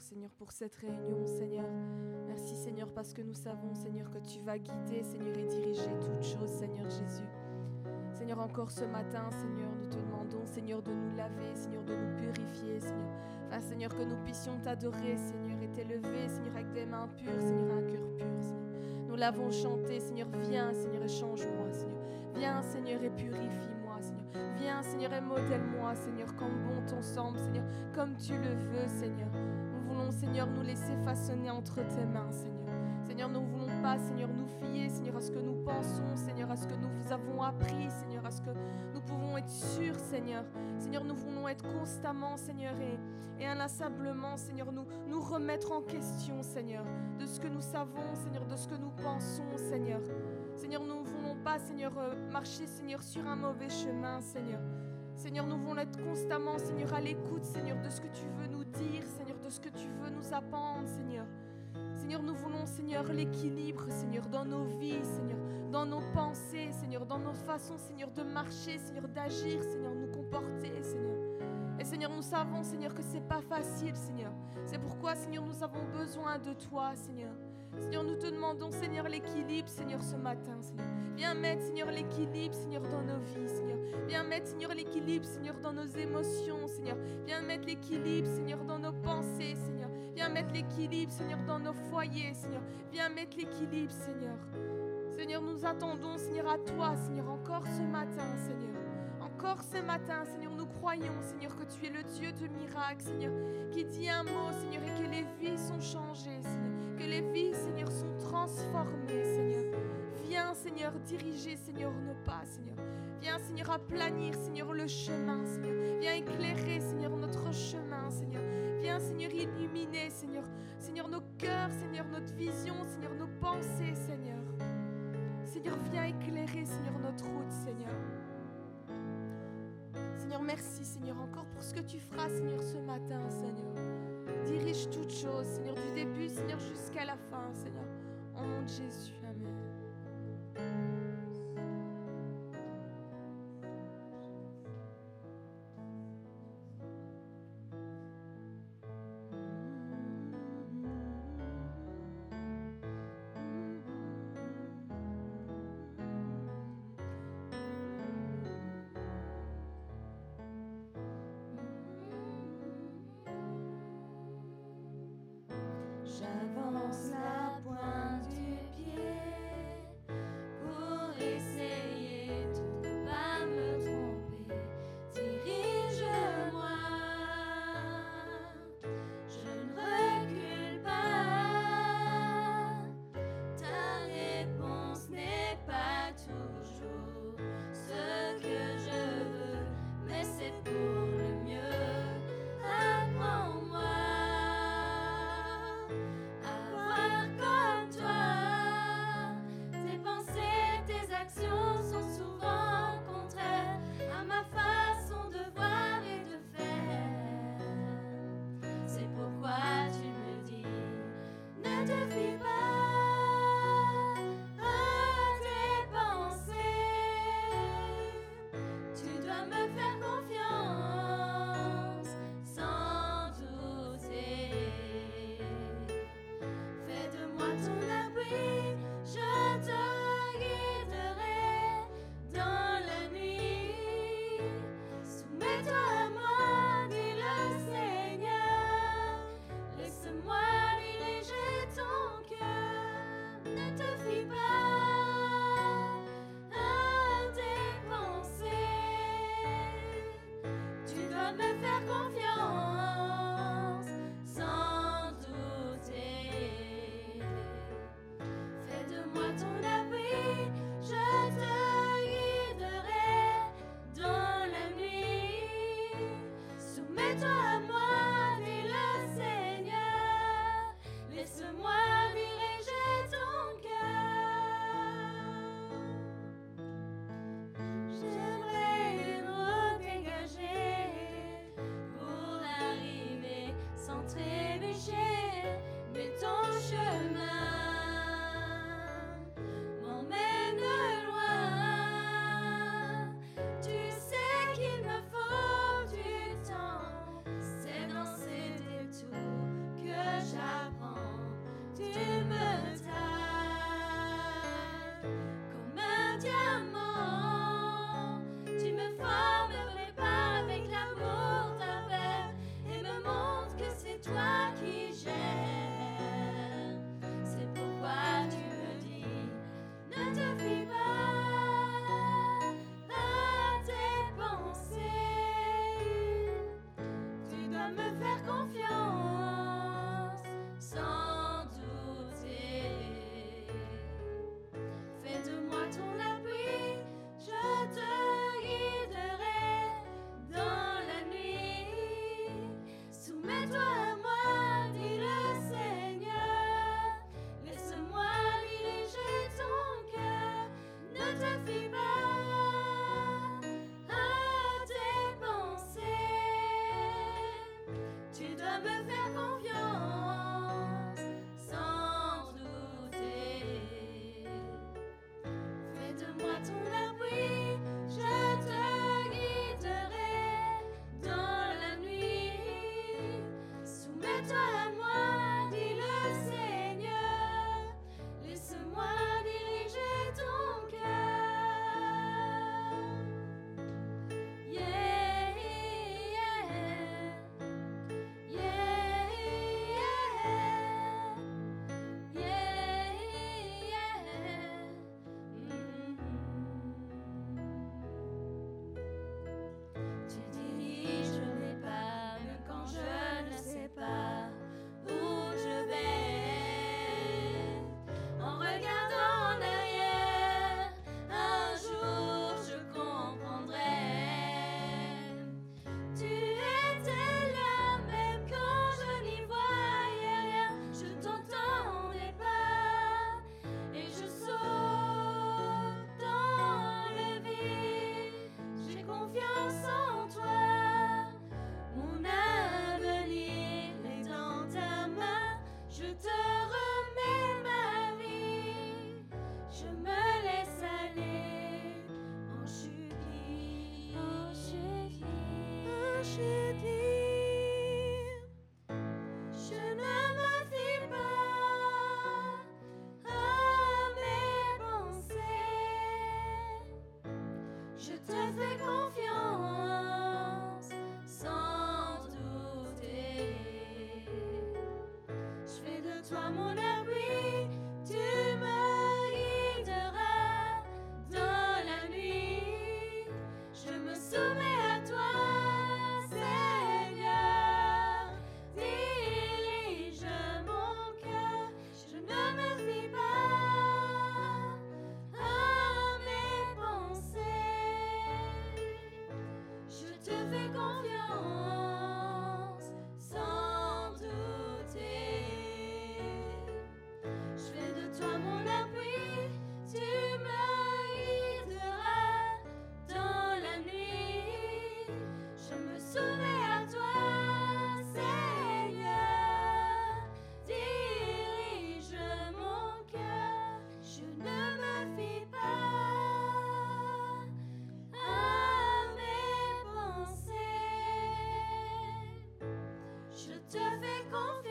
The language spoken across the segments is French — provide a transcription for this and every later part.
Seigneur, pour cette réunion, Seigneur. Merci, Seigneur, parce que nous savons, Seigneur, que tu vas guider, Seigneur, et diriger toutes choses, Seigneur Jésus. Seigneur, encore ce matin, Seigneur, nous te demandons, Seigneur, de nous laver, Seigneur, de nous purifier, Seigneur. Enfin, Seigneur, que nous puissions t'adorer, Seigneur, et t'élever, Seigneur, avec des mains pures, Seigneur, un cœur pur, Seigneur. Nous l'avons chanté, Seigneur, viens, Seigneur, et change-moi, Seigneur. Viens, Seigneur, et purifie-moi, Seigneur. Viens, Seigneur, et modèle-moi, Seigneur, comme bon ton semble, Seigneur, comme tu le veux, Seigneur. Seigneur, nous laisser façonner entre tes mains, Seigneur. Seigneur, nous ne voulons pas, Seigneur, nous fier, Seigneur, à ce que nous pensons, Seigneur, à ce que nous avons appris, Seigneur, à ce que nous pouvons être sûrs, Seigneur. Seigneur, nous voulons être constamment, Seigneur, et, inlassablement, Seigneur, nous, nous remettre en question, Seigneur, de ce que nous savons, Seigneur, de ce que nous pensons, Seigneur. Seigneur, nous ne voulons pas, Seigneur, euh, marcher, Seigneur, sur un mauvais chemin, Seigneur. Seigneur, nous voulons être constamment, Seigneur, à l'écoute, Seigneur, de ce que tu veux nous dire, Seigneur, ce que tu veux nous apprendre, Seigneur. Seigneur, nous voulons, Seigneur, l'équilibre, Seigneur, dans nos vies, Seigneur, dans nos pensées, Seigneur, dans nos façons, Seigneur, de marcher, Seigneur, d'agir, Seigneur, nous comporter, Seigneur. Et Seigneur, nous savons, Seigneur, que c'est pas facile, Seigneur. C'est pourquoi, Seigneur, nous avons besoin de toi, Seigneur. Seigneur, nous te demandons, Seigneur, l'équilibre, Seigneur, ce matin, Seigneur. Viens mettre, Seigneur, l'équilibre, Seigneur, dans nos vies, Seigneur. Viens mettre, Seigneur, l'équilibre, Seigneur, dans nos émotions, Seigneur. Viens mettre l'équilibre, Seigneur, dans nos pensées, Seigneur. Viens mettre l'équilibre, Seigneur, dans nos foyers, Seigneur. Viens mettre l'équilibre, Seigneur. Seigneur, nous attendons, Seigneur, à toi, Seigneur, encore ce matin, Seigneur. Encore ce matin, Seigneur, nous croyons, Seigneur, que tu es le Dieu de miracles, Seigneur, qui dit un mot, Seigneur, et que les vies sont changées, Seigneur que les vies, Seigneur, sont transformées, Seigneur. Viens, Seigneur, diriger, Seigneur, nos pas, Seigneur. Viens, Seigneur, aplanir, Seigneur, le chemin, Seigneur. Viens éclairer, Seigneur, notre chemin, Seigneur. Viens, Seigneur, illuminer, Seigneur. Seigneur, nos cœurs, Seigneur, notre vision, Seigneur, nos pensées, Seigneur. Seigneur, viens éclairer, Seigneur, notre route, Seigneur. Seigneur, merci, Seigneur, encore pour ce que tu feras, Seigneur, ce matin, Seigneur. Dirige toutes choses, Seigneur, du début, Seigneur, jusqu'à la fin, Seigneur. En nom de Jésus. Je fais confiance, sans douter. Je fais de toi mon. je fais confiance.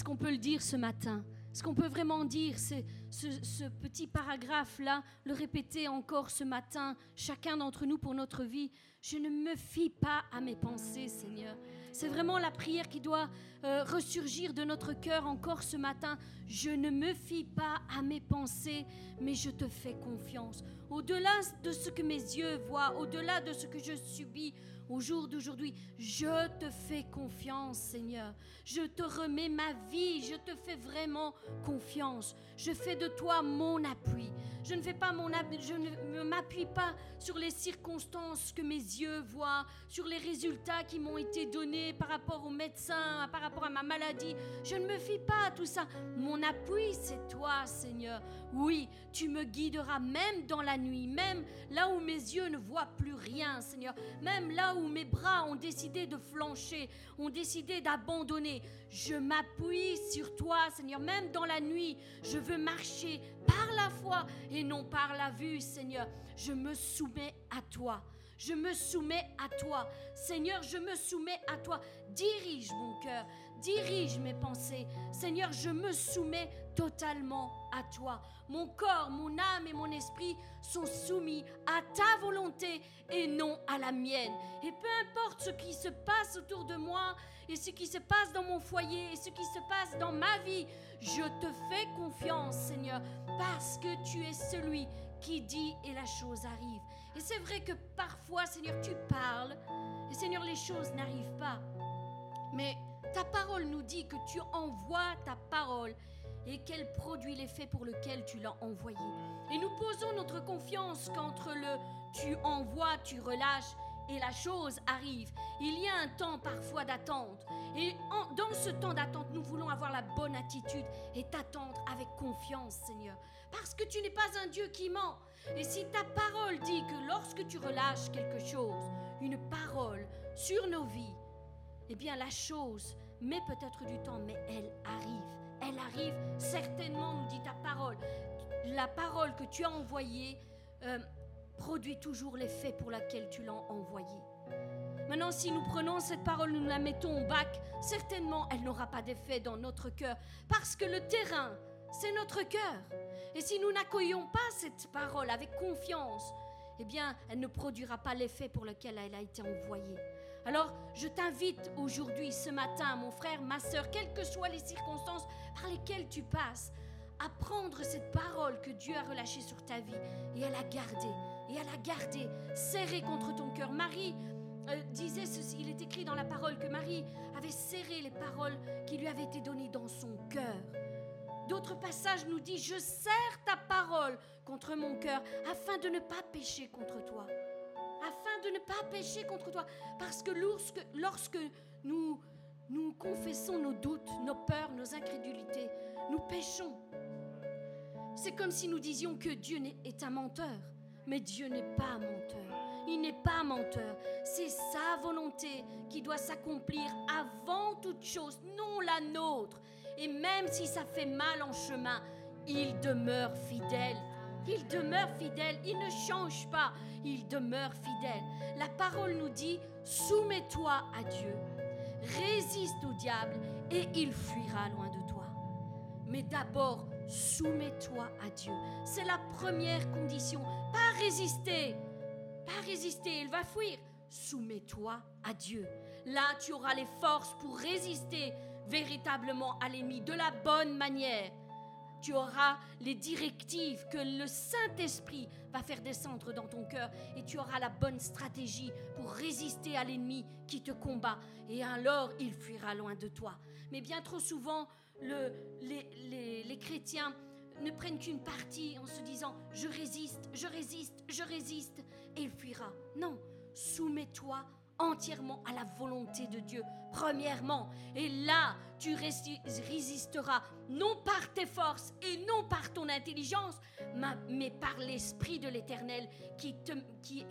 Est-ce qu'on peut le dire ce matin Est-ce qu'on peut vraiment dire ce, ce petit paragraphe-là, le répéter encore ce matin, chacun d'entre nous pour notre vie Je ne me fie pas à mes pensées, Seigneur. C'est vraiment la prière qui doit euh, ressurgir de notre cœur encore ce matin. Je ne me fie pas à mes pensées, mais je te fais confiance. Au-delà de ce que mes yeux voient, au-delà de ce que je subis, au jour d'aujourd'hui, je te fais confiance, Seigneur. Je te remets ma vie, je te fais vraiment confiance. Je fais de toi mon appui. Je ne fais pas mon je ne m'appuie pas sur les circonstances que mes yeux voient, sur les résultats qui m'ont été donnés par rapport au médecin, par rapport à ma maladie. Je ne me fie pas à tout ça. Mon appui, c'est toi, Seigneur. Oui, tu me guideras même dans la nuit, même là où mes yeux ne voient plus rien, Seigneur. Même là où mes bras ont décidé de flancher, ont décidé d'abandonner. Je m'appuie sur toi, Seigneur. Même dans la nuit, je veux marcher par la foi et non par la vue, Seigneur. Je me soumets à toi. Je me soumets à toi. Seigneur, je me soumets à toi. Dirige mon cœur, dirige mes pensées. Seigneur, je me soumets totalement à toi. Mon corps, mon âme et mon esprit sont soumis à ta volonté et non à la mienne. Et peu importe ce qui se passe autour de moi et ce qui se passe dans mon foyer et ce qui se passe dans ma vie, je te fais confiance, Seigneur, parce que tu es celui qui dit et la chose arrive. Et c'est vrai que parfois, Seigneur, tu parles et Seigneur, les choses n'arrivent pas. Mais ta parole nous dit que tu envoies ta parole et qu'elle produit l'effet pour lequel tu l'as envoyé. Et nous posons notre confiance qu'entre le tu envoies, tu relâches et la chose arrive. Il y a un temps parfois d'attente. Et dans ce temps d'attente, nous voulons avoir la bonne attitude et t'attendre avec confiance, Seigneur. Parce que tu n'es pas un Dieu qui ment. Et si ta parole dit que lorsque tu relâches quelque chose, une parole sur nos vies, eh bien la chose met peut-être du temps, mais elle arrive. Elle arrive certainement, nous dit ta parole. La parole que tu as envoyée euh, produit toujours l'effet pour lequel tu l'as envoyée. Maintenant, si nous prenons cette parole, nous la mettons au bac, certainement elle n'aura pas d'effet dans notre cœur, parce que le terrain, c'est notre cœur. Et si nous n'accueillons pas cette parole avec confiance, eh bien, elle ne produira pas l'effet pour lequel elle a été envoyée. Alors, je t'invite aujourd'hui, ce matin, mon frère, ma soeur, quelles que soient les circonstances par lesquelles tu passes, à prendre cette parole que Dieu a relâchée sur ta vie et à la garder, et à la garder serrée contre ton cœur. Marie, euh, disait ceci, il est écrit dans la parole que Marie avait serré les paroles qui lui avaient été données dans son cœur. D'autres passages nous disent, je serre ta parole contre mon cœur afin de ne pas pécher contre toi. De ne pas pécher contre toi. Parce que lorsque, lorsque nous, nous confessons nos doutes, nos peurs, nos incrédulités, nous péchons. C'est comme si nous disions que Dieu est un menteur. Mais Dieu n'est pas menteur. Il n'est pas menteur. C'est sa volonté qui doit s'accomplir avant toute chose, non la nôtre. Et même si ça fait mal en chemin, il demeure fidèle. Il demeure fidèle, il ne change pas, il demeure fidèle. La parole nous dit, soumets-toi à Dieu, résiste au diable et il fuira loin de toi. Mais d'abord, soumets-toi à Dieu. C'est la première condition. Pas résister, pas résister, il va fuir. Soumets-toi à Dieu. Là, tu auras les forces pour résister véritablement à l'ennemi de la bonne manière. Tu auras les directives que le Saint-Esprit va faire descendre dans ton cœur et tu auras la bonne stratégie pour résister à l'ennemi qui te combat et alors il fuira loin de toi. Mais bien trop souvent, le, les, les chrétiens ne prennent qu'une partie en se disant je résiste, je résiste, je résiste et il fuira. Non, soumets-toi entièrement à la volonté de Dieu, premièrement. Et là, tu résisteras non par tes forces et non par ton intelligence, mais par l'Esprit de l'Éternel qui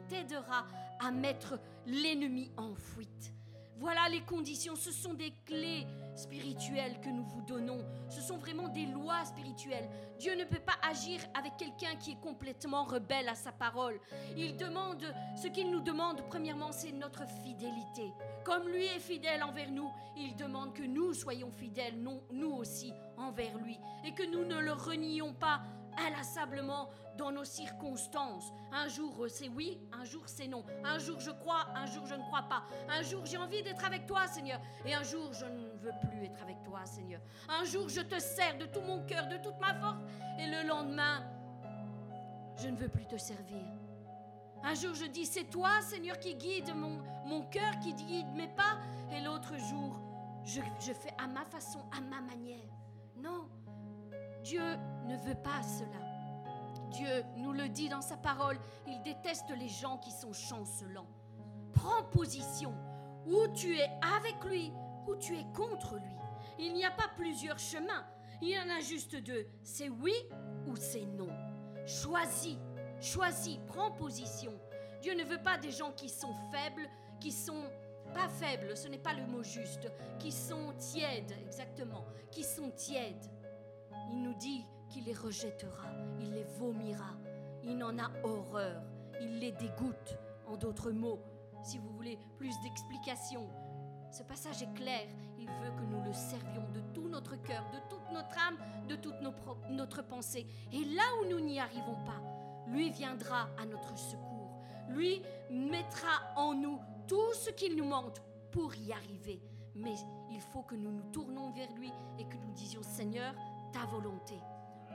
t'aidera à mettre l'ennemi en fuite. Voilà les conditions, ce sont des clés spirituelles que nous vous donnons. Ce sont vraiment des lois spirituelles. Dieu ne peut pas agir avec quelqu'un qui est complètement rebelle à sa parole. Il demande, ce qu'il nous demande premièrement, c'est notre fidélité. Comme lui est fidèle envers nous, il demande que nous soyons fidèles, nous aussi, envers lui. Et que nous ne le renions pas inlassablement dans nos circonstances. Un jour euh, c'est oui, un jour c'est non. Un jour je crois, un jour je ne crois pas. Un jour j'ai envie d'être avec toi, Seigneur. Et un jour je ne veux plus être avec toi, Seigneur. Un jour je te sers de tout mon cœur, de toute ma force. Et le lendemain, je ne veux plus te servir. Un jour je dis, c'est toi, Seigneur, qui guide mon, mon cœur, qui guide mes pas. Et l'autre jour, je, je fais à ma façon, à ma manière. Non, Dieu ne veut pas cela. Dieu nous le dit dans sa parole, il déteste les gens qui sont chancelants. Prends position, où tu es avec lui, ou tu es contre lui. Il n'y a pas plusieurs chemins, il y en a juste deux. C'est oui ou c'est non. Choisis, choisis, prends position. Dieu ne veut pas des gens qui sont faibles, qui sont pas faibles, ce n'est pas le mot juste, qui sont tièdes, exactement, qui sont tièdes. Il nous dit qu'il les rejettera, il les vomira, il en a horreur, il les dégoûte. En d'autres mots, si vous voulez plus d'explications, ce passage est clair. Il veut que nous le servions de tout notre cœur, de toute notre âme, de toute notre pensée. Et là où nous n'y arrivons pas, lui viendra à notre secours. Lui mettra en nous tout ce qu'il nous manque pour y arriver. Mais il faut que nous nous tournons vers lui et que nous disions Seigneur, ta volonté.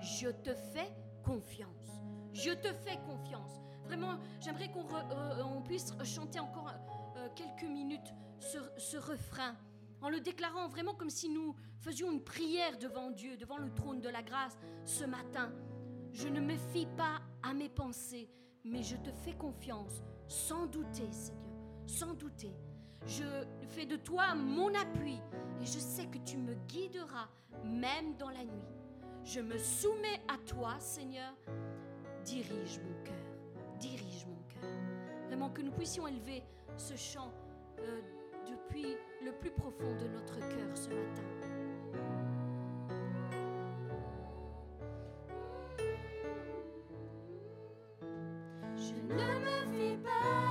Je te fais confiance. Je te fais confiance. Vraiment, j'aimerais qu'on euh, puisse chanter encore quelques minutes ce refrain en le déclarant vraiment comme si nous faisions une prière devant Dieu, devant le trône de la grâce ce matin. Je ne me fie pas à mes pensées, mais je te fais confiance, sans douter, Seigneur, sans douter. Je fais de toi mon appui et je sais que tu me guideras même dans la nuit. Je me soumets à toi, Seigneur. Dirige mon cœur, dirige mon cœur. Vraiment que nous puissions élever ce chant euh, depuis le plus profond de notre cœur ce matin. Je ne me fie pas.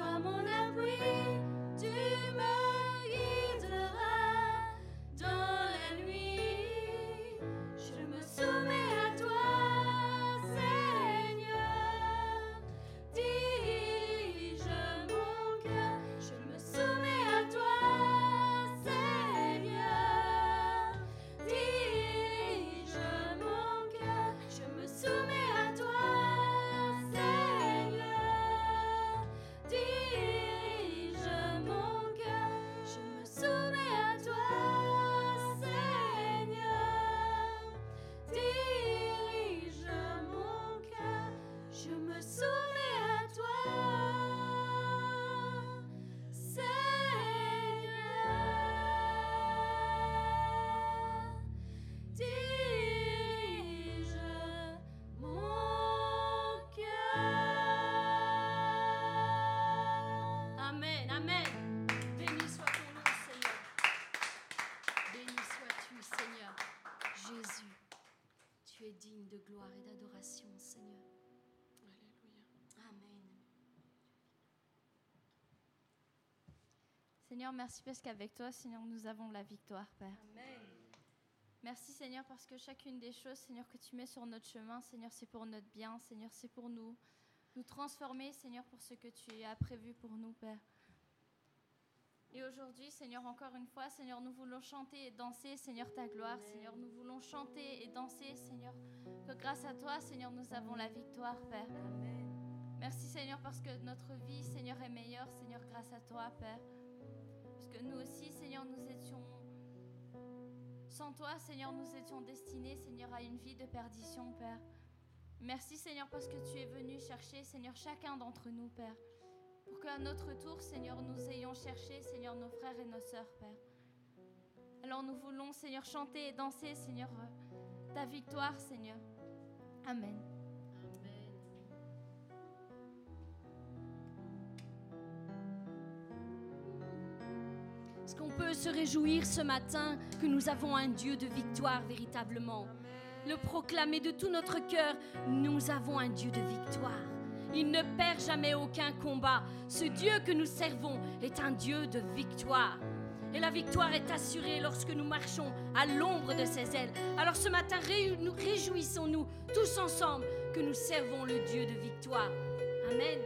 sois mon Seigneur, merci parce qu'avec toi, Seigneur, nous avons la victoire, Père. Amen. Merci, Seigneur, parce que chacune des choses, Seigneur, que tu mets sur notre chemin, Seigneur, c'est pour notre bien, Seigneur, c'est pour nous. Nous transformer, Seigneur, pour ce que tu as prévu pour nous, Père. Et aujourd'hui, Seigneur, encore une fois, Seigneur, nous voulons chanter et danser, Seigneur, ta gloire. Seigneur, nous voulons chanter et danser, Seigneur, grâce à toi, Seigneur, nous avons la victoire, Père. Merci, Seigneur, parce que notre vie, Seigneur, est meilleure, Seigneur, grâce à toi, Père que nous aussi, Seigneur, nous étions... Sans toi, Seigneur, nous étions destinés, Seigneur, à une vie de perdition, Père. Merci, Seigneur, parce que tu es venu chercher, Seigneur, chacun d'entre nous, Père. Pour qu'à notre tour, Seigneur, nous ayons cherché, Seigneur, nos frères et nos sœurs, Père. Alors nous voulons, Seigneur, chanter et danser, Seigneur, ta victoire, Seigneur. Amen. Est-ce qu'on peut se réjouir ce matin que nous avons un Dieu de victoire véritablement? Le proclamer de tout notre cœur, nous avons un Dieu de victoire. Il ne perd jamais aucun combat. Ce Dieu que nous servons est un Dieu de victoire. Et la victoire est assurée lorsque nous marchons à l'ombre de ses ailes. Alors ce matin, réjouissons-nous tous ensemble que nous servons le Dieu de victoire. Amen.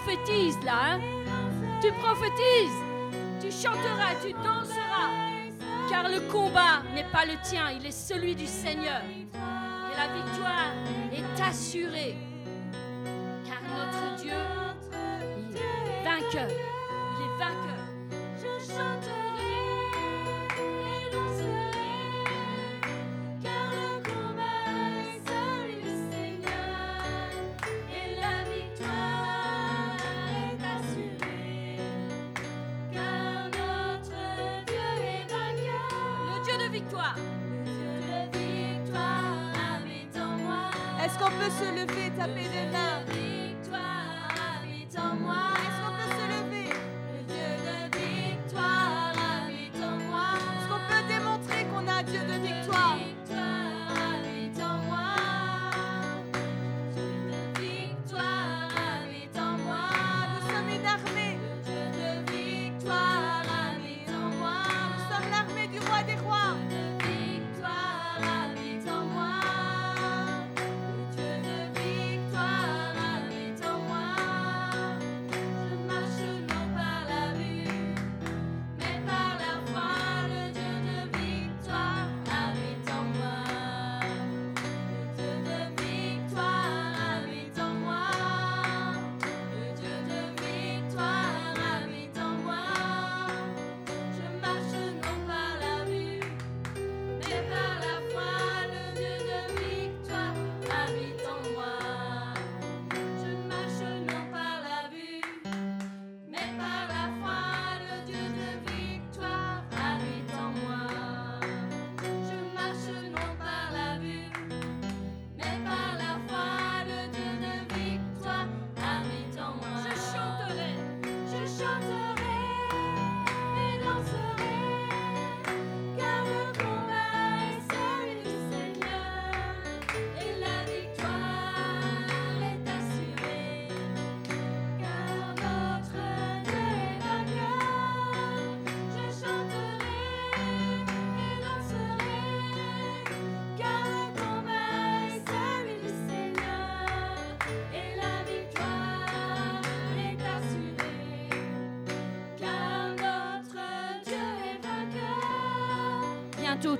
prophétises là, hein Tu prophétises, tu chanteras, tu danseras, car le combat n'est pas le tien, il est celui du Seigneur. Et la victoire est assurée, car notre Dieu est vainqueur. veux se lever, taper de mains.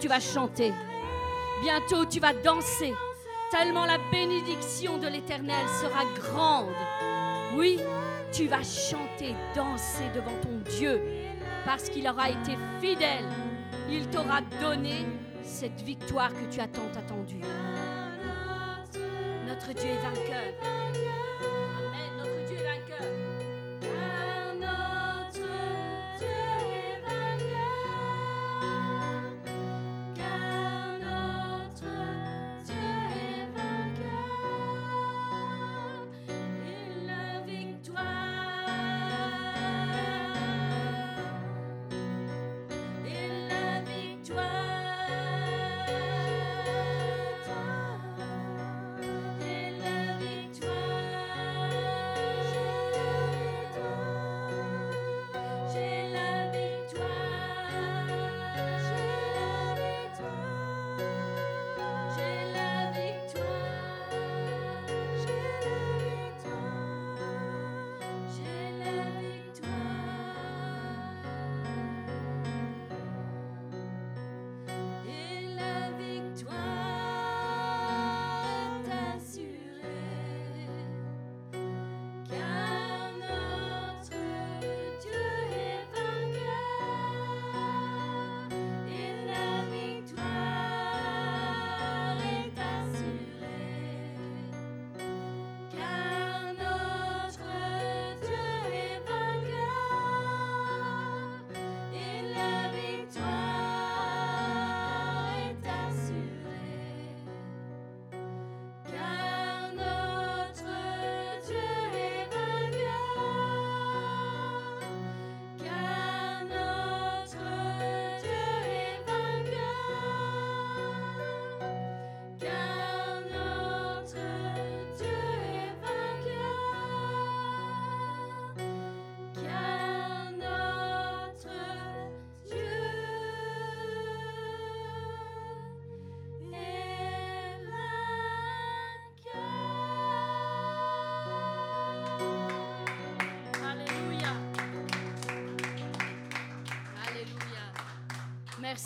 tu vas chanter. Bientôt, tu vas danser. Tellement la bénédiction de l'Éternel sera grande. Oui, tu vas chanter, danser devant ton Dieu. Parce qu'il aura été fidèle. Il t'aura donné cette victoire que tu as tant attendue. Notre Dieu est vainqueur.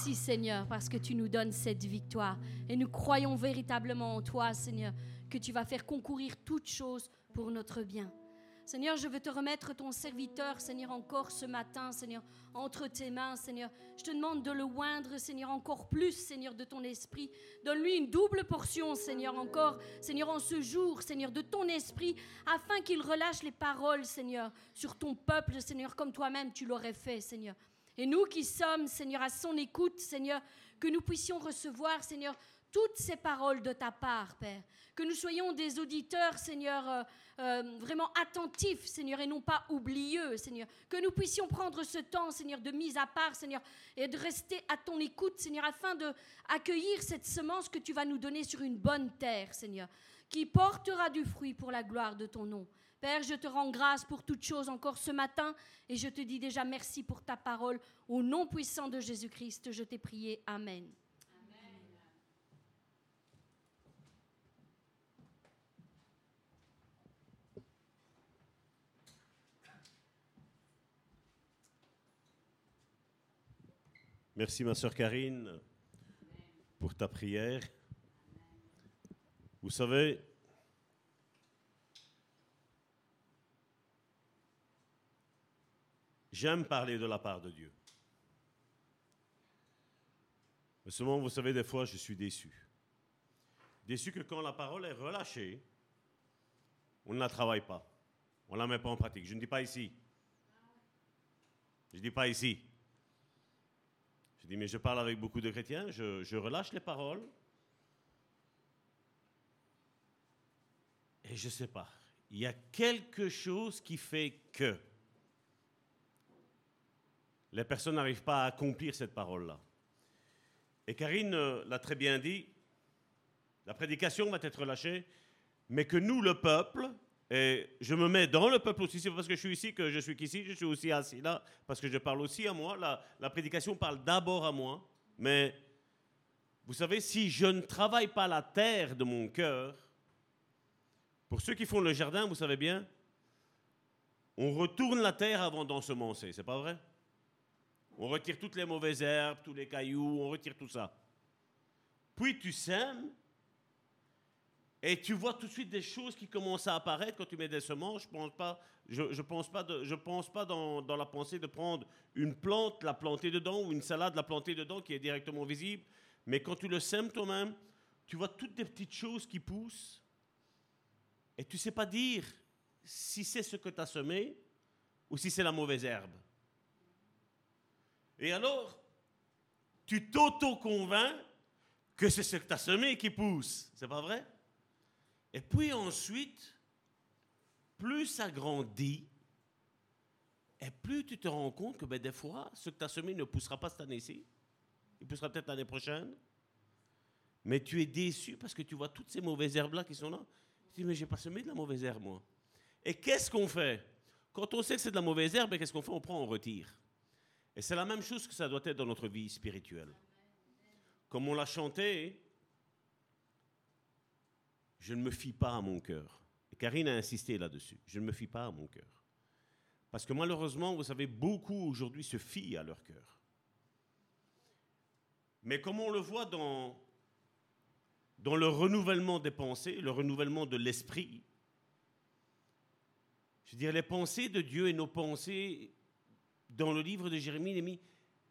Merci Seigneur parce que tu nous donnes cette victoire. Et nous croyons véritablement en toi Seigneur, que tu vas faire concourir toutes choses pour notre bien. Seigneur, je veux te remettre ton serviteur, Seigneur, encore ce matin, Seigneur, entre tes mains, Seigneur. Je te demande de le oindre, Seigneur, encore plus, Seigneur, de ton esprit. Donne-lui une double portion, Seigneur, encore, Seigneur, en ce jour, Seigneur, de ton esprit, afin qu'il relâche les paroles, Seigneur, sur ton peuple, Seigneur, comme toi-même tu l'aurais fait, Seigneur. Et nous qui sommes, Seigneur, à son écoute, Seigneur, que nous puissions recevoir, Seigneur, toutes ces paroles de ta part, Père. Que nous soyons des auditeurs, Seigneur, euh, euh, vraiment attentifs, Seigneur, et non pas oublieux, Seigneur. Que nous puissions prendre ce temps, Seigneur, de mise à part, Seigneur, et de rester à ton écoute, Seigneur, afin de accueillir cette semence que tu vas nous donner sur une bonne terre, Seigneur, qui portera du fruit pour la gloire de ton nom. Père, je te rends grâce pour toutes choses encore ce matin et je te dis déjà merci pour ta parole. Au nom puissant de Jésus-Christ, je t'ai prié. Amen. Merci ma soeur Karine pour ta prière. Vous savez, j'aime parler de la part de Dieu. Mais seulement, vous savez, des fois, je suis déçu. Déçu que quand la parole est relâchée, on ne la travaille pas. On ne la met pas en pratique. Je ne dis pas ici. Je ne dis pas ici. Je dis, mais je parle avec beaucoup de chrétiens, je, je relâche les paroles. Et je ne sais pas. Il y a quelque chose qui fait que les personnes n'arrivent pas à accomplir cette parole-là. Et Karine euh, l'a très bien dit, la prédication va être relâchée, mais que nous, le peuple, et je me mets dans le peuple aussi, c'est parce que je suis ici que je suis qu'ici, je suis aussi assis là, parce que je parle aussi à moi. La, la prédication parle d'abord à moi, mais vous savez, si je ne travaille pas la terre de mon cœur, pour ceux qui font le jardin, vous savez bien, on retourne la terre avant d'ensemencer, c'est pas vrai? On retire toutes les mauvaises herbes, tous les cailloux, on retire tout ça. Puis tu sèmes, et tu vois tout de suite des choses qui commencent à apparaître quand tu mets des semences. Je pense pas, je, pense pas, je pense pas dans, la pensée de prendre une plante, la planter dedans, ou une salade, la planter dedans, qui est directement visible. Mais quand tu le sèmes toi-même, tu vois toutes des petites choses qui poussent. Et tu sais pas dire si c'est ce que tu as semé ou si c'est la mauvaise herbe. Et alors, tu t'auto-convaincs que c'est ce que tu as semé qui pousse. C'est pas vrai? Et puis ensuite, plus ça grandit, et plus tu te rends compte que ben, des fois, ce que tu as semé ne poussera pas cette année-ci. Il poussera peut-être l'année prochaine. Mais tu es déçu parce que tu vois toutes ces mauvaises herbes-là qui sont là. Tu dis, mais j'ai pas semé de la mauvaise herbe, moi. Et qu'est-ce qu'on fait? Quand on sait que c'est de la mauvaise herbe, ben, qu'est-ce qu'on fait? On prend, on retire. Et c'est la même chose que ça doit être dans notre vie spirituelle. Comme on l'a chanté, je ne me fie pas à mon cœur. Et Karine a insisté là-dessus. Je ne me fie pas à mon cœur. Parce que malheureusement, vous savez, beaucoup aujourd'hui se fient à leur cœur. Mais comme on le voit dans, dans le renouvellement des pensées, le renouvellement de l'esprit, je veux dire, les pensées de Dieu et nos pensées dans le livre de Jérémie,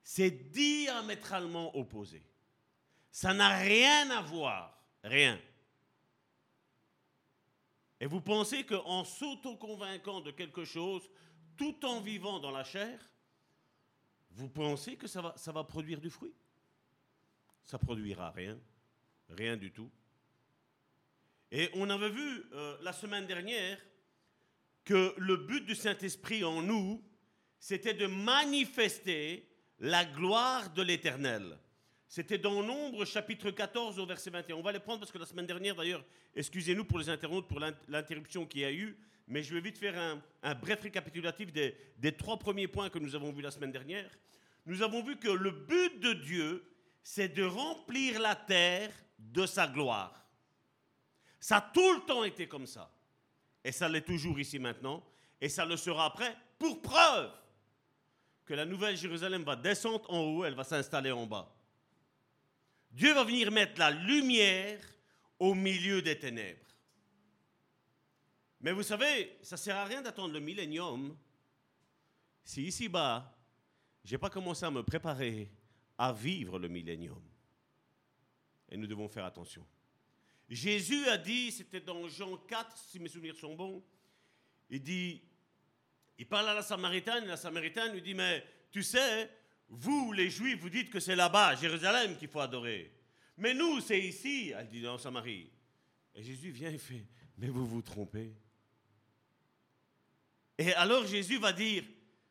c'est diamétralement opposé. Ça n'a rien à voir, rien. Et vous pensez qu'en s'auto-convainquant de quelque chose, tout en vivant dans la chair, vous pensez que ça va, ça va produire du fruit? Ça produira rien, rien du tout. Et on avait vu euh, la semaine dernière que le but du Saint-Esprit en nous, c'était de manifester la gloire de l'Éternel. C'était dans Nombre chapitre 14 au verset 21. On va les prendre parce que la semaine dernière, d'ailleurs, excusez-nous pour les internautes pour l'interruption qu'il y a eu, mais je vais vite faire un, bref récapitulatif des, des, trois premiers points que nous avons vus la semaine dernière. Nous avons vu que le but de Dieu, c'est de remplir la terre de sa gloire. Ça a tout le temps été comme ça. Et ça l'est toujours ici maintenant. Et ça le sera après pour preuve que la nouvelle Jérusalem va descendre en haut, elle va s'installer en bas. Dieu va venir mettre la lumière au milieu des ténèbres. Mais vous savez, ça ne sert à rien d'attendre le millénium si ici-bas, je n'ai pas commencé à me préparer à vivre le millénium. Et nous devons faire attention. Jésus a dit, c'était dans Jean 4, si mes souvenirs sont bons, il dit, il parle à la Samaritaine, et la Samaritaine lui dit, mais tu sais, vous les Juifs, vous dites que c'est là-bas, Jérusalem, qu'il faut adorer. Mais nous, c'est ici, elle dit dans Samarie. Et Jésus vient et fait, mais vous vous trompez. Et alors Jésus va dire,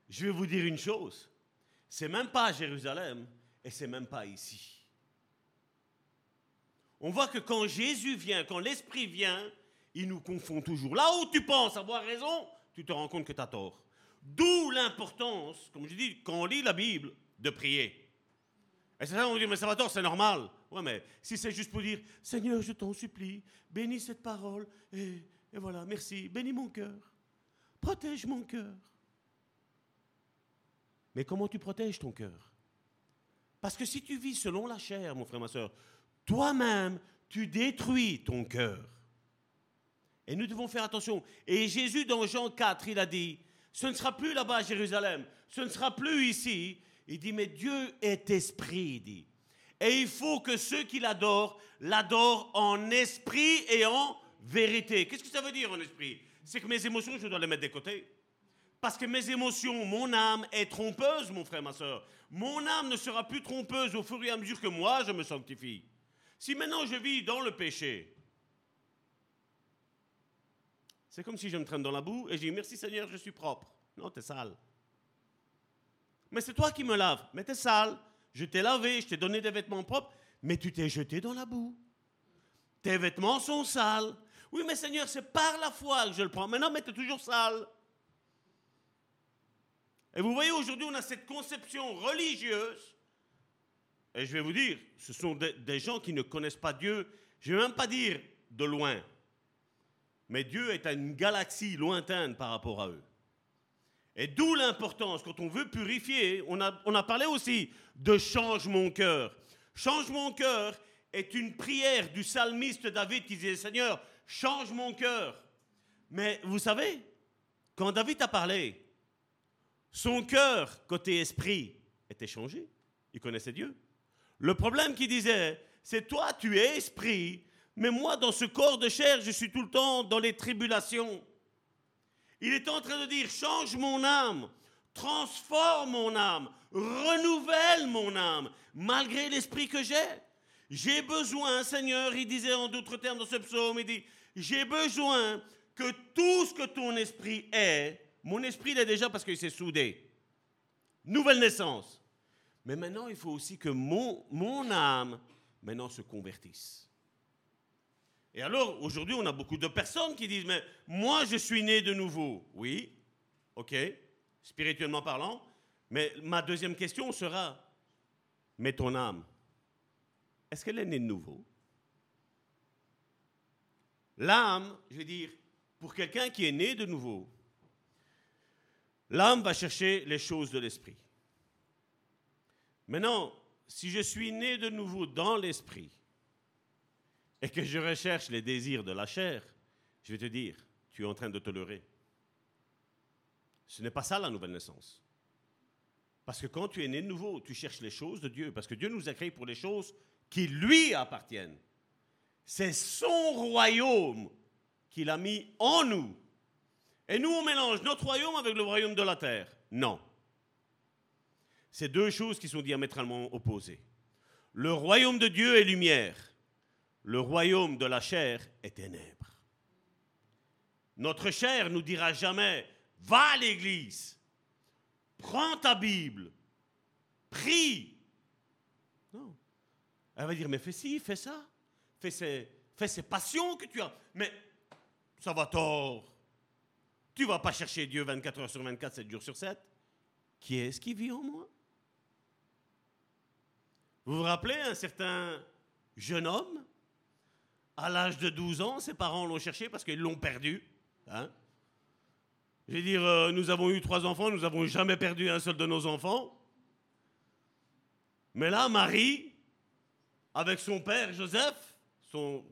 je vais vous dire une chose, c'est même pas à Jérusalem et c'est même pas ici. On voit que quand Jésus vient, quand l'Esprit vient, il nous confond toujours. Là où tu penses avoir raison, tu te rends compte que tu as tort. D'où l'importance, comme je dis, quand on lit la Bible, de prier. Et c'est ça, on dit, mais ça va tort, c'est normal. Ouais, mais si c'est juste pour dire, Seigneur, je t'en supplie, bénis cette parole, et, et voilà, merci, bénis mon cœur, protège mon cœur. Mais comment tu protèges ton cœur? Parce que si tu vis selon la chair, mon frère, ma soeur, toi-même, tu détruis ton cœur. Et nous devons faire attention. Et Jésus, dans Jean 4, il a dit, ce ne sera plus là-bas à Jérusalem, ce ne sera plus ici. Il dit, mais Dieu est esprit, il dit. Et il faut que ceux qui l'adorent, l'adorent en esprit et en vérité. Qu'est-ce que ça veut dire en esprit? C'est que mes émotions, je dois les mettre de côté. Parce que mes émotions, mon âme est trompeuse, mon frère, ma soeur. Mon âme ne sera plus trompeuse au fur et à mesure que moi, je me sanctifie. Si maintenant je vis dans le péché, c'est comme si je me traîne dans la boue et je dis merci Seigneur, je suis propre. Non, tu es sale. Mais c'est toi qui me laves. Mais tu es sale. Je t'ai lavé, je t'ai donné des vêtements propres, mais tu t'es jeté dans la boue. Tes vêtements sont sales. Oui, mais Seigneur, c'est par la foi que je le prends. Mais non, mais tu es toujours sale. Et vous voyez, aujourd'hui, on a cette conception religieuse. Et je vais vous dire, ce sont des, gens qui ne connaissent pas Dieu. Je ne vais même pas dire de loin. Mais Dieu est à une galaxie lointaine par rapport à eux. Et d'où l'importance, quand on veut purifier, on a, parlé aussi de change mon cœur. Change mon cœur est une prière du psalmiste David qui disait Seigneur, change mon cœur. Mais vous savez, quand David a parlé, son cœur, côté esprit, était changé. Il connaissait Dieu. Le problème qu'il disait, c'est toi, tu es esprit, mais moi, dans ce corps de chair, je suis tout le temps dans les tribulations. Il est en train de dire, change mon âme, transforme mon âme, renouvelle mon âme, malgré l'esprit que j'ai. J'ai besoin, Seigneur, il disait en d'autres termes dans ce psaume, il dit, j'ai besoin que tout ce que ton esprit est, mon esprit l'est déjà parce qu'il s'est soudé. Nouvelle naissance. Mais maintenant, il faut aussi que mon, mon âme, maintenant, se convertisse. Et alors, aujourd'hui, on a beaucoup de personnes qui disent, mais moi, je suis né de nouveau. Oui, ok, spirituellement parlant. Mais ma deuxième question sera, mais ton âme, est-ce qu'elle est née de nouveau? L'âme, je veux dire, pour quelqu'un qui est né de nouveau, L'âme va chercher les choses de l'esprit. Maintenant, si je suis né de nouveau dans l'esprit et que je recherche les désirs de la chair, je vais te dire, tu es en train de te leurrer. Ce n'est pas ça la nouvelle naissance. Parce que quand tu es né de nouveau, tu cherches les choses de Dieu, parce que Dieu nous a créés pour les choses qui lui appartiennent. C'est son royaume qu'il a mis en nous. Et nous, on mélange notre royaume avec le royaume de la terre. Non. C'est deux choses qui sont diamétralement opposées. Le royaume de Dieu est lumière. Le royaume de la chair est ténèbres. Notre chair nous dira jamais, va à l'église, prends ta Bible, prie. Non. Elle va dire, mais fais ci, fais ça, fais ces, fais passions que tu as. Mais ça va tort. Tu vas pas chercher Dieu 24 heures sur 24, 7 jours sur 7. Qui est-ce qui vit en moi? Vous vous rappelez un certain jeune homme? À l'âge de 12 ans, ses parents l'ont cherché parce qu'ils l'ont perdu. Hein Je veux dire, euh, nous avons eu trois enfants, nous n'avons jamais perdu un seul de nos enfants. Mais là, Marie, avec son père Joseph, son,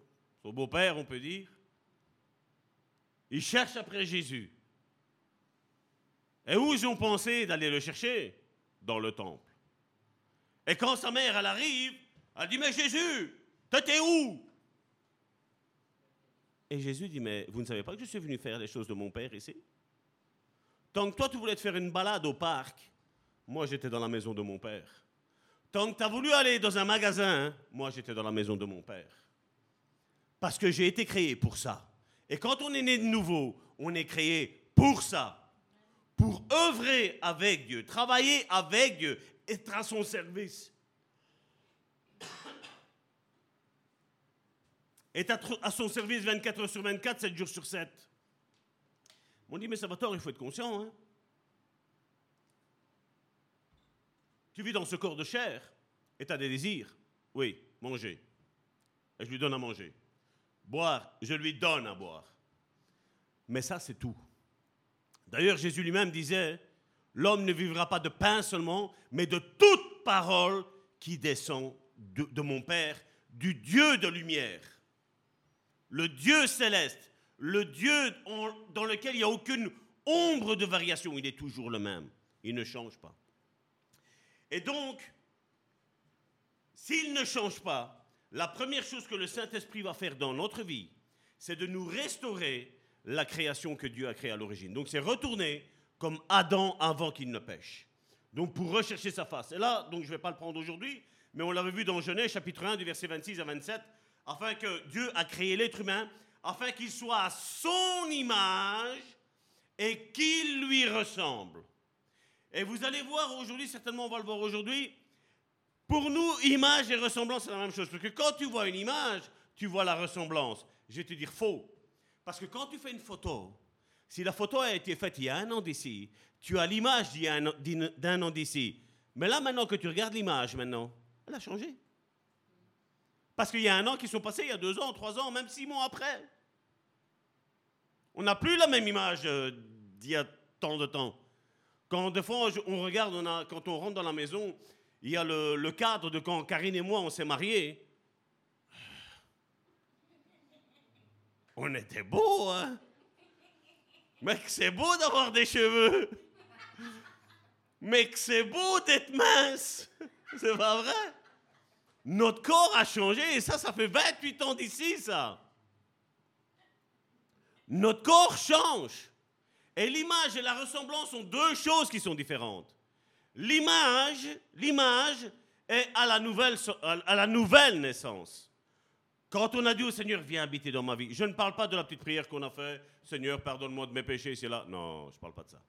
beau-père, on peut dire, il cherche après Jésus. Et où ils ont pensé d'aller le chercher? Dans le temple. Et quand sa mère, elle arrive, elle dit, mais Jésus, t'étais où? Et Jésus dit, mais vous ne savez pas que je suis venu faire les choses de mon Père ici? Tant que toi, tu voulais te faire une balade au parc, moi, j'étais dans la maison de mon Père. Tant que tu as voulu aller dans un magasin, moi, j'étais dans la maison de mon Père. Parce que j'ai été créé pour ça. Et quand on est né de nouveau, on est créé pour ça. Pour œuvrer avec Dieu, travailler avec Dieu, être à son service. Être à son service 24 heures sur 24, 7 jours sur 7. On dit, mais ça va tort, il faut être conscient. Hein. Tu vis dans ce corps de chair et tu as des désirs. Oui, manger. Et je lui donne à manger. Boire, je lui donne à boire. Mais ça, c'est tout. D'ailleurs, Jésus lui-même disait, l'homme ne vivra pas de pain seulement, mais de toute parole qui descend de, de mon Père, du Dieu de lumière, le Dieu céleste, le Dieu dans lequel il n'y a aucune ombre de variation, il est toujours le même, il ne change pas. Et donc, s'il ne change pas, la première chose que le Saint-Esprit va faire dans notre vie, c'est de nous restaurer la création que Dieu a créée à l'origine. Donc c'est retourner comme Adam avant qu'il ne pêche. Donc pour rechercher sa face. Et là, donc je ne vais pas le prendre aujourd'hui, mais on l'avait vu dans Genèse chapitre 1 du verset 26 à 27, afin que Dieu a créé l'être humain, afin qu'il soit à son image et qu'il lui ressemble. Et vous allez voir aujourd'hui, certainement on va le voir aujourd'hui, pour nous, image et ressemblance, c'est la même chose. Parce que quand tu vois une image, tu vois la ressemblance. Je vais te dire faux. Parce que quand tu fais une photo, si la photo a été faite il y a un an d'ici, tu as l'image d'un an d'ici. Mais là, maintenant que tu regardes l'image, maintenant, elle a changé. Parce qu'il y a un an qui sont passés, il y a deux ans, trois ans, même six mois après. On n'a plus la même image euh, d'il y a tant de temps. Quand des fois on regarde, quand on rentre dans la maison, il y a le, cadre de quand Karine et moi on s'est mariés. On était beaux, hein Mec, c'est beau d'avoir des cheveux. Mec, c'est beau d'être mince. C'est pas vrai? Notre corps a changé et ça, ça fait 28 ans d'ici, ça. Notre corps change. Et l'image et la ressemblance sont deux choses qui sont différentes. L'image, l'image est à la nouvelle, à la nouvelle naissance. Quand on a dit au Seigneur, viens habiter dans ma vie, je ne parle pas de la petite prière qu'on a fait, Seigneur, pardonne-moi de mes péchés, c'est là. Non, je ne parle pas de ça.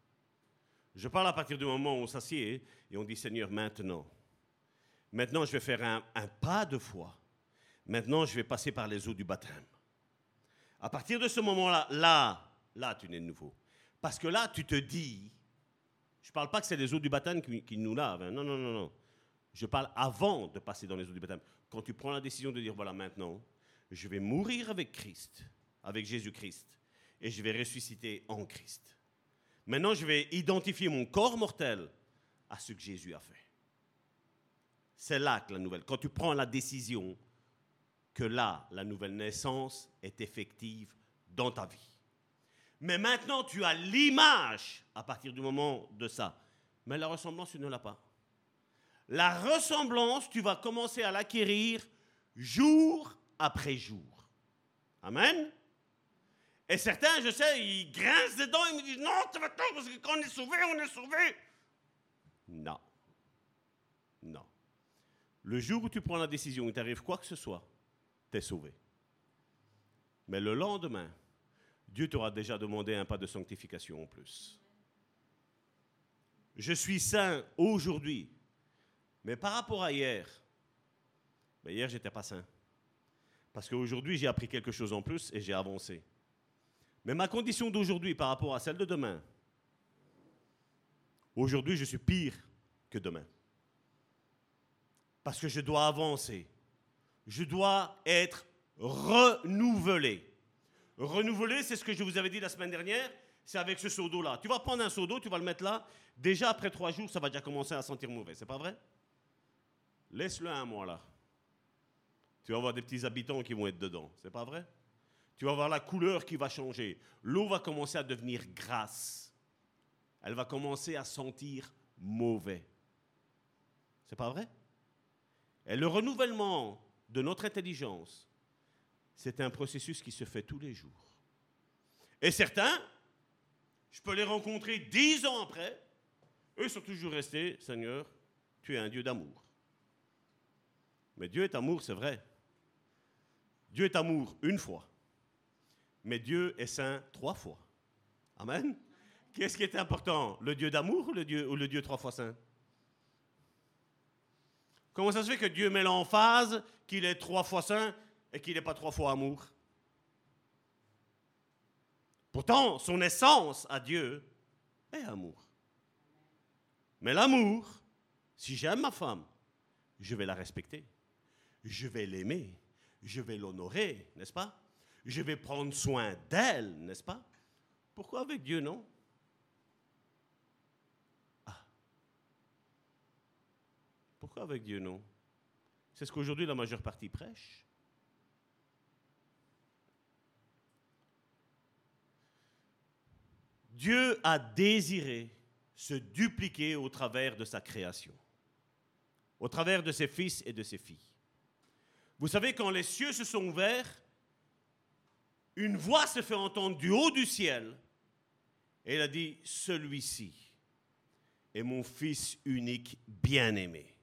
Je parle à partir du moment où on s'assied et on dit, Seigneur, maintenant, maintenant je vais faire un, pas de foi. Maintenant, je vais passer par les eaux du baptême. À partir de ce moment-là, là, là, tu n'es nouveau. Parce que là, tu te dis, je ne parle pas que c'est les eaux du baptême qui, nous lavent. Hein. Non, non, non, non. Je parle avant de passer dans les eaux du baptême. Quand tu prends la décision de dire, voilà, maintenant, je vais mourir avec Christ, avec Jésus-Christ, et je vais ressusciter en Christ. Maintenant, je vais identifier mon corps mortel à ce que Jésus a fait. C'est là que la nouvelle, quand tu prends la décision que là, la nouvelle naissance est effective dans ta vie. Mais maintenant, tu as l'image à partir du moment de ça. Mais la ressemblance, tu ne l'as pas. La ressemblance, tu vas commencer à l'acquérir jour après jour. Amen. Et certains, je sais, ils grincent dedans, ils me disent non, parce que quand on est sauvé, on est sauvé. Non. Le jour où tu prends la décision, il t'arrive quoi que ce soit, tu es sauvé. Mais le lendemain, Dieu t'aura déjà demandé un pas de sanctification en plus. Je suis saint aujourd'hui, mais par rapport à hier, ben hier, j'étais pas saint. Parce qu'aujourd'hui, j'ai appris quelque chose en plus et j'ai avancé. Mais ma condition d'aujourd'hui par rapport à celle de demain, aujourd'hui, je suis pire que demain. Parce que je dois avancer. Je dois être renouvelé. Renouvelé, c'est ce que je vous avais dit la semaine dernière, c'est avec ce seau d'eau-là. Tu vas prendre un seau d'eau, tu vas le mettre là. Déjà, après trois jours, ça va déjà commencer à sentir mauvais. C'est pas vrai? Laisse-le un mois là. Tu vas avoir des petits habitants qui vont être dedans. C'est pas vrai? Tu vas voir la couleur qui va changer. L'eau va commencer à devenir grasse. Elle va commencer à sentir mauvais. C'est pas vrai? Et le renouvellement de notre intelligence, c'est un processus qui se fait tous les jours. Et certains, je peux les rencontrer dix ans après, eux sont toujours restés, Seigneur, tu es un Dieu d'amour. Mais Dieu est amour, c'est vrai. Dieu est amour une fois. Mais Dieu est saint trois fois. Amen. Qu'est-ce qui est important? Le Dieu d'amour ou le Dieu, ou le Dieu trois fois saint? Comment ça se fait que Dieu met l'emphase qu'il est trois fois saint et qu'il n'est pas trois fois amour? Pourtant, son essence à Dieu est amour. Mais l'amour, si j'aime ma femme, je vais la respecter, je vais l'aimer, je vais l'honorer, n'est-ce pas? Je vais prendre soin d'elle, n'est-ce pas? Pourquoi avec Dieu, non? Pourquoi avec Dieu, non? C'est ce qu'aujourd'hui la majeure partie prêche. Dieu a désiré se dupliquer au travers de sa création, au travers de ses fils et de ses filles. Vous savez, quand les cieux se sont ouverts, une voix se fait entendre du haut du ciel, et elle a dit, celui-ci est mon fils unique bien-aimé.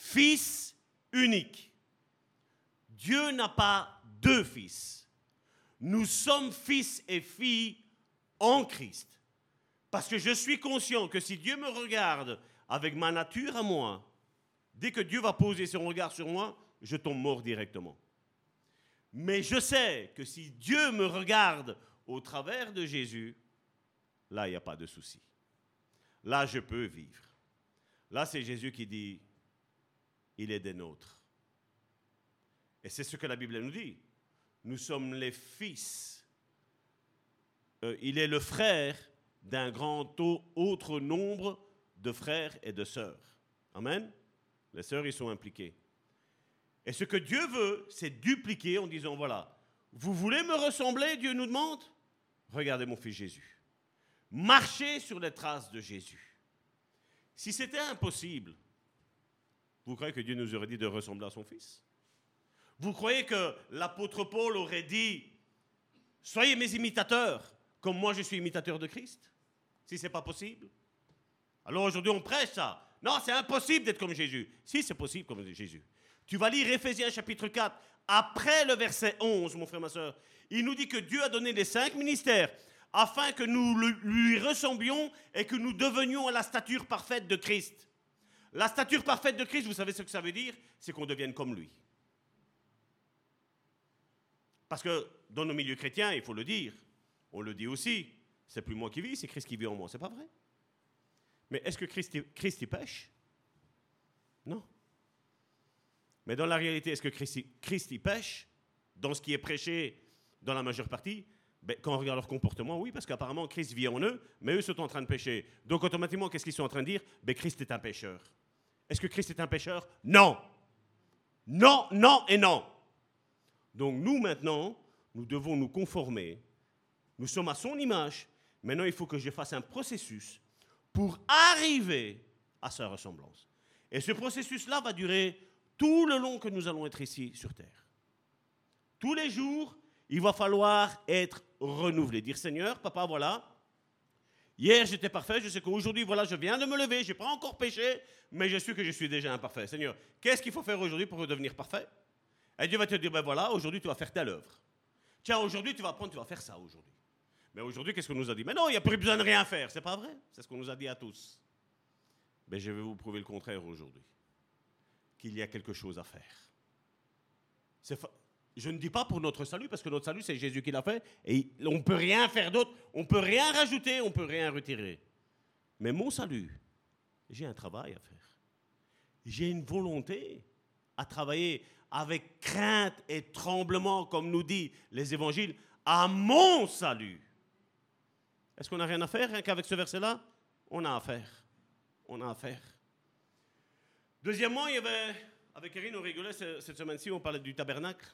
Fils unique. Dieu n'a pas deux fils. Nous sommes fils et filles en Christ. Parce que je suis conscient que si Dieu me regarde avec ma nature à moi, dès que Dieu va poser son regard sur moi, je tombe mort directement. Mais je sais que si Dieu me regarde au travers de Jésus, là, il n'y a pas de souci. Là, je peux vivre. Là, c'est Jésus qui dit, il est des nôtres. Et c'est ce que la Bible nous dit. Nous sommes les fils euh, il est le frère d'un grand autre nombre de frères et de sœurs. Amen. Les sœurs, ils sont impliquées. Et ce que Dieu veut, c'est dupliquer en disant, voilà, vous voulez me ressembler, Dieu nous demande? Regardez mon fils Jésus. Marchez sur les traces de Jésus. Si c'était impossible, vous croyez que Dieu nous aurait dit de ressembler à son fils? Vous croyez que l'apôtre Paul aurait dit, soyez mes imitateurs comme moi je suis imitateur de Christ Si c'est pas possible? Alors aujourd'hui on prêche ça. Non, c'est impossible d'être comme Jésus. Si c'est possible comme Jésus. Tu vas lire Éphésiens chapitre 4, après le verset 11, mon frère, ma soeur. Il nous dit que Dieu a donné les cinq ministères afin que nous lui ressemblions et que nous devenions à la stature parfaite de Christ. La stature parfaite de Christ, vous savez ce que ça veut dire? C'est qu'on devienne comme lui. Parce que dans nos milieux chrétiens, il faut le dire, on le dit aussi, c'est plus moi qui vis, c'est Christ qui vit en moi. C'est pas vrai. Mais est-ce que Christ, y pêche? Non. Mais dans la réalité, est-ce que Christ, Christ y pêche Dans ce qui est prêché dans la majeure partie? Ben, Quand on regarde leur comportement, oui, parce qu'apparemment Christ vit en eux, mais eux sont en train de pécher. Donc automatiquement, qu'est-ce qu'ils sont en train de dire? Ben, Christ est un pécheur. Est-ce que Christ est un pécheur? Non. Non, non et non. Donc nous maintenant, nous devons nous conformer nous sommes à son image. Maintenant, il faut que je fasse un processus pour arriver à sa ressemblance. Et ce processus-là va durer tout le long que nous allons être ici sur Terre. Tous les jours, il va falloir être renouvelé. Dire Seigneur, papa, voilà. Hier, j'étais parfait. Je sais qu'aujourd'hui, voilà, je viens de me lever. Je n'ai pas encore péché, mais je suis que je suis déjà imparfait. Seigneur, qu'est-ce qu'il faut faire aujourd'hui pour devenir parfait? Et Dieu va te dire ben voilà, aujourd'hui, tu vas faire telle œuvre. Tiens, aujourd'hui, tu vas prendre, tu vas faire ça aujourd'hui. Mais aujourd'hui, qu'est-ce qu'on nous a dit? Mais non, il n'y a plus besoin de rien faire. C'est pas vrai? C'est ce qu'on nous a dit à tous. Mais je vais vous prouver le contraire aujourd'hui. Qu'il y a quelque chose à faire. Je ne dis pas pour notre salut, parce que notre salut, c'est Jésus qui l'a fait. Et on ne peut rien faire d'autre. On ne peut rien rajouter, on ne peut rien retirer. Mais mon salut, j'ai un travail à faire. J'ai une volonté à travailler avec crainte et tremblement, comme nous dit les évangiles, à mon salut. Est-ce qu'on n'a rien à faire rien qu'avec ce verset-là? On a affaire. On a affaire. Deuxièmement, il y avait, avec Erin, on rigolait cette semaine-ci, on parlait du tabernacle.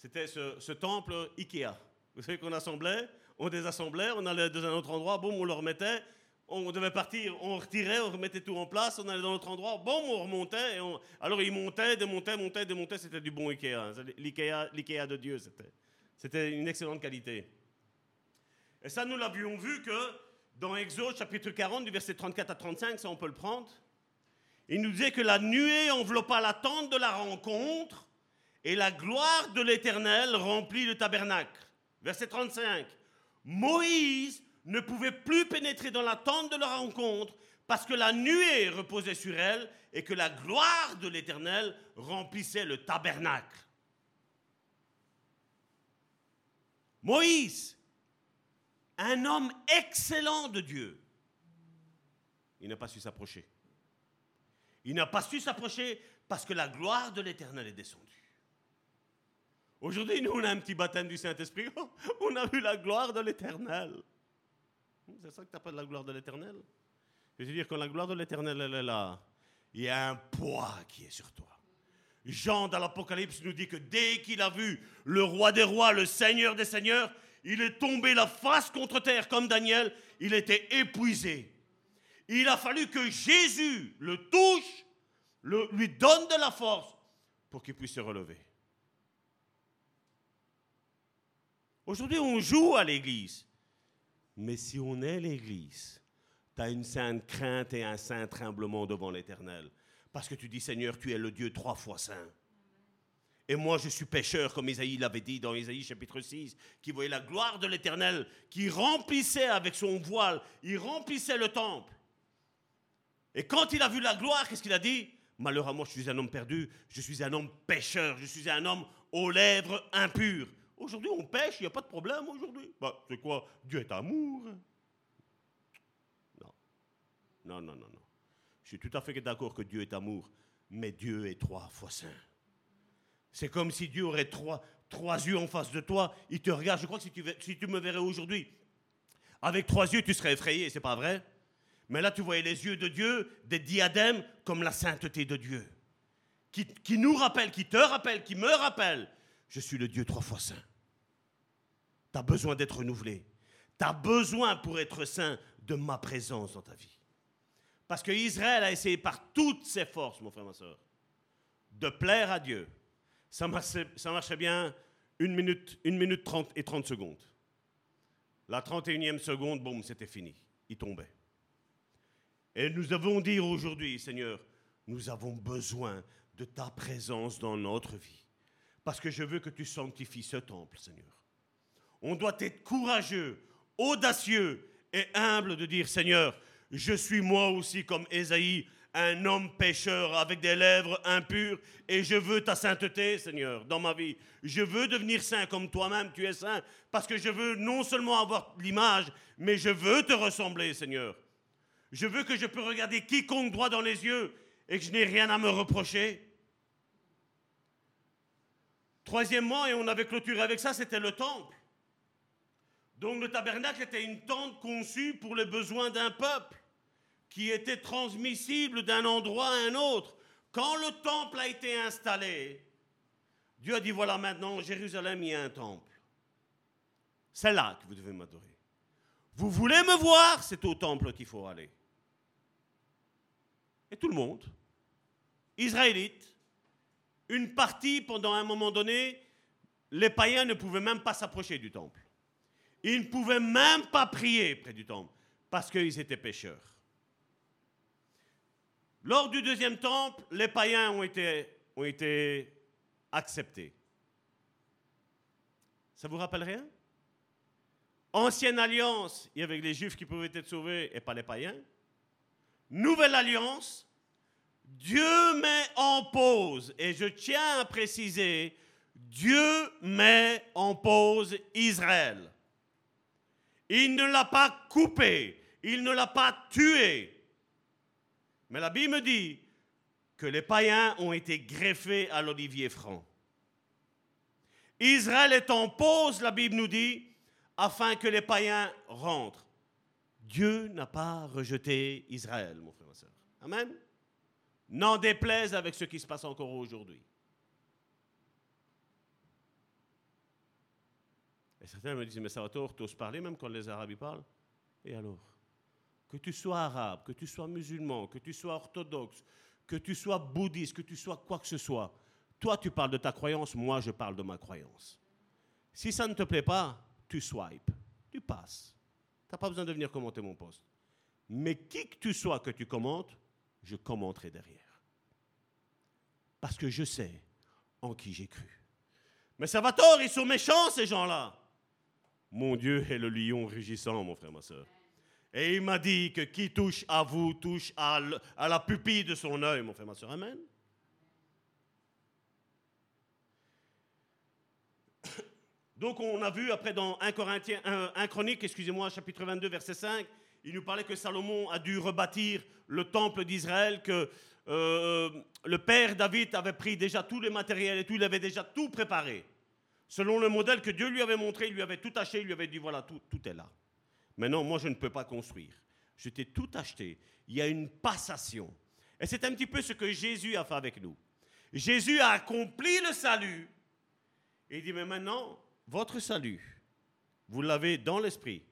C'était ce, temple Ikea. Vous savez qu'on assemblait, on désassemblait, on allait dans un autre endroit, boum, on le remettait, on devait partir, on retirait, on remettait tout en place, on allait dans l'autre endroit, bon, on remontait. Et on... Alors il montait, démontait, montait, démontait, c'était du bon Ikea. Hein. L'Ikea de Dieu, c'était. C'était une excellente qualité. Et ça, nous l'avions vu que dans Exode chapitre 40, du verset 34 à 35, ça on peut le prendre, il nous disait que la nuée enveloppa la tente de la rencontre et la gloire de l'Éternel remplit le tabernacle. Verset 35. Moïse ne pouvait plus pénétrer dans la tente de la rencontre parce que la nuée reposait sur elle et que la gloire de l'Éternel remplissait le tabernacle. Moïse, un homme excellent de Dieu, il n'a pas su s'approcher. Il n'a pas su s'approcher parce que la gloire de l'Éternel est descendue. Aujourd'hui, nous, on a un petit baptême du Saint-Esprit. On a vu la gloire de l'Éternel. C'est ça que tu appelles la gloire de l'éternel? Je veux dire, quand la gloire de l'éternel, elle est là, il y a un poids qui est sur toi. Jean dans l'Apocalypse nous dit que dès qu'il a vu le roi des rois, le seigneur des seigneurs, il est tombé la face contre terre comme Daniel, il était épuisé. Il a fallu que Jésus le touche, lui donne de la force pour qu'il puisse se relever. Aujourd'hui, on joue à l'église. Mais si on est l'Église, tu as une sainte crainte et un saint tremblement devant l'Éternel. Parce que tu dis, Seigneur, tu es le Dieu trois fois saint. Et moi, je suis pécheur, comme Isaïe l'avait dit dans Isaïe chapitre 6, qui voyait la gloire de l'Éternel, qui remplissait avec son voile, il remplissait le temple. Et quand il a vu la gloire, qu'est-ce qu'il a dit? Malheureusement, je suis un homme perdu, je suis un homme pécheur, je suis un homme aux lèvres impures. Aujourd'hui, on pêche, il n'y a pas de problème aujourd'hui. Bah, c'est quoi? Dieu est amour. Non. Non, non, non, non. Je suis tout à fait d'accord que Dieu est amour, mais Dieu est trois fois saint. C'est comme si Dieu aurait trois, trois yeux en face de toi, il te regarde. Je crois que si tu, si tu me verrais aujourd'hui, avec trois yeux, tu serais effrayé, c'est pas vrai? Mais là, tu voyais les yeux de Dieu, des diadèmes, comme la sainteté de Dieu. Qui, qui nous rappelle, qui te rappelle, qui me rappelle, je suis le Dieu trois fois saint. Tu as besoin d'être renouvelé. Tu as besoin pour être saint de ma présence dans ta vie. Parce que Israël a essayé par toutes ses forces, mon frère, ma soeur, de plaire à Dieu. Ça marchait, bien une minute, une minute trente et 30 secondes. La 31e seconde, boum, c'était fini. Il tombait. Et nous devons dire aujourd'hui, Seigneur, nous avons besoin de ta présence dans notre vie. Parce que je veux que tu sanctifies ce temple, Seigneur on doit être courageux, audacieux et humble de dire Seigneur, je suis moi aussi comme Ésaïe, un homme pécheur avec des lèvres impures, et je veux ta sainteté, Seigneur, dans ma vie. Je veux devenir saint comme toi-même, tu es saint, parce que je veux non seulement avoir l'image, mais je veux te ressembler, Seigneur. Je veux que je peux regarder quiconque droit dans les yeux et que je n'ai rien à me reprocher. Troisièmement, et on avait clôturé avec ça, c'était le temple. Donc le tabernacle était une tente conçue pour les besoins d'un peuple, qui était transmissible d'un endroit à un autre. Quand le temple a été installé, Dieu a dit, voilà maintenant, Jérusalem, il y a un temple. C'est là que vous devez m'adorer. Vous voulez me voir, c'est au temple qu'il faut aller. Et tout le monde, Israélites, une partie, pendant un moment donné, les païens ne pouvaient même pas s'approcher du temple. Ils ne pouvaient même pas prier près du temple parce qu'ils étaient pécheurs. Lors du deuxième temple, les païens ont été, acceptés. Ça vous rappelle rien? Ancienne alliance, il y avait les juifs qui pouvaient être sauvés et pas les païens. Nouvelle alliance, Dieu met en pause, et je tiens à préciser, Dieu met en pause Israël. Il ne l'a pas coupé, il ne l'a pas tué. Mais la Bible me dit que les païens ont été greffés à l'olivier franc. Israël est en pause, la Bible nous dit, afin que les païens rentrent. Dieu n'a pas rejeté Israël, mon frère, ma soeur. Amen. N'en déplaise avec ce qui se passe encore aujourd'hui. Et certains me disent, mais ça va tu oses parler même quand les Arabes y parlent? Et alors? Que tu sois arabe, que tu sois musulman, que tu sois orthodoxe, que tu sois bouddhiste, que tu sois quoi que ce soit, toi tu parles de ta croyance, moi je parle de ma croyance. Si ça ne te plaît pas, tu swipes, tu passes. Tu n'as pas besoin de venir commenter mon poste. Mais qui que tu sois que tu commentes, je commenterai derrière. Parce que je sais en qui j'ai cru. Mais ça va tort, ils sont méchants ces gens-là. Mon Dieu est le lion rugissant, mon frère, ma soeur. Et il m'a dit que qui touche à vous touche à, la pupille de son œil, mon frère, ma soeur. Amen. Donc on a vu après dans 1 Corinthiens, 1, Chronique, excusez-moi, chapitre 22, verset 5, il nous parlait que Salomon a dû rebâtir le temple d'Israël, que euh, le père David avait pris déjà tous les matériels et tout, il avait déjà tout préparé. Selon le modèle que Dieu lui avait montré, il lui avait tout acheté, il lui avait dit voilà, tout, est là. Maintenant, moi, je ne peux pas construire. Je t'ai tout acheté. Il y a une passation. Et c'est un petit peu ce que Jésus a fait avec nous. Jésus a accompli le salut. Et il dit, mais maintenant, votre salut, vous l'avez dans l'esprit.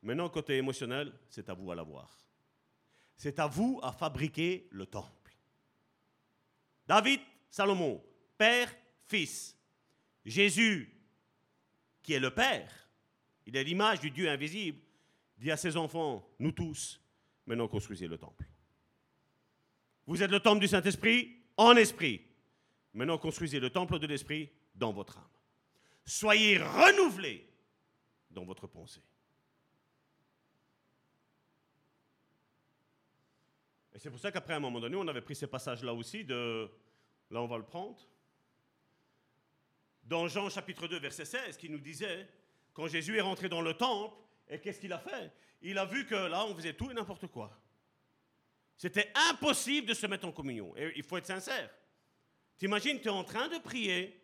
Maintenant, côté émotionnel, c'est à vous à l'avoir. C'est à vous à fabriquer le temple. David, Salomon, Père, Fils. Jésus, qui est le Père, il est l'image du Dieu invisible, dit à ses enfants, nous tous, maintenant construisez le temple. Vous êtes le temple du Saint-Esprit en esprit. Maintenant construisez le temple de l'Esprit dans votre âme. Soyez renouvelés dans votre pensée. Et c'est pour ça qu'après, un moment donné, on avait pris ces passages-là aussi, de, là on va le prendre, dans Jean chapitre 2, verset 16, qui nous disait, quand Jésus est rentré dans le temple, et qu'est-ce qu'il a fait? Il a vu que là, on faisait tout et n'importe quoi. C'était impossible de se mettre en communion. Et il faut être sincère. T'imagines, tu es en train de prier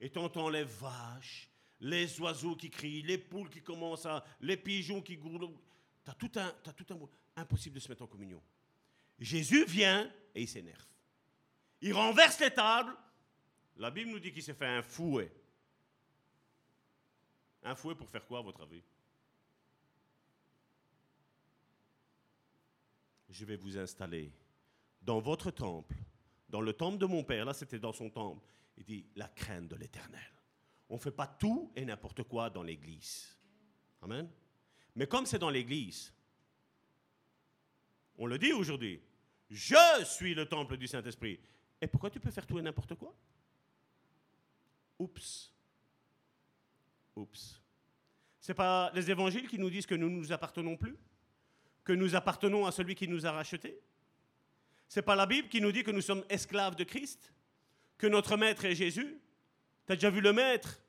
et tu entends les vaches, les oiseaux qui crient, les poules qui commencent à. les pigeons qui gourlent. Tu as tout un. As tout un impossible de se mettre en communion. Jésus vient et il s'énerve. Il renverse les tables la Bible nous dit qu'il s'est fait un fouet. Un fouet pour faire quoi, à votre avis? Je vais vous installer dans votre temple, dans le temple de mon Père. Là, c'était dans son temple. Il dit la crainte de l'éternel. On ne fait pas tout et n'importe quoi dans l'église. Amen. Mais comme c'est dans l'église, on le dit aujourd'hui, je suis le temple du Saint-Esprit. Et pourquoi tu peux faire tout et n'importe quoi? Oups. Oups. Ce n'est pas les évangiles qui nous disent que nous ne nous appartenons plus Que nous appartenons à celui qui nous a rachetés? Ce n'est pas la Bible qui nous dit que nous sommes esclaves de Christ Que notre maître est Jésus? Tu as déjà vu le maître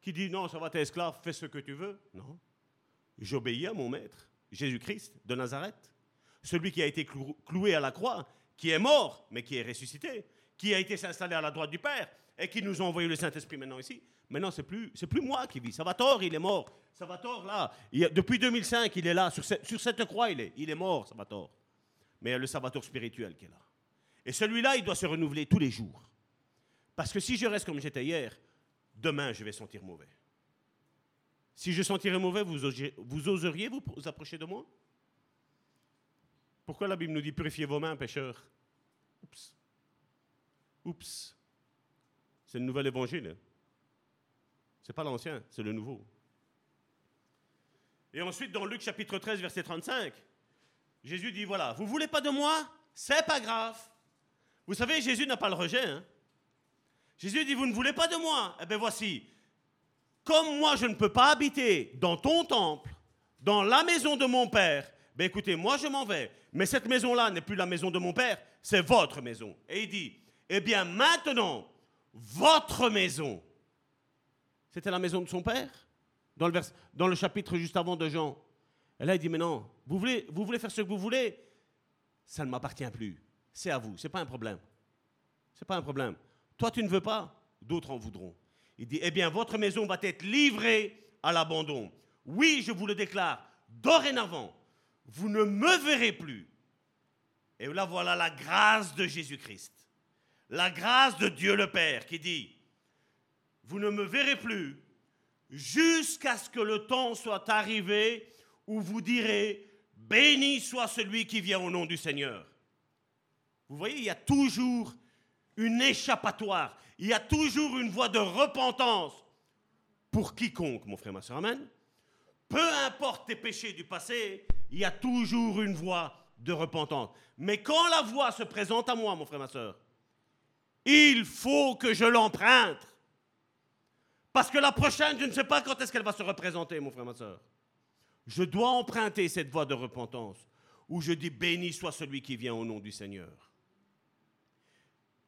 qui dit non, ça va, t'es esclave, fais ce que tu veux? Non. J'obéis à mon maître, Jésus-Christ de Nazareth. Celui qui a été cloué à la croix, qui est mort, mais qui est ressuscité, qui a été s'installer à la droite du Père, et qui nous ont envoyé le Saint-Esprit maintenant ici. Maintenant, c'est plus, plus moi qui vis. Salvatore, il est mort. Salvatore, là, depuis 2005, il est là. Sur, sur cette croix, il est. Il est mort, Salvatore. Mais il y a le Salvatore spirituel qui est là. Et celui-là, il doit se renouveler tous les jours. Parce que si je reste comme j'étais hier, demain, je vais sentir mauvais. Si je sentirais mauvais, vous vous, oseriez vous approcher de moi? Pourquoi la Bible nous dit purifiez vos mains, pécheurs? Oups. Oups. C'est le nouvel évangile. Ce n'est pas l'ancien, c'est le nouveau. Et ensuite, dans Luc chapitre 13, verset 35, Jésus dit, voilà, vous voulez pas de moi? C'est pas grave. Vous savez, Jésus n'a pas le rejet. Hein. Jésus dit, vous ne voulez pas de moi? Eh bien voici, comme moi je ne peux pas habiter dans ton temple, dans la maison de mon Père, ben écoutez, moi je m'en vais. Mais cette maison-là n'est plus la maison de mon Père, c'est votre maison. Et il dit, eh bien maintenant, votre maison. C'était la maison de son père, dans le, chapitre juste avant de Jean. Et là, il dit, mais non, vous voulez, vous voulez faire ce que vous voulez Ça ne m'appartient plus. C'est à vous, ce n'est pas un problème. Ce n'est pas un problème. Toi, tu ne veux pas, d'autres en voudront. Il dit, eh bien, votre maison va être livrée à l'abandon. Oui, je vous le déclare, dorénavant, vous ne me verrez plus. Et là, voilà la grâce de Jésus-Christ. La grâce de Dieu le Père qui dit, vous ne me verrez plus jusqu'à ce que le temps soit arrivé où vous direz, béni soit celui qui vient au nom du Seigneur. Vous voyez, il y a toujours une échappatoire, il y a toujours une voie de repentance pour quiconque, mon frère, ma soeur, amen. Peu importe tes péchés du passé, il y a toujours une voie de repentance. Mais quand la voie se présente à moi, mon frère, ma soeur, il faut que je l'emprunte. Parce que la prochaine, je ne sais pas quand est-ce qu'elle va se représenter, mon frère, ma soeur. Je dois emprunter cette voie de repentance où je dis béni soit celui qui vient au nom du Seigneur.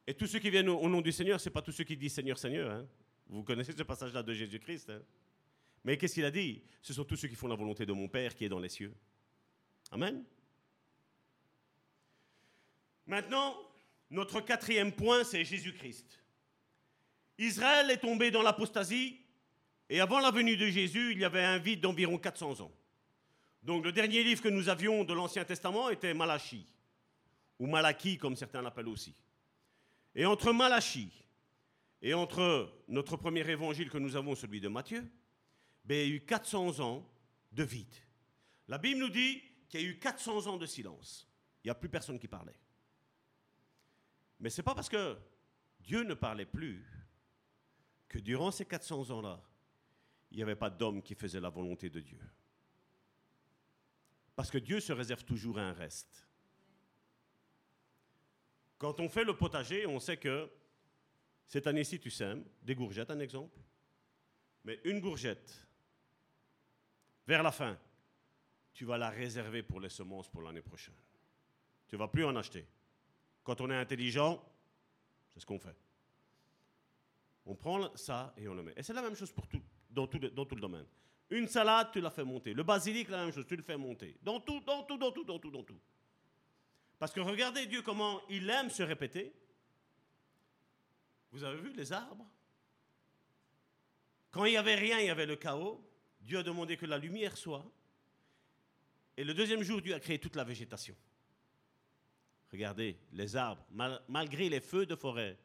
Et tous ceux qui viennent au nom du Seigneur, ce n'est pas tous ceux qui disent Seigneur, Seigneur. Hein. Vous connaissez ce passage-là de Jésus-Christ. Hein. Mais qu'est-ce qu'il a dit? Ce sont tous ceux qui font la volonté de mon Père qui est dans les cieux. Amen. Maintenant, notre quatrième point, c'est Jésus-Christ. Israël est tombé dans l'apostasie, et avant la venue de Jésus, il y avait un vide d'environ 400 ans. Donc le dernier livre que nous avions de l'Ancien Testament était Malachie, ou Malachie comme certains l'appellent aussi. Et entre Malachie et entre notre premier évangile que nous avons, celui de Matthieu, ben, il y a eu 400 ans de vide. La Bible nous dit qu'il y a eu 400 ans de silence. Il n'y a plus personne qui parlait. Mais ce n'est pas parce que Dieu ne parlait plus que durant ces 400 ans-là, il n'y avait pas d'homme qui faisait la volonté de Dieu. Parce que Dieu se réserve toujours un reste. Quand on fait le potager, on sait que cette année-ci, tu sèmes des gourgettes, un exemple. Mais une gourgette, vers la fin, tu vas la réserver pour les semences pour l'année prochaine. Tu ne vas plus en acheter. Quand on est intelligent, c'est ce qu'on fait. On prend ça et on le met. Et c'est la même chose pour tout, dans, tout, le domaine. Une salade, tu la fais monter. Le basilic, la même chose, tu le fais monter. Dans tout, dans tout, dans tout, dans tout, dans tout. Parce que regardez Dieu comment il aime se répéter. Vous avez vu les arbres? Quand il n'y avait rien, il y avait le chaos. Dieu a demandé que la lumière soit. Et le deuxième jour, Dieu a créé toute la végétation. Regardez, les arbres, malgré les feux de forêt,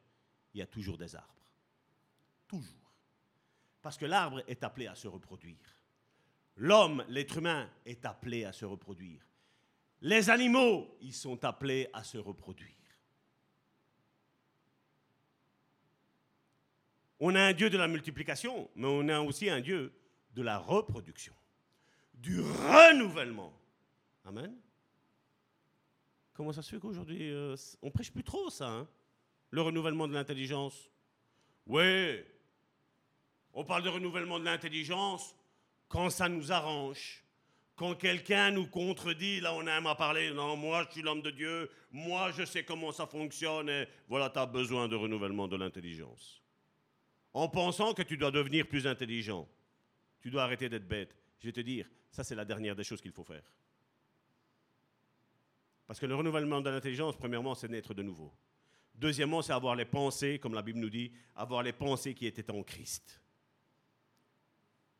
il y a toujours des arbres. Toujours. Parce que l'arbre est appelé à se reproduire. L'homme, l'être humain, est appelé à se reproduire. Les animaux, ils sont appelés à se reproduire. On a un Dieu de la multiplication, mais on a aussi un Dieu de la reproduction, du renouvellement. Amen. Comment ça se fait qu'aujourd'hui, euh, on prêche plus trop ça, hein? le renouvellement de l'intelligence Oui, on parle de renouvellement de l'intelligence quand ça nous arrange. Quand quelqu'un nous contredit, là on aime à parler, non, moi je suis l'homme de Dieu, moi je sais comment ça fonctionne, et voilà, tu as besoin de renouvellement de l'intelligence. En pensant que tu dois devenir plus intelligent, tu dois arrêter d'être bête. Je vais te dire, ça c'est la dernière des choses qu'il faut faire. Parce que le renouvellement de l'intelligence, premièrement, c'est naître de nouveau. Deuxièmement, c'est avoir les pensées, comme la Bible nous dit, avoir les pensées qui étaient en Christ.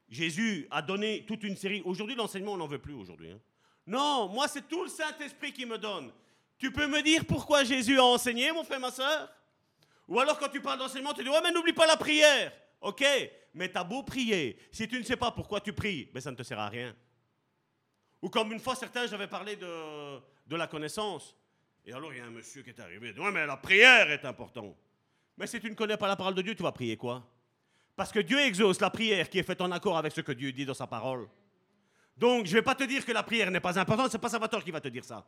Jésus a donné toute une série. Aujourd'hui, l'enseignement, on n'en veut plus aujourd'hui. Hein. Non, moi, c'est tout le Saint-Esprit qui me donne. Tu peux me dire pourquoi Jésus a enseigné, mon frère, ma soeur? Ou alors, quand tu parles d'enseignement, tu dis Ouais, mais n'oublie pas la prière. Ok, mais tu as beau prier. Si tu ne sais pas pourquoi tu pries, ben, ça ne te sert à rien. Ou comme une fois, certains, j'avais parlé de, de la connaissance. Et alors, il y a un monsieur qui est arrivé. Ouais, mais la prière est importante. Mais si tu ne connais pas la parole de Dieu, tu vas prier quoi? Parce que Dieu exauce la prière qui est faite en accord avec ce que Dieu dit dans sa parole. Donc, je ne vais pas te dire que la prière n'est pas importante, ce n'est pas Salvatore qui va te dire ça.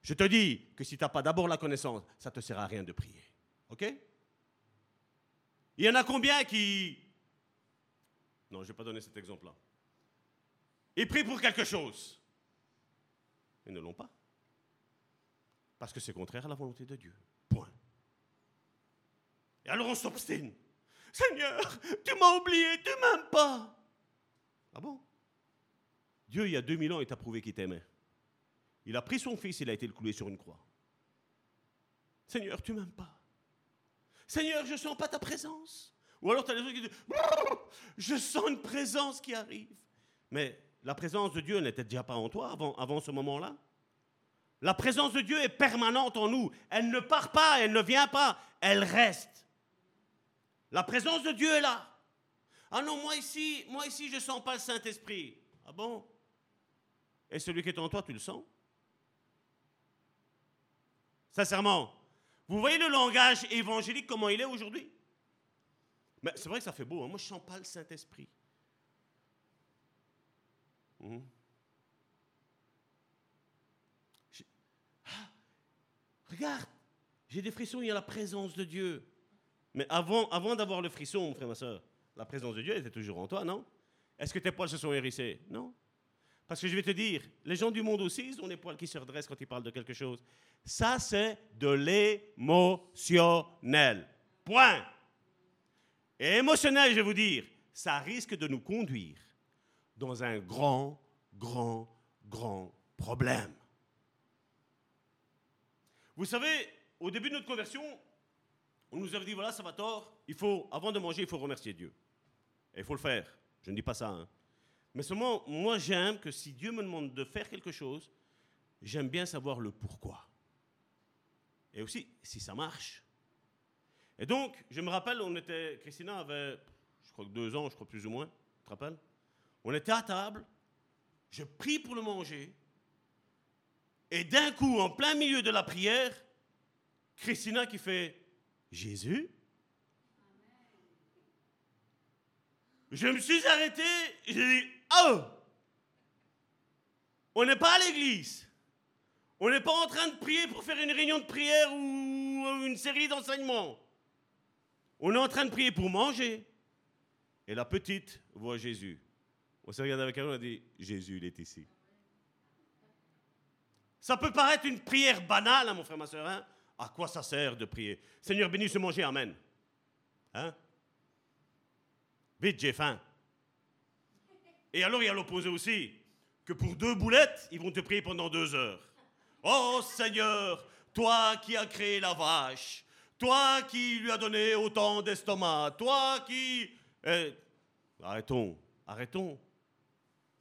Je te dis que si tu n'as pas d'abord la connaissance, ça ne te sert à rien de prier. OK? Il y en a combien qui... Non, je ne vais pas donner cet exemple-là. Ils prient pour quelque chose. Ils ne l'ont pas. Parce que c'est contraire à la volonté de Dieu. Point. Et alors on s'obstine. Seigneur, tu m'as oublié, tu m'aimes pas. Ah bon? Dieu, il y a 2000 ans, il t'a prouvé qu'il t'aimait. Il a pris son fils, il a été le cloué sur une croix. Seigneur, tu m'aimes pas. Seigneur, je ne sens pas ta présence. Ou alors tu as les autres qui disent, je sens une présence qui arrive. Mais la présence de Dieu n'était déjà pas en toi avant ce moment-là La présence de Dieu est permanente en nous. Elle ne part pas, elle ne vient pas, elle reste. La présence de Dieu est là. Ah non, moi ici, moi ici, je ne sens pas le Saint-Esprit. Ah bon? Et celui qui est en toi, tu le sens? Sincèrement, vous voyez le langage évangélique, comment il est aujourd'hui? Mais c'est vrai que ça fait beau. Hein. Moi, je ne sens pas le Saint-Esprit. Mhm. Regarde, j'ai des frissons, il y a la présence de Dieu. Mais avant, avant d'avoir le frisson, mon frère, ma soeur, la présence de Dieu était toujours en toi, non? Est-ce que tes poils se sont hérissés? Non. Parce que je vais te dire, les gens du monde aussi, ils ont les poils qui se redressent quand ils parlent de quelque chose. Ça, c'est de l'émotionnel. Point. Et émotionnel, je vais vous dire, ça risque de nous conduire dans un grand, grand, grand problème. Vous savez, au début de notre conversion, on nous avait dit, voilà, ça va tort, il faut, avant de manger, il faut remercier Dieu. Et il faut le faire. Je ne dis pas ça. Hein. Mais seulement, moi j'aime que si Dieu me demande de faire quelque chose, j'aime bien savoir le pourquoi. Et aussi, si ça marche. Et donc, je me rappelle, on était, Christina avait, je crois que deux ans, je crois plus ou moins, tu te rappelles? On était à table, je prie pour le manger, et d'un coup, en plein milieu de la prière, Christina qui fait Jésus? Je me suis arrêté, j'ai dit Oh On n'est pas à l'église. On n'est pas en train de prier pour faire une réunion de prière ou une série d'enseignements. On est en train de prier pour manger. Et la petite voit Jésus. On s'est regardé avec elle, on a dit Jésus, il est ici. Ça peut paraître une prière banale, hein, mon frère, ma soeur. Hein? À quoi ça sert de prier? Seigneur, bénis ce manger, Amen. Hein? Vite, j'ai faim. Et alors, il y a l'opposé aussi, que pour deux boulettes, ils vont te prier pendant deux heures. Oh Seigneur, toi qui as créé la vache, toi qui lui as donné autant d'estomac, toi qui... Eh, arrêtons, arrêtons.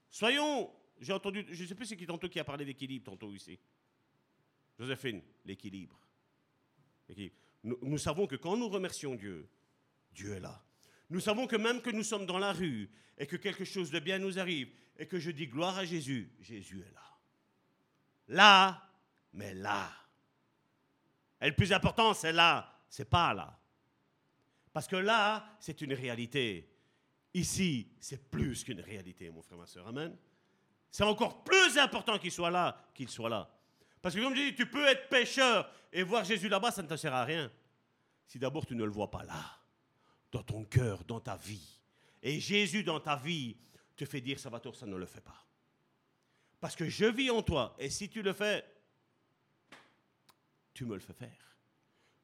Soyons, j'ai entendu, je ne sais plus c'est qui tantôt qui a parlé d'équilibre tantôt ici. Joséphine, l'équilibre. Nous, savons que quand nous remercions Dieu, Dieu est là. Nous savons que même que nous sommes dans la rue et que quelque chose de bien nous arrive et que je dis gloire à Jésus, Jésus est là. Là, mais là. Et le plus important, c'est là, c'est pas là. Parce que là, c'est une réalité. Ici, c'est plus qu'une réalité, mon frère, ma soeur. Amen. C'est encore plus important qu'il soit là qu'il soit là. Parce que comme je dis, tu peux être pécheur et voir Jésus là-bas, ça ne te sert à rien. Si d'abord tu ne le vois pas là, dans ton cœur, dans ta vie. Et Jésus dans ta vie te fait dire, Salvatore, ça ne le fait pas. Parce que je vis en toi. Et si tu le fais, tu me le fais faire.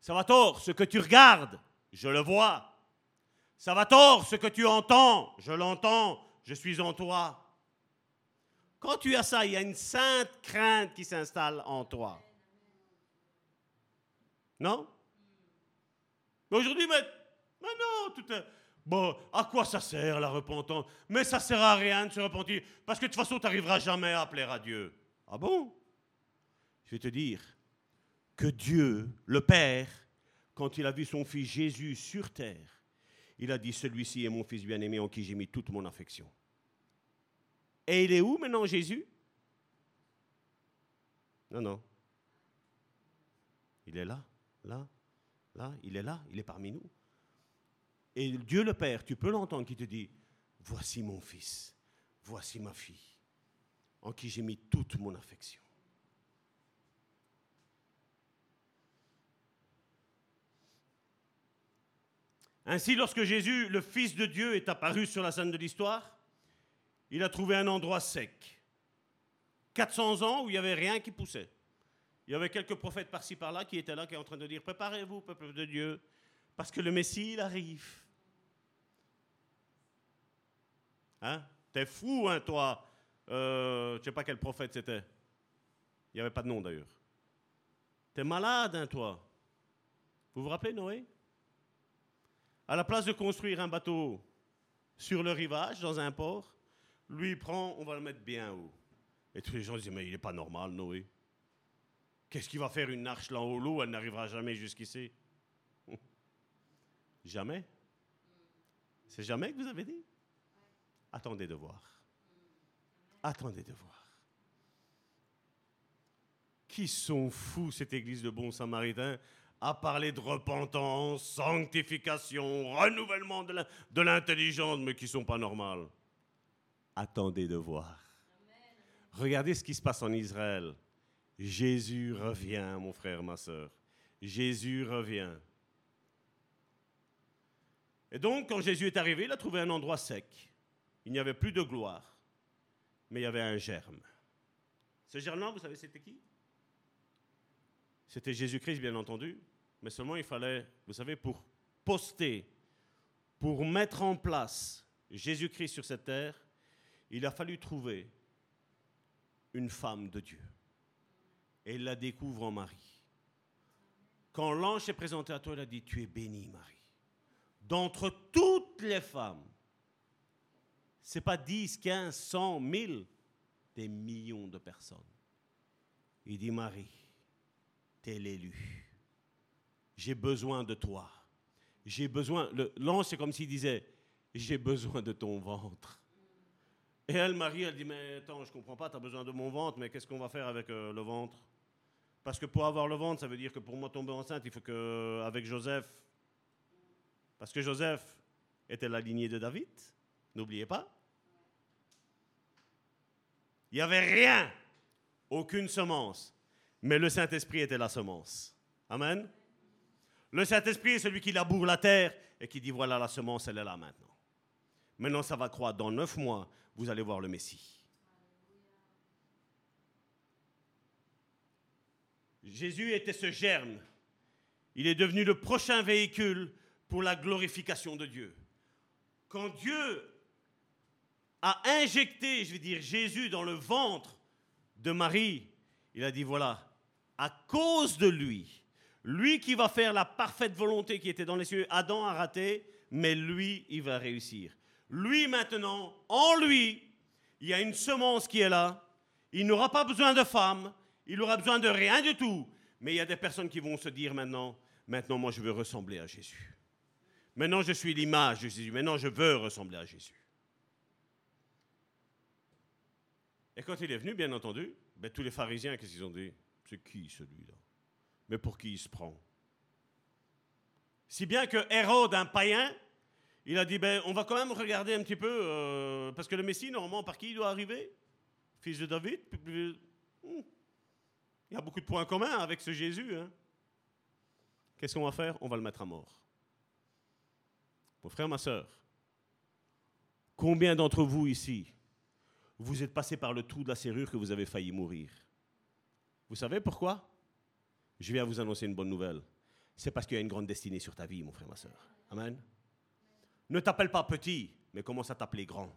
Salvatore, ce que tu regardes, je le vois. Salvatore, ce que tu entends, je l'entends. Je suis en toi. Quand tu as ça, il y a une sainte crainte qui s'installe en toi. Non? Mais aujourd'hui, mais, non, tout est... Bon, à quoi ça sert la repentance? Mais ça sert à rien de se repentir, parce que de toute façon, tu n'arriveras jamais à plaire à Dieu. Ah bon? Je vais te dire que Dieu, le Père, quand il a vu son fils Jésus sur terre, il a dit, celui-ci est mon fils bien-aimé en qui j'ai mis toute mon affection. Et il est où maintenant Jésus? Non, non. Il est là, là, là, il est là, il est parmi nous. Et Dieu le Père, tu peux l'entendre qui te dit, voici mon fils, voici ma fille, en qui j'ai mis toute mon affection. Ainsi, lorsque Jésus, le Fils de Dieu, est apparu sur la scène de l'histoire, il a trouvé un endroit sec. 400 ans où il n'y avait rien qui poussait. Il y avait quelques prophètes par-ci par-là qui étaient là, qui étaient en train de dire Préparez-vous, peuple de Dieu, parce que le Messie, il arrive. Hein? T'es fou, hein, toi euh, Je sais pas quel prophète c'était. Il n'y avait pas de nom d'ailleurs. T'es malade, hein, toi Vous vous rappelez Noé? À la place de construire un bateau sur le rivage, dans un port, Lui, prend, on va le mettre bien haut. Et tous les gens disent, mais il n'est pas normal, Noé. Qu'est-ce qu'il va faire une arche là haut? L'eau Elle n'arrivera jamais jusqu'ici. Jamais? C'est jamais que vous avez dit? Attendez de voir. Attendez de voir. Qui sont fous, cette église de bons samaritains, à parler de repentance, sanctification, renouvellement de l'intelligence, mais qui ne sont pas normales? Attendez de voir. Regardez ce qui se passe en Israël. Jésus revient, mon frère, ma soeur. Jésus revient. Et donc, quand Jésus est arrivé, il a trouvé un endroit sec. Il n'y avait plus de gloire, mais il y avait un germe. Ce germe-là, vous savez, c'était qui? C'était Jésus-Christ, bien entendu, mais seulement il fallait, vous savez, pour poster, pour mettre en place Jésus-Christ sur cette terre, il a fallu trouver une femme de Dieu. Et il la découvre en Marie. Quand l'ange s'est présenté à toi, il a dit, tu es bénie, Marie d'entre toutes les femmes, ce n'est pas 10, 15, 100, 1000, des millions de personnes. Il dit, Marie, t'es l'élu. J'ai besoin de toi. J'ai besoin. L'ange, c'est comme s'il disait, j'ai besoin de ton ventre. Et elle, Marie, elle dit, mais attends, je comprends pas, tu as besoin de mon ventre, mais qu'est-ce qu'on va faire avec euh, le ventre? Parce que pour avoir le ventre, ça veut dire que pour moi tomber enceinte, il faut que, avec Joseph, parce que Joseph était la lignée de David, n'oubliez pas. Il n'y avait rien, aucune semence, mais le Saint-Esprit était la semence. Amen. Le Saint-Esprit est celui qui laboure la terre et qui dit voilà la semence, elle est là maintenant. Maintenant, ça va croître. Dans neuf mois, vous allez voir le Messie. Jésus était ce germe. Il est devenu le prochain véhicule pour la glorification de Dieu. Quand Dieu a injecté, je veux dire, Jésus dans le ventre de Marie, il a dit, voilà, à cause de lui, lui qui va faire la parfaite volonté qui était dans les cieux, Adam a raté, mais lui, il va réussir. Lui maintenant, en lui, il y a une semence qui est là. Il n'aura pas besoin de femme, il n'aura besoin de rien du tout. Mais il y a des personnes qui vont se dire maintenant, maintenant moi je veux ressembler à Jésus. Maintenant, je suis l'image de Jésus. Maintenant, je veux ressembler à Jésus. Et quand il est venu, bien entendu, ben, tous les pharisiens, qu'est-ce qu'ils ont dit? C'est qui celui-là? Mais pour qui il se prend? Si bien que Hérode, un païen, il a dit ben, on va quand même regarder un petit peu, euh, parce que le Messie, normalement, par qui il doit arriver? Fils de David? Hmm. Il y a beaucoup de points communs avec ce Jésus. Hein. Qu'est-ce qu'on va faire? On va le mettre à mort. Mon frère, ma soeur, combien d'entre vous ici, vous êtes passé par le trou de la serrure que vous avez failli mourir? Vous savez pourquoi? Je viens vous annoncer une bonne nouvelle. C'est parce qu'il y a une grande destinée sur ta vie, mon frère, ma soeur. Amen. Ne t'appelle pas petit, mais commence à t'appeler grand.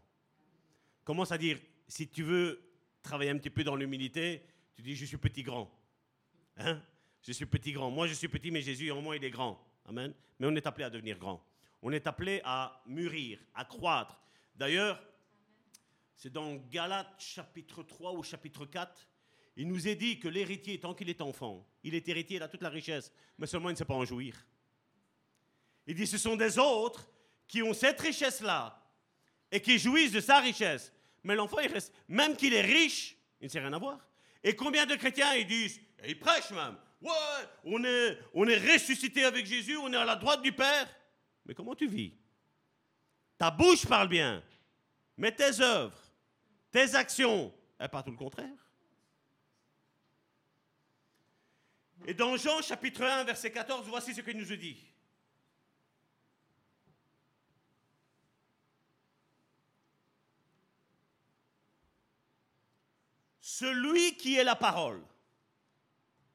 Commence à dire, si tu veux travailler un petit peu dans l'humilité, tu dis, je suis petit grand. Hein? Je suis petit grand. Moi, je suis petit, mais Jésus, en moi, il est grand. Amen. Mais on est appelé à devenir grand. On est appelé à mûrir, à croître. D'ailleurs, c'est dans Galates chapitre 3 ou chapitre 4, il nous est dit que l'héritier, tant qu'il est enfant, il est héritier, il a toute la richesse, mais seulement il ne sait pas en jouir. Il dit, ce sont des autres qui ont cette richesse-là et qui jouissent de sa richesse. Mais l'enfant, il reste, même qu'il est riche, il ne sait rien avoir. Et combien de chrétiens, ils disent, et ils prêchent même, ouais, on est, on est ressuscité avec Jésus, on est à la droite du Père. Mais comment tu vis? Ta bouche parle bien, mais tes œuvres, tes actions, elles parlent tout le contraire. Et dans Jean chapitre 1, verset 14, voici ce qu'il nous dit. Celui qui est la parole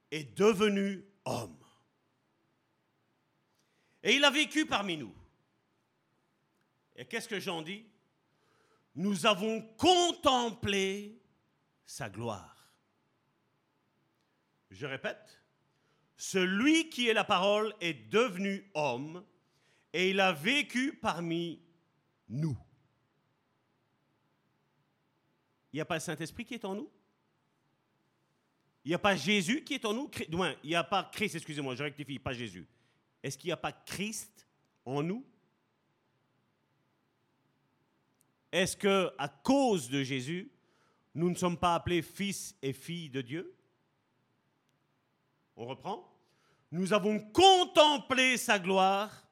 est devenu homme et il a vécu parmi nous. Et qu'est-ce que Jean dit Nous avons contemplé sa gloire. Je répète, celui qui est la parole est devenu homme et il a vécu parmi nous. il n'y a pas le Saint-Esprit qui est en nous? Il n'y a pas Jésus qui est en nous il n'y a pas Christ, excusez-moi, je rectifie, pas Jésus. Est-ce qu'il n'y a pas Christ en nous? Est-ce que à cause de Jésus, nous ne sommes pas appelés fils et filles de Dieu? On reprend Nous avons contemplé sa gloire,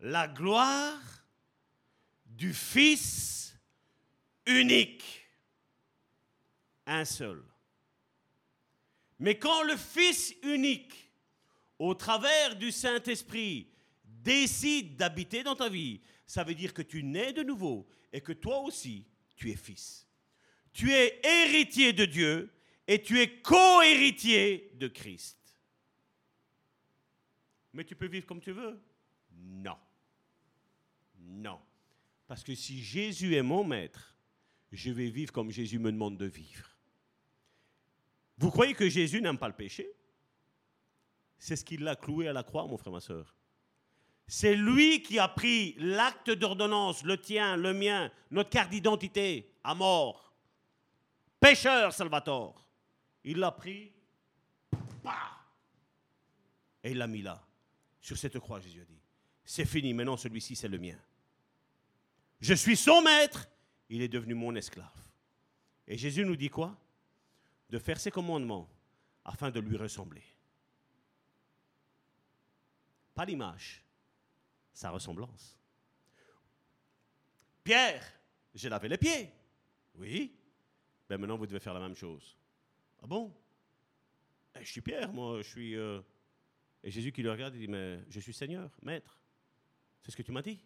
la gloire du Fils unique, un seul. Mais quand le Fils unique, au travers du Saint-Esprit, décide d'habiter dans ta vie, ça veut dire que tu nais de nouveau et que toi aussi, tu es fils. Tu es héritier de Dieu et tu es co-héritier de Christ. Mais tu peux vivre comme tu veux? Non. Non. Parce que si Jésus est mon maître, je vais vivre comme Jésus me demande de vivre. Vous croyez que Jésus n'aime pas le péché? C'est ce qui l'a cloué à la croix, mon frère, ma soeur. C'est lui qui a pris l'acte d'ordonnance, le tien, le mien, notre carte d'identité, à mort. Pécheur, Salvatore. Il l'a pris, et il l'a mis là. Sur cette croix, Jésus a dit, c'est fini, maintenant celui-ci, c'est le mien. Je suis son maître, il est devenu mon esclave. Et Jésus nous dit quoi? De faire ses commandements afin de lui ressembler. Pas l'image, sa ressemblance. Pierre, j'ai lavé les pieds. Oui. Ben maintenant, vous devez faire la même chose. Ah bon? Eh, Je suis Pierre, moi, je suis... euh, Et Jésus qui le regarde, il dit, mais je suis Seigneur, Maître. C'est ce que tu m'as dit.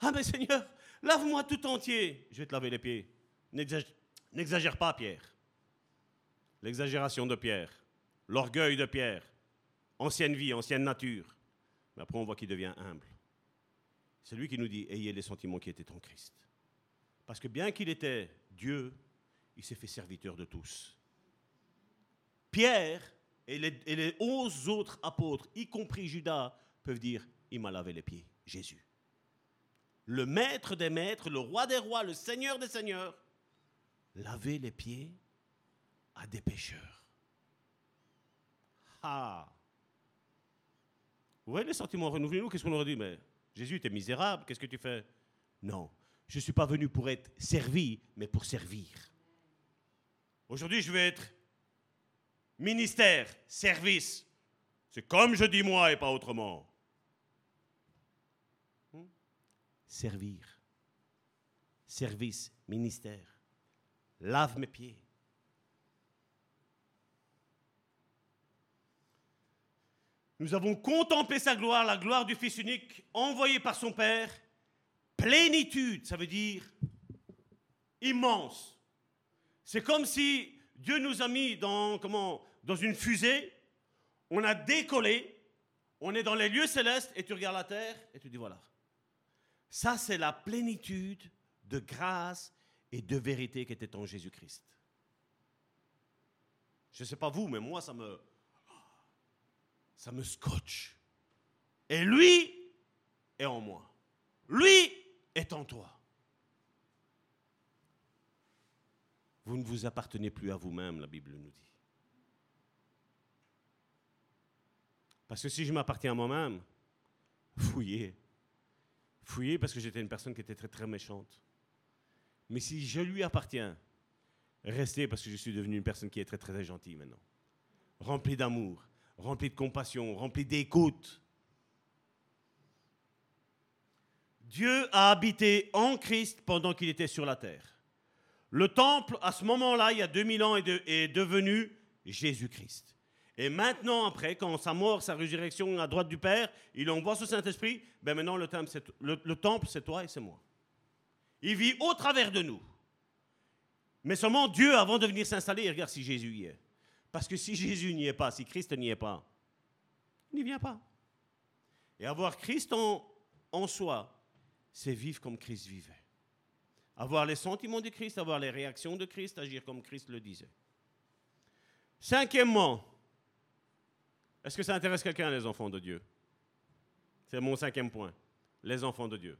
Ah mais Seigneur, lave-moi tout entier. Je vais te laver les pieds. N'exag- N'exagère pas, Pierre. L'exagération de Pierre, l'orgueil de Pierre, ancienne vie, ancienne nature. Mais après, on voit qu'il devient humble. C'est lui qui nous dit, ayez les sentiments qui étaient en Christ. Parce que bien qu'il était Dieu, il s'est fait serviteur de tous. Pierre et les, et les onze autres apôtres, y compris Judas, peuvent dire, il m'a lavé les pieds, Jésus le maître des maîtres, le roi des rois, le seigneur des seigneurs, laver les pieds à des pécheurs. Ah Vous voyez les sentiments renouvelés qu'est-ce qu'on aurait dit? Mais Jésus, tu es misérable, qu'est-ce que tu fais? Non, je ne suis pas venu pour être servi, mais pour servir. Aujourd'hui, je vais être ministère, service. C'est comme je dis moi et pas autrement. servir. Service, ministère. Lave mes pieds. Nous avons contemplé sa gloire, la gloire du Fils unique, envoyé par son Père. Plénitude, ça veut dire immense. C'est comme si Dieu nous a mis dans, comment, dans une fusée, on a décollé, on est dans les lieux célestes, et tu regardes la terre, et tu dis voilà. Ça, c'est la plénitude de grâce et de vérité qui était en Jésus-Christ. Je ne sais pas vous, mais moi, ça me, ça me scotche. Et lui est en moi. Lui est en toi. Vous ne vous appartenez plus à vous-même, la Bible nous dit. Parce que si je m'appartiens à moi-même, fouillez. Fouillez parce que j'étais une personne qui était très très méchante. Mais si je lui appartiens, restez parce que je suis devenu une personne qui est très très gentille maintenant. Remplie d'amour, remplie de compassion, remplie d'écoute. Dieu a habité en Christ pendant qu'il était sur la terre. Le temple, à ce moment-là, il y a 2000 ans, est, de- est devenu Jésus-Christ. Et maintenant, après, quand sa mort, sa résurrection à droite du Père, il envoie ce Saint-Esprit, ben maintenant le temple, c'est, le, le temple, c'est toi et c'est moi. Il vit au travers de nous. Mais seulement Dieu, avant de venir s'installer, regarde si Jésus y est. Parce que si Jésus n'y est pas, si Christ n'y est pas, il n'y vient pas. Et avoir Christ en, en soi, c'est vivre comme Christ vivait. Avoir les sentiments de Christ, avoir les réactions de Christ, agir comme Christ le disait. Cinquièmement, est-ce que ça intéresse quelqu'un, les enfants de Dieu? C'est mon cinquième point, les enfants de Dieu.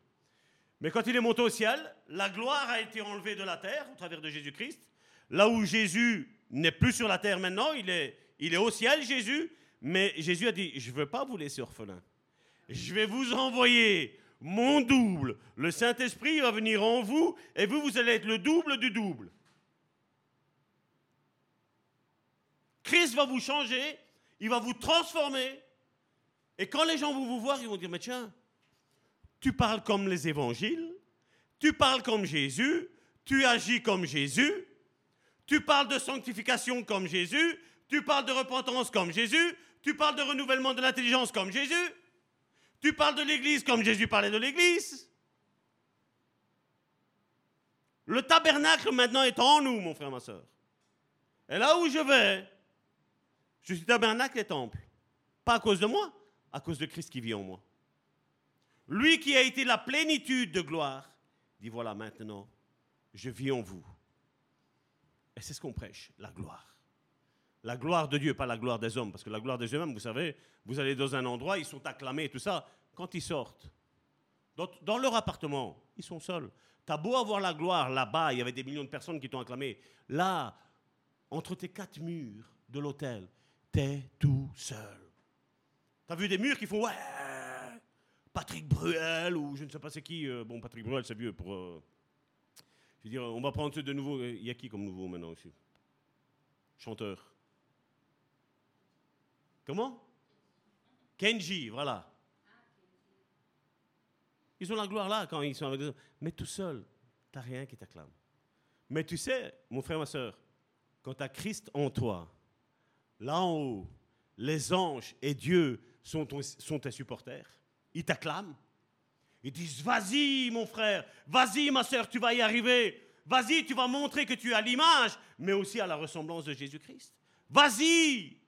Mais quand il est monté au ciel, la gloire a été enlevée de la terre au travers de Jésus-Christ. Là où Jésus n'est plus sur la terre maintenant, il est, il est au ciel, Jésus. Mais Jésus a dit, je ne veux pas vous laisser orphelin. Je vais vous envoyer mon double. Le Saint-Esprit va venir en vous et vous, vous allez être le double du double. Christ va vous changer, il va vous transformer. Et quand les gens vont vous voir, ils vont dire, mais tiens, tu parles comme les évangiles, tu parles comme Jésus, tu agis comme Jésus, tu parles de sanctification comme Jésus, tu parles de repentance comme Jésus, tu parles de renouvellement de l'intelligence comme Jésus, tu parles de l'Église comme Jésus parlait de l'Église. Le tabernacle maintenant est en nous, mon frère, ma soeur. Et là où je vais, je suis tabernacle et temple. Pas à cause de moi, à cause de Christ qui vit en moi. Lui qui a été la plénitude de gloire, dit voilà maintenant, je vis en vous. Et c'est ce qu'on prêche, la gloire. La gloire de Dieu, pas la gloire des hommes, parce que la gloire des hommes, vous savez, vous allez dans un endroit, ils sont acclamés tout ça. Quand ils sortent, dans, leur appartement, ils sont seuls. T'as beau avoir la gloire là-bas, il y avait des millions de personnes qui t'ont acclamé. Là, entre tes quatre murs de l'hôtel, t'es tout seul. T'as vu des murs qui font ouais, Patrick Bruel ou je ne sais pas c'est qui. Euh, bon, Patrick Bruel, c'est vieux pour. Euh, on va prendre de nouveau. Il y a qui comme nouveau maintenant aussi? Chanteur. Comment? Kenji, voilà. Ils ont la gloire là quand ils sont avec Mais tout seul, tu n'as rien qui t'acclame. Mais tu sais, mon frère, ma soeur, quand tu as Christ en toi, là en haut, les anges et Dieu sont, sont tes supporters. Ils t'acclament. Ils disent, vas-y mon frère, vas-y ma soeur, tu vas y arriver. Vas-y, tu vas montrer que tu as l'image, mais aussi à la ressemblance de Jésus-Christ. Vas-y.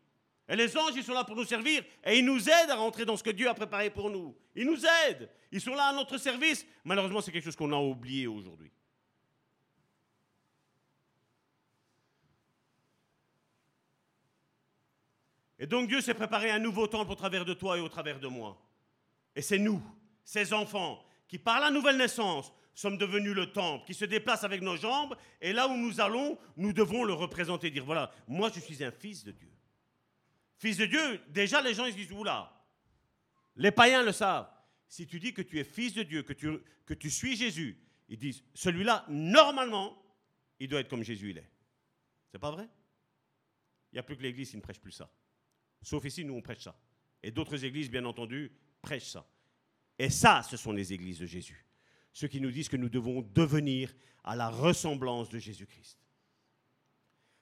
Et les anges, ils sont là pour nous servir et ils nous aident à rentrer dans ce que Dieu a préparé pour nous. Ils nous aident. Ils sont là à notre service. Malheureusement, c'est quelque chose qu'on a oublié aujourd'hui. Et donc Dieu s'est préparé un nouveau temple au travers de toi et au travers de moi. Et c'est nous, ces enfants, qui par la nouvelle naissance sommes devenus le temple, qui se déplacent avec nos jambes, et là où nous allons, nous devons le représenter, dire, voilà, moi je suis un fils de Dieu. Fils de Dieu, déjà les gens ils disent, oula, les païens le savent. Si tu dis que tu es fils de Dieu, que tu, que tu suis Jésus, ils disent, celui-là, normalement, il doit être comme Jésus il est. C'est pas vrai? Il n'y a plus que l'Église qui ne prêche plus ça. Sauf ici, nous, on prêche ça. Et d'autres églises, bien entendu, prêche ça. Et ça, ce sont les églises de Jésus. Ceux qui nous disent que nous devons devenir à la ressemblance de Jésus-Christ.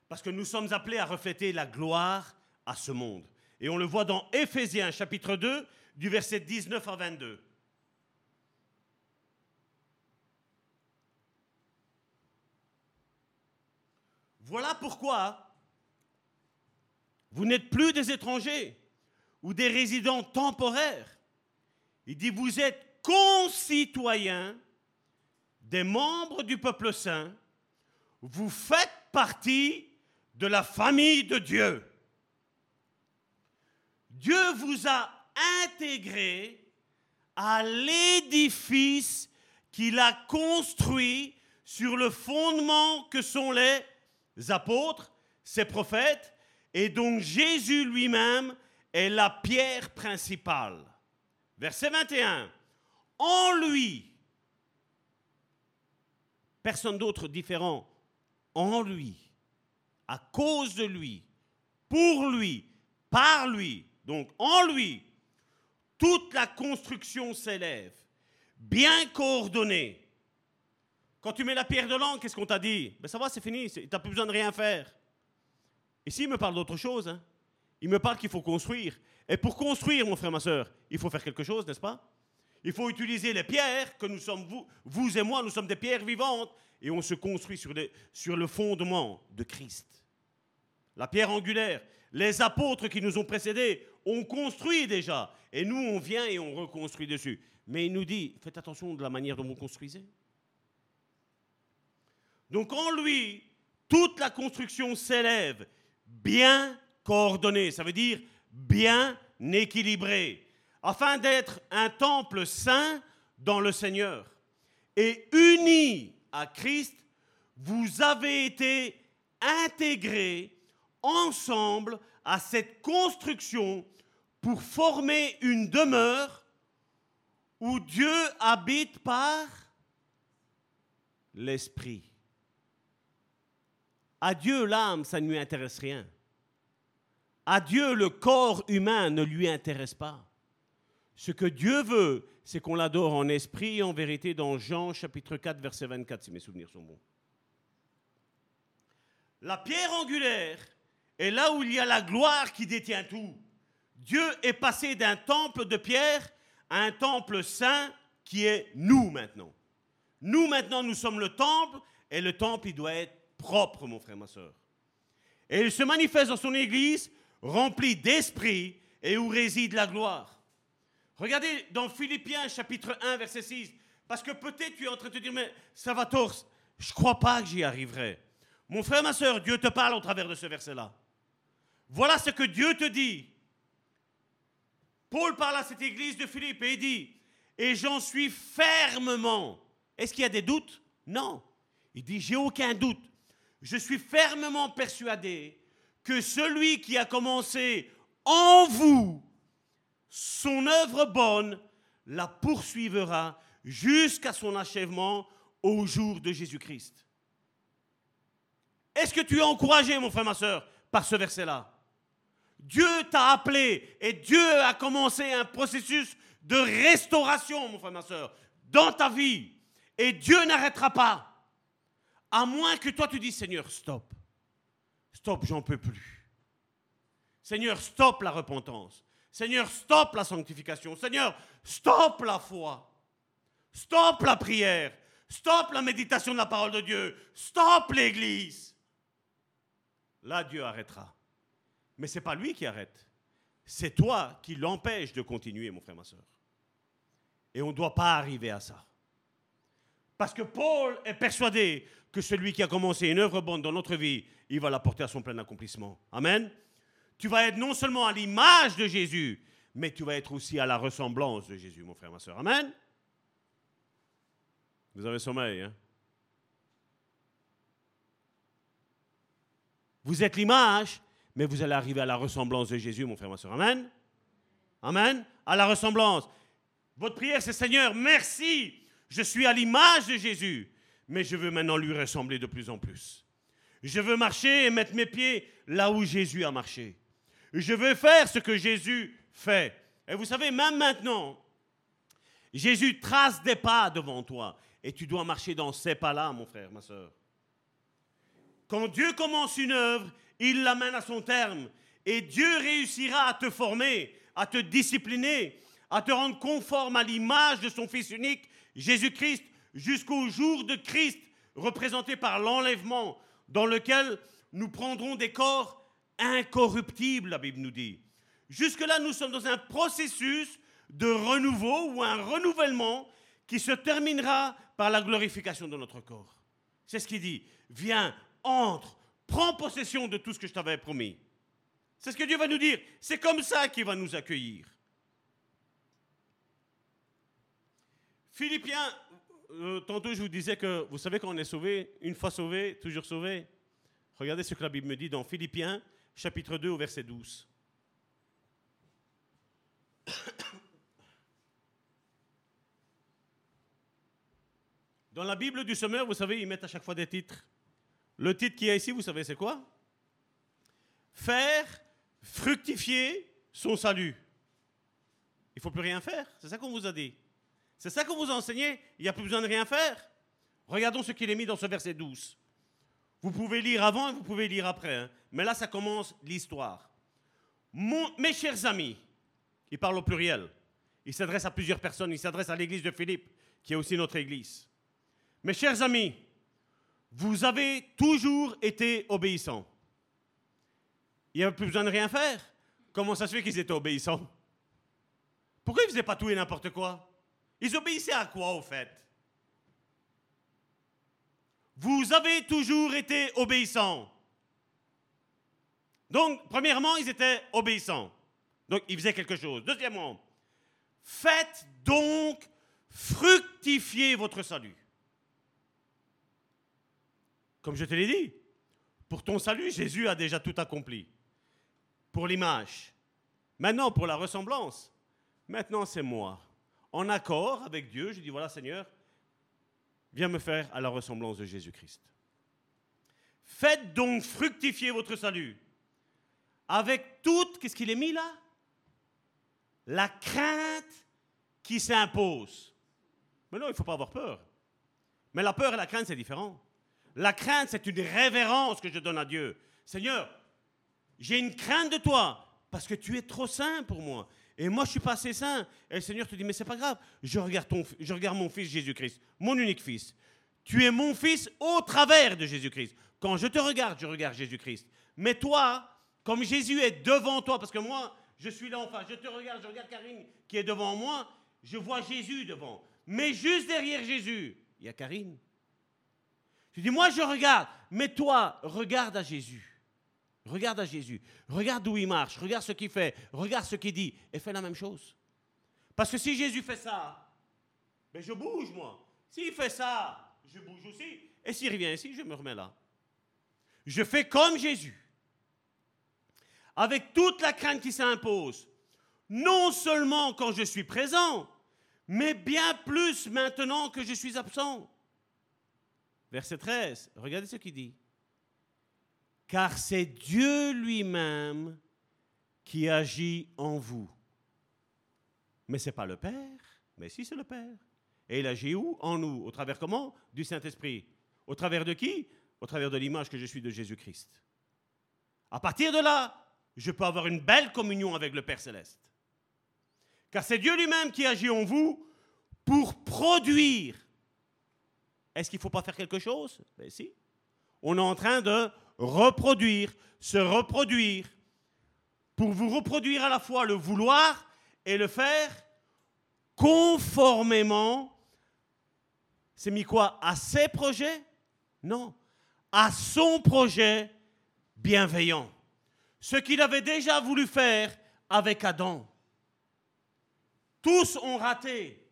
Parce que nous sommes appelés à refléter la gloire à ce monde. Et on le voit dans Éphésiens chapitre 2, du verset 19 à 22. Voilà pourquoi vous n'êtes plus des étrangers ou des résidents temporaires, il dit, vous êtes concitoyens des membres du peuple saint, vous faites partie de la famille de Dieu. Dieu vous a intégré à l'édifice qu'il a construit sur le fondement que sont les apôtres, ses prophètes, et dont Jésus lui-même est la pierre principale. Verset 21. En lui, personne d'autre différent, en lui, à cause de lui, pour lui, par lui, donc en lui, toute la construction s'élève, bien coordonnée. Quand tu mets la pierre de langue, qu'est-ce qu'on t'a dit? Ben Ça va, c'est fini, tu n'as plus besoin de rien faire. Ici, il me parle d'autre chose. Hein. Il me parle qu'il faut construire. Et pour construire, mon frère, ma soeur, il faut faire quelque chose, n'est-ce pas? Il faut utiliser les pierres que nous sommes, vous, vous et moi, nous sommes des pierres vivantes, et on se construit sur, sur le fondement de Christ. La pierre angulaire. Les apôtres qui nous ont précédés ont construit déjà, et nous, on vient et on reconstruit dessus. Mais il nous dit, faites attention de la manière dont vous construisez. Donc en lui, toute la construction s'élève bien coordonnée. Ça veut dire bien équilibré, afin d'être un temple saint dans le Seigneur. et unis à Christ, vous avez été intégrés ensemble à cette construction pour former une demeure où Dieu habite par l'esprit. À Dieu, l'âme, ça ne lui intéresse rien. À Dieu, le corps humain ne lui intéresse pas. Ce que Dieu veut, c'est qu'on l'adore en esprit et en vérité dans Jean chapitre 4, verset 24, si mes souvenirs sont bons. La pierre angulaire est là où il y a la gloire qui détient tout. Dieu est passé d'un temple de pierre à un temple saint qui est nous maintenant. Nous maintenant, nous sommes le temple et le temple, il doit être propre, mon frère, ma soeur. Et il se manifeste dans son église rempli d'esprit et où réside la gloire. Regardez dans Philippiens chapitre 1, verset 6, parce que peut-être tu es en train de te dire, mais Salvatore, je ne crois pas que j'y arriverai. Mon frère, ma soeur, Dieu te parle au travers de ce verset-là. Voilà ce que Dieu te dit. Paul parle à cette église de Philippe et il dit, et j'en suis fermement. Est-ce qu'il y a des doutes? Non. Il dit, j'ai aucun doute. Je suis fermement persuadé que celui qui a commencé en vous son œuvre bonne la poursuivra jusqu'à son achèvement au jour de Jésus-Christ. Est-ce que tu es encouragé, mon frère, ma soeur, par ce verset-là? Dieu t'a appelé et Dieu a commencé un processus de restauration, mon frère, ma soeur, dans ta vie. Et Dieu n'arrêtera pas. À moins que toi tu dises, Seigneur, stop. Stop, j'en peux plus. Seigneur, stop la repentance. Seigneur, stop la sanctification. Seigneur, stop la foi. Stop la prière. Stop la méditation de la parole de Dieu. Stop l'Église. Là, Dieu arrêtera. Mais ce n'est pas lui qui arrête. C'est toi qui l'empêches de continuer, mon frère, ma soeur. Et on ne doit pas arriver à ça. Parce que Paul est persuadé que celui qui a commencé une œuvre bonne dans notre vie, il va la porter à son plein accomplissement. Amen. Tu vas être non seulement à l'image de Jésus, mais tu vas être aussi à la ressemblance de Jésus, mon frère, ma soeur. Amen. Vous avez sommeil, hein? Vous êtes l'image, mais vous allez arriver à la ressemblance de Jésus, mon frère, ma soeur. Amen. Amen. À la ressemblance. Votre prière, c'est Seigneur, merci. Je suis à l'image de Jésus, mais je veux maintenant lui ressembler de plus en plus. Je veux marcher et mettre mes pieds là où Jésus a marché. Je veux faire ce que Jésus fait. Et vous savez, même maintenant, Jésus trace des pas devant toi et tu dois marcher dans ces pas-là, mon frère, ma soeur. Quand Dieu commence une œuvre, il l'amène à son terme. Et Dieu réussira à te former, à te discipliner, à te rendre conforme à l'image de son Fils unique, Jésus-Christ, jusqu'au jour de Christ, représenté par l'enlèvement, dans lequel nous prendrons des corps incorruptibles, la Bible nous dit. Jusque-là, nous sommes dans un processus de renouveau ou un renouvellement qui se terminera par la glorification de notre corps. C'est ce qu'il dit. Viens, entre, prends possession de tout ce que je t'avais promis. C'est ce que Dieu va nous dire. C'est comme ça qu'il va nous accueillir. Philippiens, euh, tantôt je vous disais que vous savez qu'on est sauvé, une fois sauvé, toujours sauvé. Regardez ce que la Bible me dit dans Philippiens, chapitre 2, au verset 12. Dans la Bible du semeur, vous savez, ils mettent à chaque fois des titres. Le titre qui est ici, vous savez, c'est quoi? Faire fructifier son salut. Il ne faut plus rien faire. C'est ça qu'on vous a dit. C'est ça qu'on vous a enseigné. Il n'y a plus besoin de rien faire. Regardons ce qu'il est mis dans ce verset 12. Vous pouvez lire avant et vous pouvez lire après. Hein. Mais là, ça commence l'histoire. mes chers amis, il parle au pluriel. Il s'adresse à plusieurs personnes. Il s'adresse à l'église de Philippe, qui est aussi notre église. Mes chers amis, vous avez toujours été obéissants. Il n'y avait plus besoin de rien faire. Comment ça se fait qu'ils étaient obéissants? Pourquoi ils ne faisaient pas tout et n'importe quoi? Ils obéissaient à quoi au fait? Vous avez toujours été obéissants. Donc, premièrement, ils étaient obéissants. Donc, ils faisaient quelque chose. Deuxièmement, faites donc fructifier votre salut. comme je te l'ai dit, pour ton salut, Jésus a déjà tout accompli. Pour l'image. Maintenant, pour la ressemblance, maintenant c'est moi. En accord avec Dieu, je dis voilà Seigneur, viens me faire à la ressemblance de Jésus-Christ. Faites donc fructifier votre salut avec toute, qu'est-ce qu'il est mis là? La crainte qui s'impose. Mais non, il ne faut pas avoir peur. Mais la peur et la crainte, c'est différent. La crainte, c'est une révérence que je donne à Dieu. Seigneur, j'ai une crainte de toi parce que tu es trop saint pour moi. Et moi, je suis pas assez saint. Et le Seigneur te dit, mais c'est pas grave. Je regarde, mon fils Jésus-Christ, mon unique fils. Tu es mon fils au travers de Jésus-Christ. Quand je te regarde, je regarde Jésus-Christ. Mais toi, comme Jésus est devant toi, parce que moi, je suis là en face, je te regarde, je regarde Karine qui est devant moi, je vois Jésus devant. Mais juste derrière Jésus, il y a Karine. Je dis, moi je regarde, mais toi, regarde à Jésus. Regarde à Jésus. Regarde où il marche, regarde ce qu'il fait, regarde ce qu'il dit, et fais la même chose. Parce que si Jésus fait ça, ben je bouge moi. S'il fait ça, je bouge aussi. Et s'il revient ici, je me remets là. Je fais comme Jésus. Avec toute la crainte qui s'impose. Non seulement quand je suis présent, mais bien plus maintenant que je suis absent. Verset 13, regardez ce qu'il dit. Car c'est Dieu lui-même qui agit en vous. Mais ce n'est pas le Père, mais si c'est le Père. Et il agit où? En nous. Au travers comment? Du Saint-Esprit. Au travers de qui? Au travers de l'image que je suis de Jésus-Christ. À partir de là, je peux avoir une belle communion avec le Père céleste. Car c'est Dieu lui-même qui agit en vous pour produire. Est-ce qu'il ne faut pas faire quelque chose? Ben si. On est en train de reproduire, se reproduire, pour vous reproduire à la fois le vouloir et le faire conformément. C'est mis quoi? À ses projets? Non. À son projet bienveillant. Ce qu'il avait déjà voulu faire avec Adam. Tous ont raté.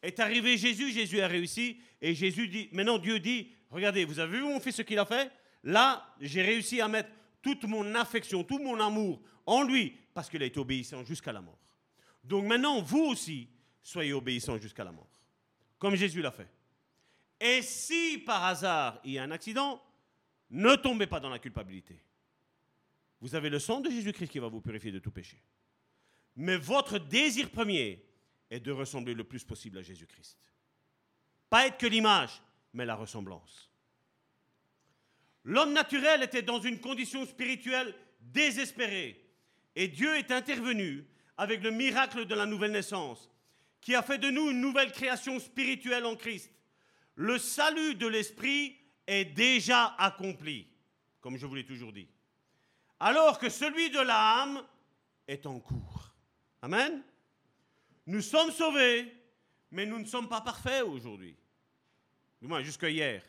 Est arrivé Jésus, Jésus a réussi, et Jésus dit, maintenant Dieu dit, regardez, vous avez vu mon fils ce qu'il a fait? Là, j'ai réussi à mettre toute mon affection, tout mon amour en lui, parce qu'il a été obéissant jusqu'à la mort. Donc maintenant, vous aussi, soyez obéissants jusqu'à la mort, comme Jésus l'a fait. Et si par hasard il y a un accident, ne tombez pas dans la culpabilité. Vous avez le sang de Jésus-Christ qui va vous purifier de tout péché. Mais votre désir premier est de ressembler le plus possible à Jésus-Christ. Pas être que l'image, mais la ressemblance. L'homme naturel était dans une condition spirituelle désespérée. Et Dieu est intervenu avec le miracle de la nouvelle naissance, qui a fait de nous une nouvelle création spirituelle en Christ. Le salut de l'esprit est déjà accompli, comme je vous l'ai toujours dit. Alors que celui de l'âme est en cours. Amen. Nous sommes sauvés, mais nous ne sommes pas parfaits aujourd'hui. Du moins, jusqu'à hier.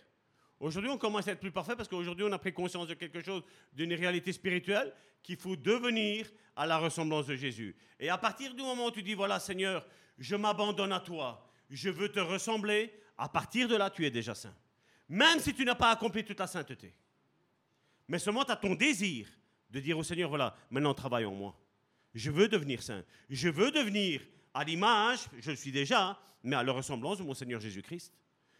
Aujourd'hui, on commence à être plus parfait parce qu'aujourd'hui, on a pris conscience de quelque chose, d'une réalité spirituelle, qu'il faut devenir à la ressemblance de Jésus. Et à partir du moment où tu dis, voilà Seigneur, je m'abandonne à toi, je veux te ressembler, à partir de là, tu es déjà saint. Même si tu n'as pas accompli toute la sainteté. Mais seulement tu as ton désir de dire au Seigneur, voilà, maintenant travaille en moi. Je veux devenir saint. Je veux devenir à l'image, je le suis déjà, mais à la ressemblance de mon Seigneur Jésus-Christ.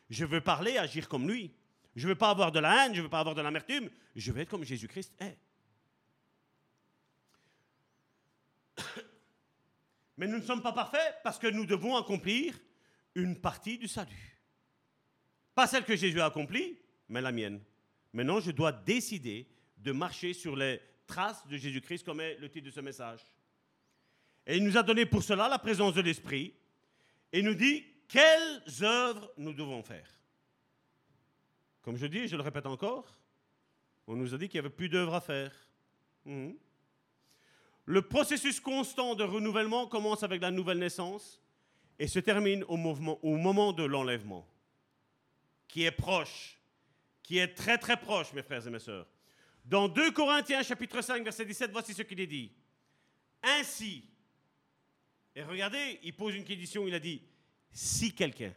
Je veux parler, agir comme lui. Je ne veux pas avoir de la haine, je ne veux pas avoir de l'amertume. Je veux être comme Jésus-Christ est. Mais nous ne sommes pas parfaits parce que nous devons accomplir une partie du salut. Pas celle que Jésus a accomplie, mais la mienne. Maintenant, je dois décider de marcher sur les traces de Jésus-Christ, comme est le titre de ce message. Et il nous a donné pour cela la présence de l'Esprit et nous dit quelles œuvres nous devons faire. Comme je dis, je le répète encore, on nous a dit qu'il n'y avait plus d'œuvres à faire. Mhm. Le processus constant de renouvellement commence avec la nouvelle naissance et se termine au, moment de l'enlèvement, qui est proche, qui est très très proche, mes frères et mes sœurs. Dans 2 Corinthiens chapitre 5, verset 17, voici ce qu'il est dit. Ainsi, et regardez, il pose une question, il a dit, si quelqu'un,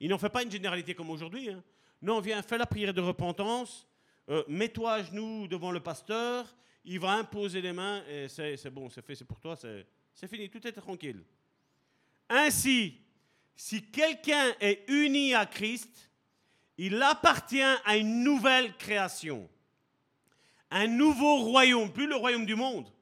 il n'en fait pas une généralité comme aujourd'hui, hein. Non, viens, fais la prière de repentance, euh, mets-toi à genoux devant le pasteur, il va imposer les mains et c'est bon, c'est fait, c'est pour toi, c'est fini, tout est tranquille. Ainsi, si quelqu'un est uni à Christ, il appartient à une nouvelle création, un nouveau royaume, plus le royaume du monde.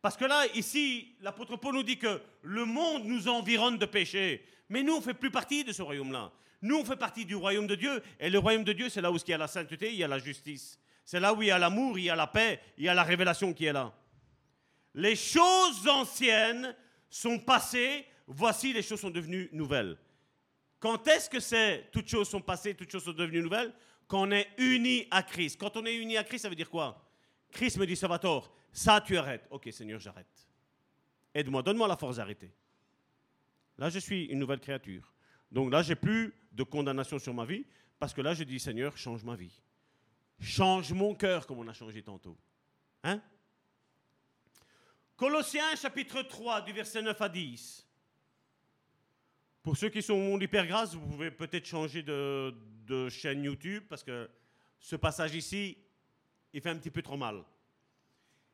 Parce que là, ici, l'apôtre Paul nous dit que le monde nous environne de péché. Mais nous, on ne fait plus partie de ce royaume-là. Nous, on fait partie du royaume de Dieu. Et le royaume de Dieu, c'est là où il y a la sainteté, il y a la justice. C'est là où il y a l'amour, il y a la paix, il y a la révélation qui est là. Les choses anciennes sont passées, voici les choses sont devenues nouvelles. Quand est-ce que c'est toutes choses sont passées, toutes choses sont devenues nouvelles? Quand on est unis à Christ. Quand on est unis à Christ, ça veut dire quoi? Christ me dit, Salvatore, ça tu arrêtes. Ok Seigneur, j'arrête. Aide-moi, donne-moi la force d'arrêter. Là, je suis une nouvelle créature. Donc là, j'ai plus de condamnation sur ma vie, parce que là, je dis, Seigneur, change ma vie. Change mon cœur, comme on a changé tantôt. Hein? Colossiens chapitre 3, du verset 9 à 10. Pour ceux qui sont hypergrâce, vous pouvez peut-être changer de, de chaîne YouTube, parce que ce passage ici, il fait un petit peu trop mal.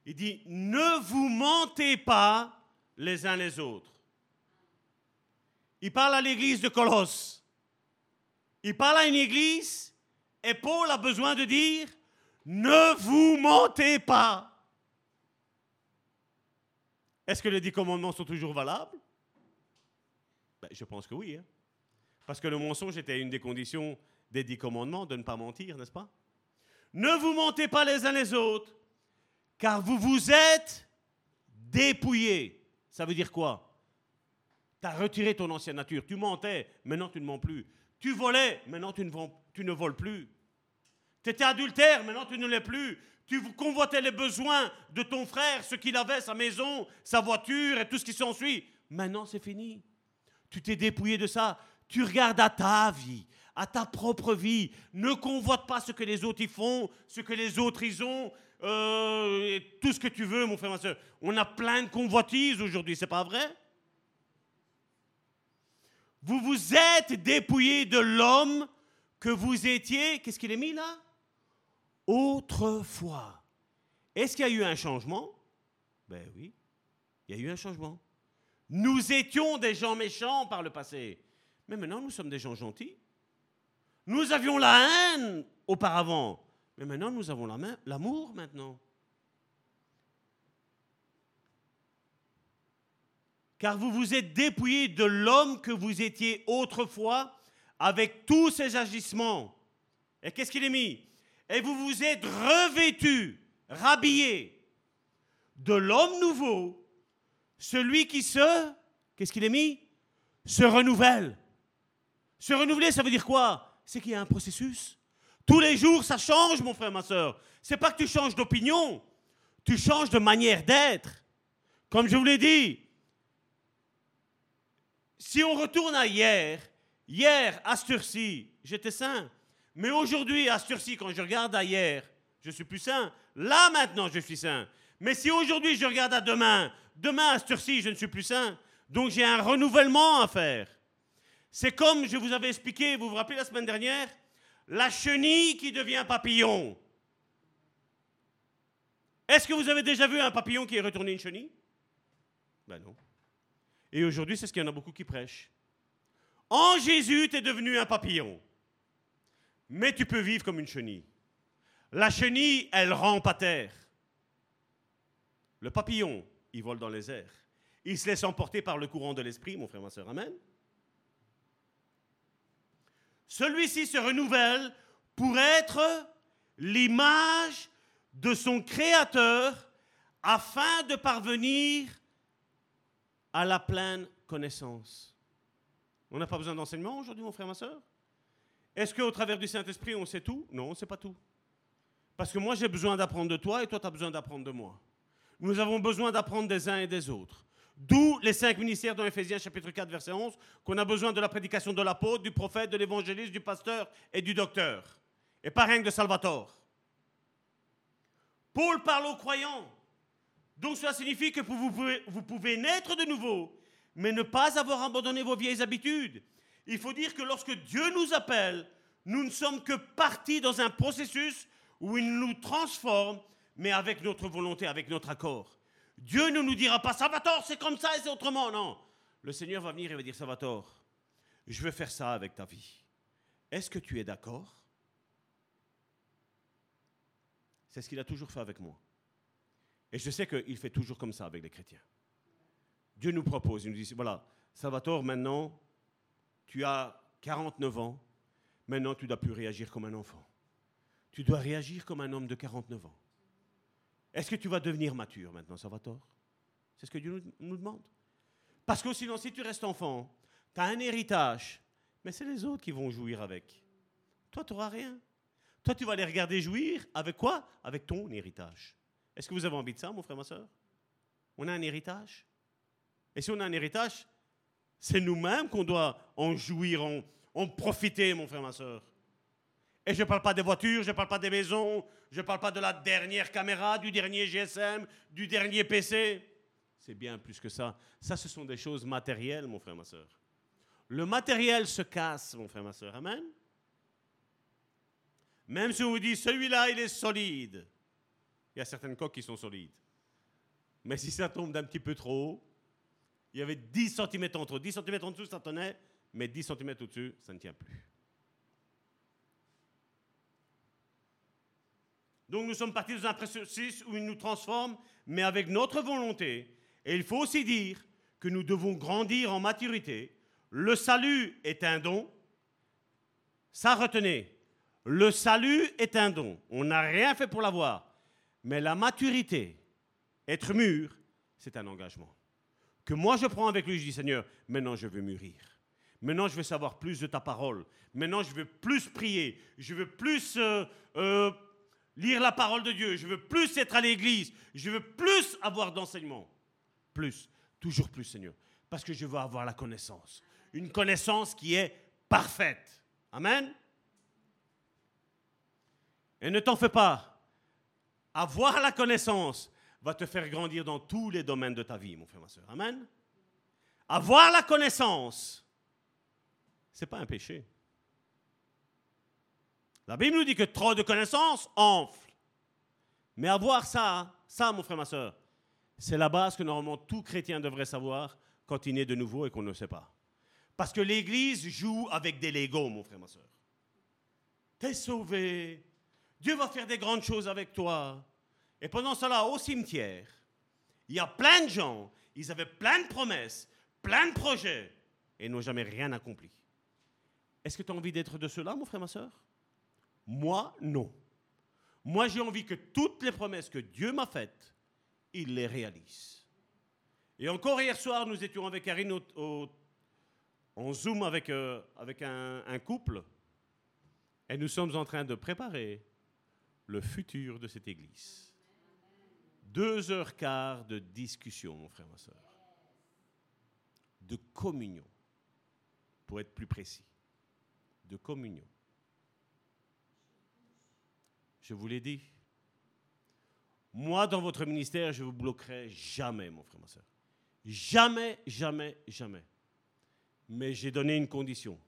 Il dit, ne vous mentez pas les uns les autres. Il parle à l'église de Colosse. Il parle à une église et Paul a besoin de dire, ne vous mentez pas. Est-ce que les dix commandements sont toujours valables? Ben, Je pense que oui. Hein. Parce que le mensonge était une des conditions des dix commandements, de ne pas mentir, n'est-ce pas? Ne vous mentez pas les uns les autres, car vous vous êtes dépouillés. Ça veut dire quoi? Tu as retiré ton ancienne nature. Tu mentais, maintenant tu ne mens plus. Tu volais, maintenant tu ne, tu ne voles plus. Tu étais adultère, maintenant tu ne l'es plus. Tu convoitais les besoins de ton frère, ce qu'il avait, sa maison, sa voiture et tout ce qui s'ensuit. Maintenant c'est fini. Tu t'es dépouillé de ça. Tu regardes à ta vie, à ta propre vie. Ne convoite pas ce que les autres y font, ce que les autres y ont. Euh, tout ce que tu veux, mon frère, ma soeur. On a plein de convoitises aujourd'hui, c'est pas vrai? Vous vous êtes dépouillé de l'homme que vous étiez. Qu'est-ce qu'il est mis là? Autrefois. Est-ce qu'il y a eu un changement? Ben oui, il y a eu un changement. Nous étions des gens méchants par le passé, mais maintenant nous sommes des gens gentils. Nous avions la haine auparavant, mais maintenant, nous avons l'amour maintenant. Car vous vous êtes dépouillé de l'homme que vous étiez autrefois avec tous ses agissements. Et qu'est-ce qu'il est mis? Et vous vous êtes revêtu, rhabillé de l'homme nouveau, celui qui se, qu'est-ce qu'il est mis? Se renouvelle. Se renouveler, ça veut dire quoi? C'est qu'il y a un processus. Tous les jours, ça change, mon frère, ma soeur. C'est pas que tu changes d'opinion, tu changes de manière d'être. Comme je vous l'ai dit, si on retourne à hier, hier, à Sturcy, j'étais saint. Mais aujourd'hui, à Sturcy, quand je regarde à hier, je suis plus saint. Là, maintenant, je suis saint. Mais si aujourd'hui, je regarde à demain, demain, à Sturcy, je ne suis plus saint. Donc, j'ai un renouvellement à faire. C'est comme je vous avais expliqué, vous vous rappelez la semaine dernière la chenille qui devient papillon. Est-ce que vous avez déjà vu un papillon qui est retourné une chenille? Ben non. Et aujourd'hui, c'est ce qu'il y en a beaucoup qui prêchent. En Jésus, tu es devenu un papillon. Mais tu peux vivre comme une chenille. La chenille, elle rampe à terre. Le papillon, il vole dans les airs. Il se laisse emporter par le courant de l'esprit, mon frère, ma soeur. Amen. Celui-ci se renouvelle pour être l'image de son Créateur afin de parvenir à la pleine connaissance. On n'a pas besoin d'enseignement aujourd'hui, mon frère, ma soeur? Est-ce qu'au travers du Saint-Esprit, on sait tout? Non, on ne sait pas tout. Parce que moi, j'ai besoin d'apprendre de toi et toi, tu as besoin d'apprendre de moi. Nous avons besoin d'apprendre des uns et des autres. D'où les cinq ministères dans Ephésiens chapitre 4 verset 11, qu'on a besoin de la prédication de l'apôtre, du prophète, de l'évangéliste, du pasteur et du docteur. Et pas rien que de Salvatore. Paul parle aux croyants. Donc cela signifie que vous pouvez, naître de nouveau, mais ne pas avoir abandonné vos vieilles habitudes. Il faut dire que lorsque Dieu nous appelle, nous ne sommes que partis dans un processus où il nous transforme, mais avec notre volonté, avec notre accord. Dieu ne nous dira pas, Salvatore, c'est comme ça et c'est autrement. Non. Le Seigneur va venir et va dire, Salvatore, je veux faire ça avec ta vie. Est-ce que tu es d'accord? C'est ce qu'il a toujours fait avec moi. Et je sais qu'il fait toujours comme ça avec les chrétiens. Dieu nous propose, il nous dit, voilà, Salvatore, maintenant, tu as 49 ans, maintenant tu ne dois plus réagir comme un enfant. Tu dois réagir comme un homme de 49 ans. Est-ce que tu vas devenir mature maintenant, Salvatore? C'est ce que Dieu nous, demande. Parce que sinon, si tu restes enfant, tu as un héritage, mais c'est les autres qui vont jouir avec. Toi, tu n'auras rien. Toi, tu vas les regarder jouir avec quoi? Avec ton héritage. Est-ce que vous avez envie de ça, mon frère, ma soeur? On a un héritage. Et si on a un héritage, c'est nous-mêmes qu'on doit en jouir, en, profiter, mon frère, ma soeur. Et je ne parle pas des voitures, je ne parle pas des maisons, je ne parle pas de la dernière caméra, du dernier GSM, du dernier PC. C'est bien plus que ça. Ça, ce sont des choses matérielles, mon frère, ma soeur. Le matériel se casse, mon frère, ma soeur. Amen. Même si on vous dit, celui-là, il est solide. Il y a certaines coques qui sont solides. Mais si ça tombe d'un petit peu trop haut, il y avait 10 cm entre. 10 cm en dessous, ça tenait, mais 10 cm au-dessus, ça ne tient plus. Donc nous sommes partis dans un processus où il nous transforme, mais avec notre volonté. Et il faut aussi dire que nous devons grandir en maturité. Le salut est un don. Ça retenez. Le salut est un don. On n'a rien fait pour l'avoir. Mais la maturité, être mûr, c'est un engagement. Que moi je prends avec lui, je dis Seigneur, maintenant je veux mûrir. Maintenant je veux savoir plus de ta parole. Maintenant je veux plus prier. Je veux plus euh, euh, lire la parole de Dieu. Je veux plus être à l'église. Je veux plus avoir d'enseignement. Plus. Toujours plus, Seigneur. Parce que je veux avoir la connaissance. Une connaissance qui est parfaite. Amen. Et ne t'en fais pas. Avoir la connaissance va te faire grandir dans tous les domaines de ta vie, mon frère, ma soeur. Amen. Avoir la connaissance, c'est pas un péché. La Bible nous dit que trop de connaissances enfle. Mais avoir ça, ça, mon frère, ma soeur, c'est la base que normalement tout chrétien devrait savoir quand il est de nouveau et qu'on ne sait pas. Parce que l'Église joue avec des Legos, mon frère, ma soeur. T'es sauvé, Dieu va faire des grandes choses avec toi. Et pendant cela, au cimetière, il y a plein de gens, ils avaient plein de promesses, plein de projets, et n'ont jamais rien accompli. Est-ce que tu as envie d'être de cela, mon frère, ma soeur Moi, non. Moi, j'ai envie que toutes les promesses que Dieu m'a faites, il les réalise. Et encore hier soir, nous étions avec Karine en Zoom avec, euh, avec un couple, et nous sommes en train de préparer le futur de cette Église. Deux heures quart de discussion, mon frère, ma soeur. De communion, pour être plus précis. De communion. Je vous l'ai dit. Moi, dans votre ministère, je ne vous bloquerai jamais, mon frère, ma soeur. Jamais, jamais, jamais. Mais j'ai donné une condition.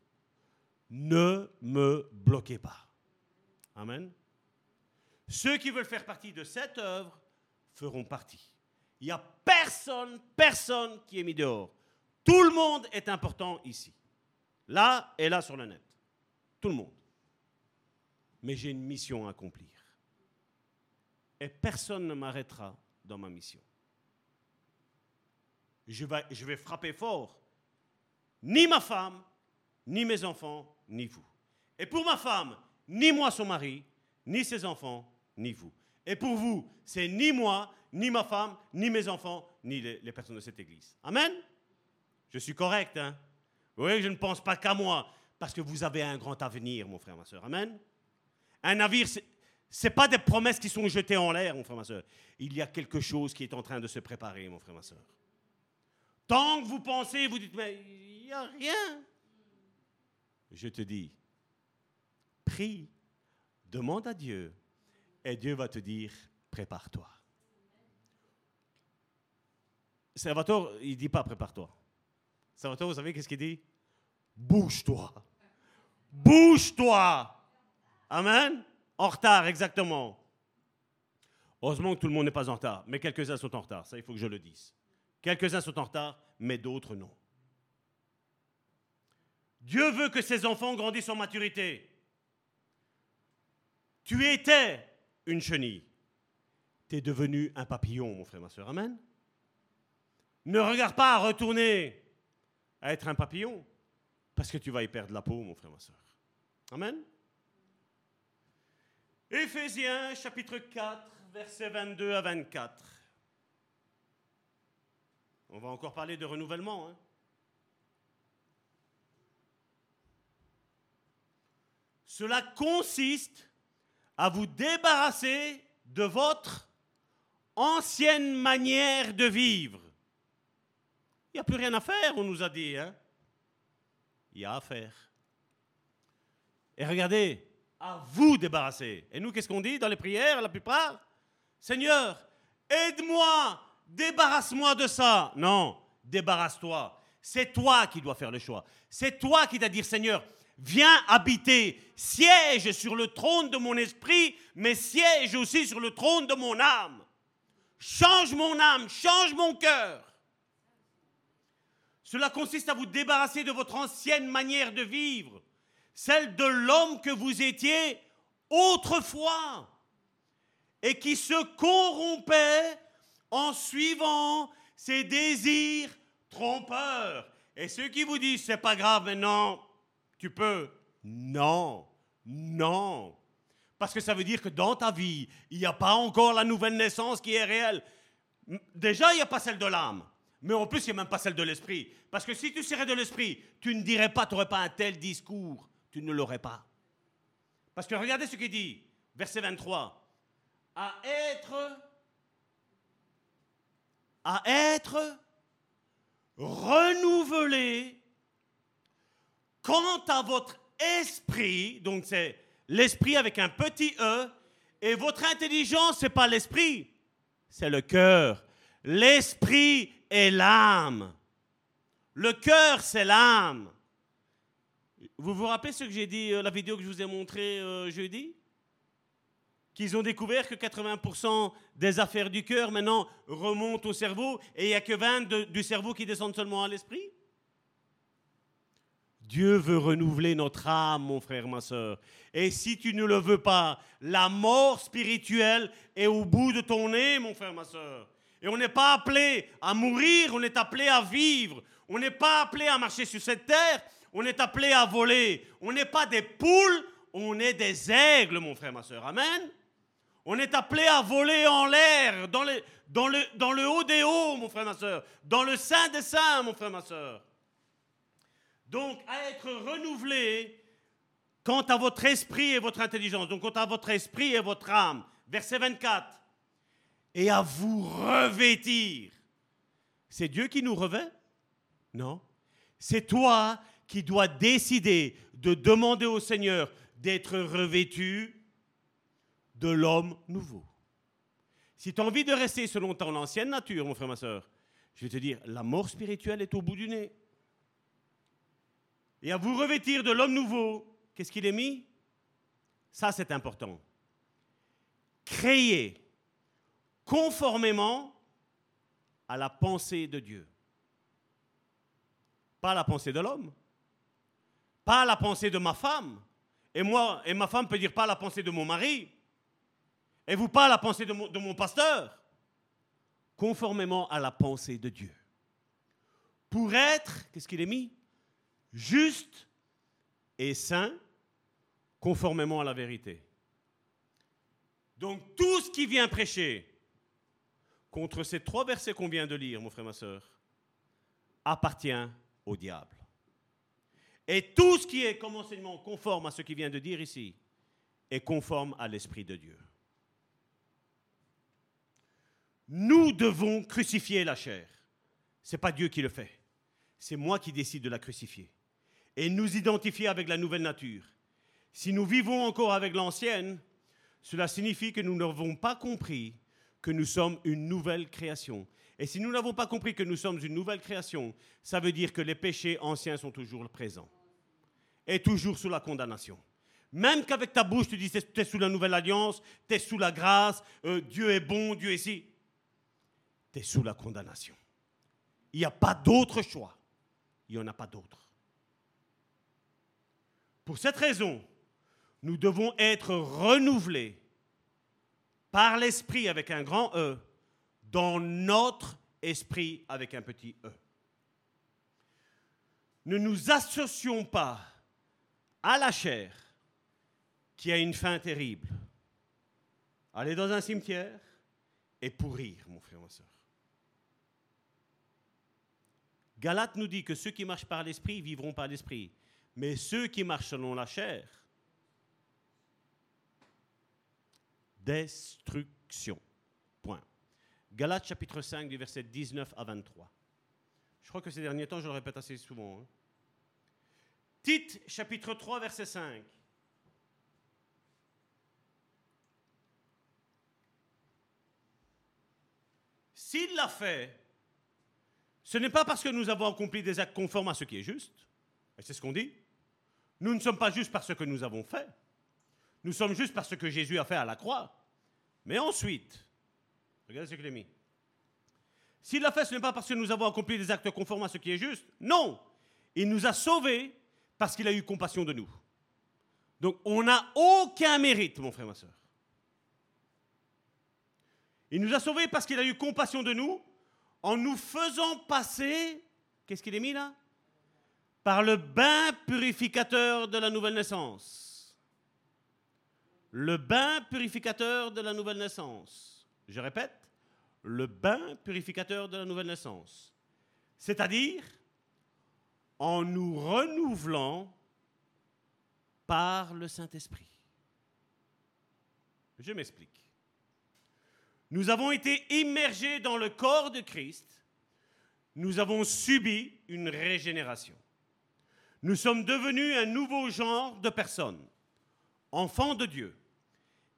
Ne me bloquez pas. Amen. Ceux qui veulent faire partie de cette œuvre feront partie. Il n'y a personne, personne qui est mis dehors. Tout le monde est important ici. Là et là sur le net. Tout le monde. Mais j'ai une mission à accomplir. Et personne ne m'arrêtera dans ma mission. Je vais, je vais frapper fort. Ni ma femme, ni mes enfants, ni vous. Et pour ma femme, ni moi son mari, ni ses enfants, ni vous. Et pour vous, c'est ni moi, ni ma femme, ni mes enfants, ni les, personnes de cette église. Amen? Je suis correct, hein? Oui, je ne pense pas qu'à moi, parce que vous avez un grand avenir, mon frère, ma soeur. Amen? Un navire, ce n'est pas des promesses qui sont jetées en l'air, mon frère, ma soeur. Il y a quelque chose qui est en train de se préparer, mon frère, ma soeur. Tant que vous pensez, vous dites, mais il n'y a rien. Je te dis, prie, demande à Dieu et Dieu va te dire, prépare-toi. Salvatore, il ne dit pas prépare-toi. Salvatore, vous savez qu'est-ce qu'il dit? Bouge-toi. Bouge-toi. Amen? En retard, exactement. Heureusement que tout le monde n'est pas en retard, mais quelques-uns sont en retard, ça il faut que je le dise. Quelques-uns sont en retard, mais d'autres non. Dieu veut que ses enfants grandissent en maturité. Tu étais une chenille. Tu es devenu un papillon, mon frère, ma soeur. Amen. Ne regarde pas à retourner à être un papillon, parce que tu vas y perdre la peau, mon frère, ma soeur. Amen. Éphésiens chapitre 4, versets 22 à 24. On va encore parler de renouvellement. Hein. Cela consiste à vous débarrasser de votre ancienne manière de vivre. Il n'y a plus rien à faire, on nous a dit. Hein? Il y a à faire. Et regardez, à vous débarrasser. Et nous, qu'est-ce qu'on dit dans les prières, la plupart? Seigneur, aide-moi, débarrasse-moi de ça. Non, débarrasse-toi. C'est toi qui dois faire le choix. C'est toi qui dois dire, Seigneur, viens habiter, siège sur le trône de mon esprit, mais siège aussi sur le trône de mon âme. Change mon âme, change mon cœur. Cela consiste à vous débarrasser de votre ancienne manière de vivre, celle de l'homme que vous étiez autrefois et qui se corrompait en suivant ses désirs trompeurs. Et ceux qui vous disent c'est pas grave maintenant, tu peux. Non, non. Parce que ça veut dire que dans ta vie, il n'y a pas encore la nouvelle naissance qui est réelle. Déjà, il n'y a pas celle de l'âme. Mais en plus, il n'y a même pas celle de l'esprit. Parce que si tu serais de l'esprit, tu ne dirais pas, tu n'aurais pas un tel discours. Tu ne l'aurais pas. Parce que regardez ce qu'il dit, verset 23. À être, à être renouvelé quant à votre esprit, donc c'est l'esprit avec un petit e, et votre intelligence, c'est pas l'esprit, c'est le cœur. L'esprit est l'âme. Le cœur, c'est l'âme. Vous vous rappelez ce que j'ai dit, euh, la vidéo que je vous ai montrée euh, jeudi? Qu'ils ont découvert que 80% des affaires du cœur maintenant remontent au cerveau et il n'y a que 20 du cerveau qui descendent seulement à l'esprit? Dieu veut renouveler notre âme, mon frère, ma soeur. Et si tu ne le veux pas, la mort spirituelle est au bout de ton nez, mon frère, ma soeur. Et on n'est pas appelé à mourir, on est appelé à vivre. On n'est pas appelé à marcher sur cette terre, on est appelé à voler. On n'est pas des poules, on est des aigles, mon frère, ma soeur. Amen. On est appelé à voler en l'air, dans, le, le haut des hauts, mon frère, ma soeur. Dans le sein des saints, mon frère, ma soeur. Donc, à être renouvelé quant à votre esprit et votre intelligence. Donc, quant à votre esprit et votre âme. Verset 24 et à vous revêtir. C'est Dieu qui nous revêt? Non. C'est toi qui dois décider de demander au Seigneur d'être revêtu de l'homme nouveau. Si tu as envie de rester selon ton ancienne nature, mon frère, ma soeur, je vais te dire, la mort spirituelle est au bout du nez. Et à vous revêtir de l'homme nouveau, qu'est-ce qu'il est mis? Ça, c'est important. Créer conformément à la pensée de Dieu. Pas la pensée de l'homme, pas la pensée de ma femme. Et moi, et ma femme peut dire pas la pensée de mon mari. Et vous pas la pensée de mon, de mon pasteur? Conformément à la pensée de Dieu. Pour être, qu'est-ce qu'il est mis? Juste et saint, conformément à la vérité. Donc tout ce qui vient prêcher contre ces trois versets qu'on vient de lire, mon frère, ma soeur, appartient au diable. Et tout ce qui est comme enseignement conforme à ce qu'il vient de dire ici est conforme à l'Esprit de Dieu. Nous devons crucifier la chair. Ce n'est pas Dieu qui le fait. C'est moi qui décide de la crucifier. Et nous identifier avec la nouvelle nature. Si nous vivons encore avec l'ancienne, cela signifie que nous n'avons pas compris que nous sommes une nouvelle création. Et si nous n'avons pas compris que nous sommes une nouvelle création, ça veut dire que les péchés anciens sont toujours présents. est toujours sous la condamnation. Même qu'avec ta bouche, tu dis tu es sous la nouvelle alliance, tu es sous la grâce, euh, Dieu est bon, Dieu est ici. Tu es sous la condamnation. Il n'y a pas d'autre choix. Il n'y en a pas d'autre. Pour cette raison, nous devons être renouvelés par l'esprit avec un grand E dans notre esprit avec un petit E. Ne nous associons pas à la chair qui a une fin terrible. Aller dans un cimetière et pourrir, mon frère, ma soeur. Galate nous dit que ceux qui marchent par l'esprit vivront par l'esprit. Mais ceux qui marchent selon la chair, destruction. Point. Galates chapitre 5 du verset 19 à 23. Je crois que ces derniers temps, je le répète assez souvent. Hein. Tite chapitre 3 verset 5. S'il l'a fait, ce n'est pas parce que nous avons accompli des actes conformes à ce qui est juste, et c'est ce qu'on dit, nous ne sommes pas juste par ce que nous avons fait. Nous sommes juste par ce que Jésus a fait à la croix. Mais ensuite, regardez ce qu'il a mis. S'il l'a fait, ce n'est pas parce que nous avons accompli des actes conformes à ce qui est juste. Non, il nous a sauvés parce qu'il a eu compassion de nous. Donc on n'a aucun mérite, mon frère, ma soeur. Il nous a sauvés parce qu'il a eu compassion de nous en nous faisant passer, qu'est-ce qu'il est mis là? Par le bain purificateur de la nouvelle naissance. Le bain purificateur de la nouvelle naissance. Je répète, le bain purificateur de la nouvelle naissance. C'est-à-dire en nous renouvelant par le Saint-Esprit. Je m'explique. Nous avons été immergés dans le corps de Christ. Nous avons subi une régénération. Nous sommes devenus un nouveau genre de personnes, enfants de Dieu.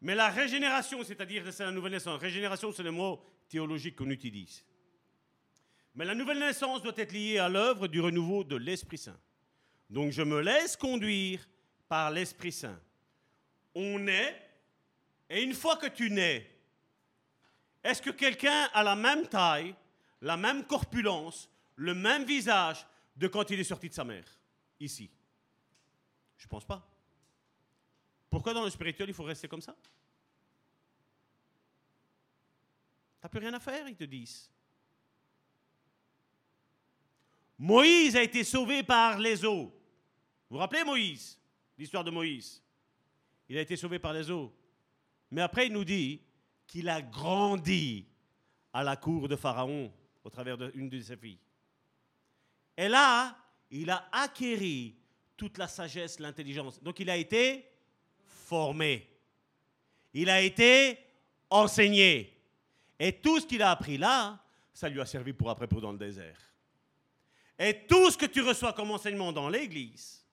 Mais la régénération, c'est-à-dire c'est la nouvelle naissance, régénération c'est le mot théologique qu'on utilise. Mais la nouvelle naissance doit être liée à l'œuvre du renouveau de l'Esprit Saint. Donc je me laisse conduire par l'Esprit Saint. On naît, et une fois que tu nais, est-ce que quelqu'un a la même taille, la même corpulence, le même visage de quand il est sorti de sa mère? Ici Je ne pense pas. Pourquoi dans le spirituel, il faut rester comme ça? T'as plus rien à faire, ils te disent. Moïse a été sauvé par les eaux. Vous vous rappelez Moïse L'histoire de Moïse? Il a été sauvé par les eaux. Mais après, il nous dit qu'il a grandi à la cour de Pharaon au travers d'une de ses filles. Et là, il a acquéri toute la sagesse, l'intelligence. Donc il a été formé. Il a été enseigné. Et tout ce qu'il a appris là, ça lui a servi pour après pour dans le désert. Et tout ce que tu reçois comme enseignement dans l'église,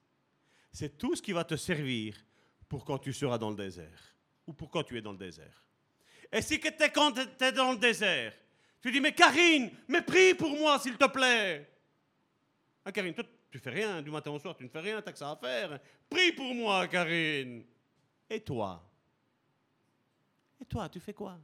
c'est tout ce qui va te servir pour quand tu seras dans le désert ou pour quand tu es dans le désert. Et si quand tu es dans le désert, tu dis mais Karine, mais prie pour moi s'il te plaît. Ah, Karine, toi, tu fais rien du matin au soir, tu ne fais rien, tu as que ça à faire. Prie pour moi, Karine. Et toi? Et toi, tu fais quoi?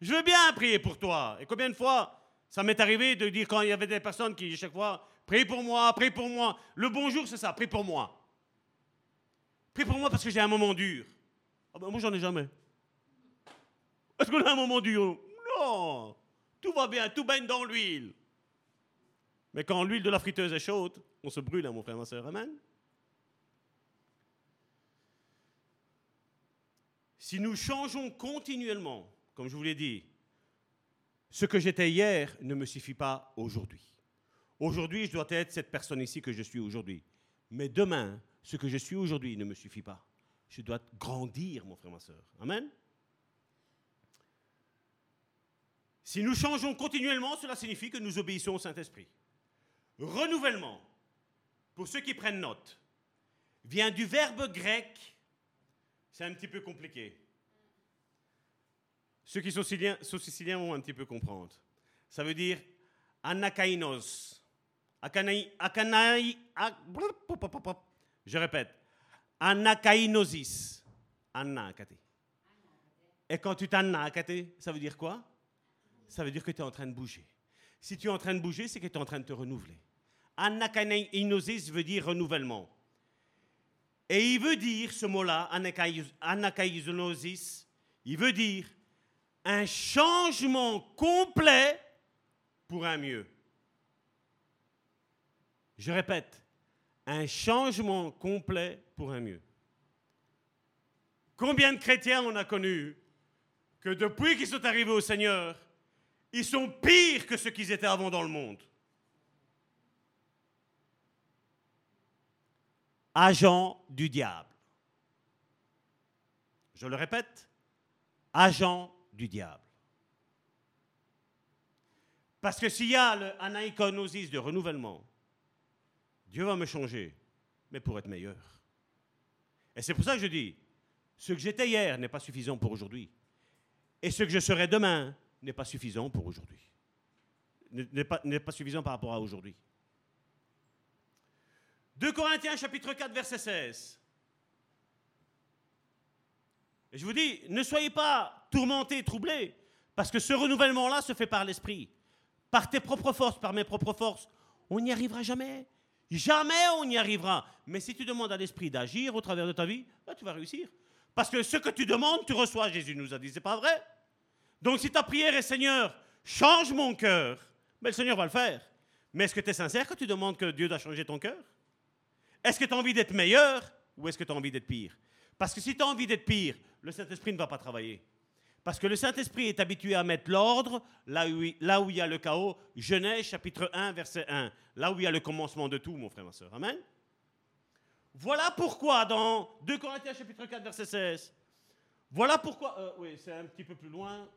Je veux bien prier pour toi. Et combien de fois ça m'est arrivé de dire quand il y avait des personnes qui, chaque fois, prie pour moi, prie pour moi. Le bonjour, c'est ça, prie pour moi. Prie pour moi parce que j'ai un moment dur. Ah ben, moi, j'en ai jamais. Est-ce qu'on a un moment dur? Non. Tout va bien, tout baigne dans l'huile. Mais quand l'huile de la friteuse est chaude, on se brûle, hein, mon frère, ma soeur. Amen. Si nous changeons continuellement, comme je vous l'ai dit, ce que j'étais hier ne me suffit pas aujourd'hui. Aujourd'hui, je dois être cette personne ici que je suis aujourd'hui. Mais demain, ce que je suis aujourd'hui ne me suffit pas. Je dois grandir, mon frère, ma soeur. Amen. Si nous changeons continuellement, cela signifie que nous obéissons au Saint-Esprit. Renouvellement, pour ceux qui prennent note, vient du verbe grec, c'est un petit peu compliqué. Ceux qui sont siciliens, vont un petit peu comprendre. Ça veut dire anakainos. Akanai, akanai, ak- je répète. Anakainosis. Anakate. Et quand tu t'anakate, ça veut dire quoi? Ça veut dire que tu es en train de bouger. Si tu es en train de bouger, c'est que tu es en train de te renouveler. Anakainosis veut dire renouvellement. Et il veut dire, ce mot-là, anakai- anakainosis, il veut dire un changement complet pour un mieux. Je répète, un changement complet pour un mieux. Combien de chrétiens on a connus que depuis qu'ils sont arrivés au Seigneur, ils sont pires que ce qu'ils étaient avant dans le monde? Agents du diable. Je le répète, agents du diable. Parce que s'il y a le anaïkonosis de renouvellement, Dieu va me changer, mais pour être meilleur. Et c'est pour ça que je dis, ce que j'étais hier n'est pas suffisant pour aujourd'hui. Et ce que je serai demain n'est pas suffisant pour aujourd'hui. N'est pas suffisant par rapport à aujourd'hui. 2 Corinthiens chapitre 4 verset 16. Et je vous dis, ne soyez pas tourmentés, troublés, parce que ce renouvellement-là se fait par l'esprit. Par tes propres forces, par mes propres forces, on n'y arrivera jamais. Jamais on y arrivera. Mais si tu demandes à l'esprit d'agir au travers de ta vie, là, tu vas réussir. Parce que ce que tu demandes, tu reçois. Jésus nous a dit, c'est pas vrai Donc si ta prière est Seigneur, change mon cœur, mais le Seigneur va le faire. Mais est-ce que tu es sincère quand tu demandes que Dieu doit changer ton cœur? Est-ce que tu as envie d'être meilleur ou est-ce que tu as envie d'être pire? Parce que si tu as envie d'être pire, le Saint-Esprit ne va pas travailler. Parce que le Saint-Esprit est habitué à mettre l'ordre là où, il- y a le chaos. Genèse chapitre 1, verset 1. Là où il y a le commencement de tout, mon frère, ma soeur. Amen. Voilà pourquoi dans 2 Corinthiens chapitre 4, verset 16. Voilà pourquoi... euh, oui, c'est un petit peu plus loin.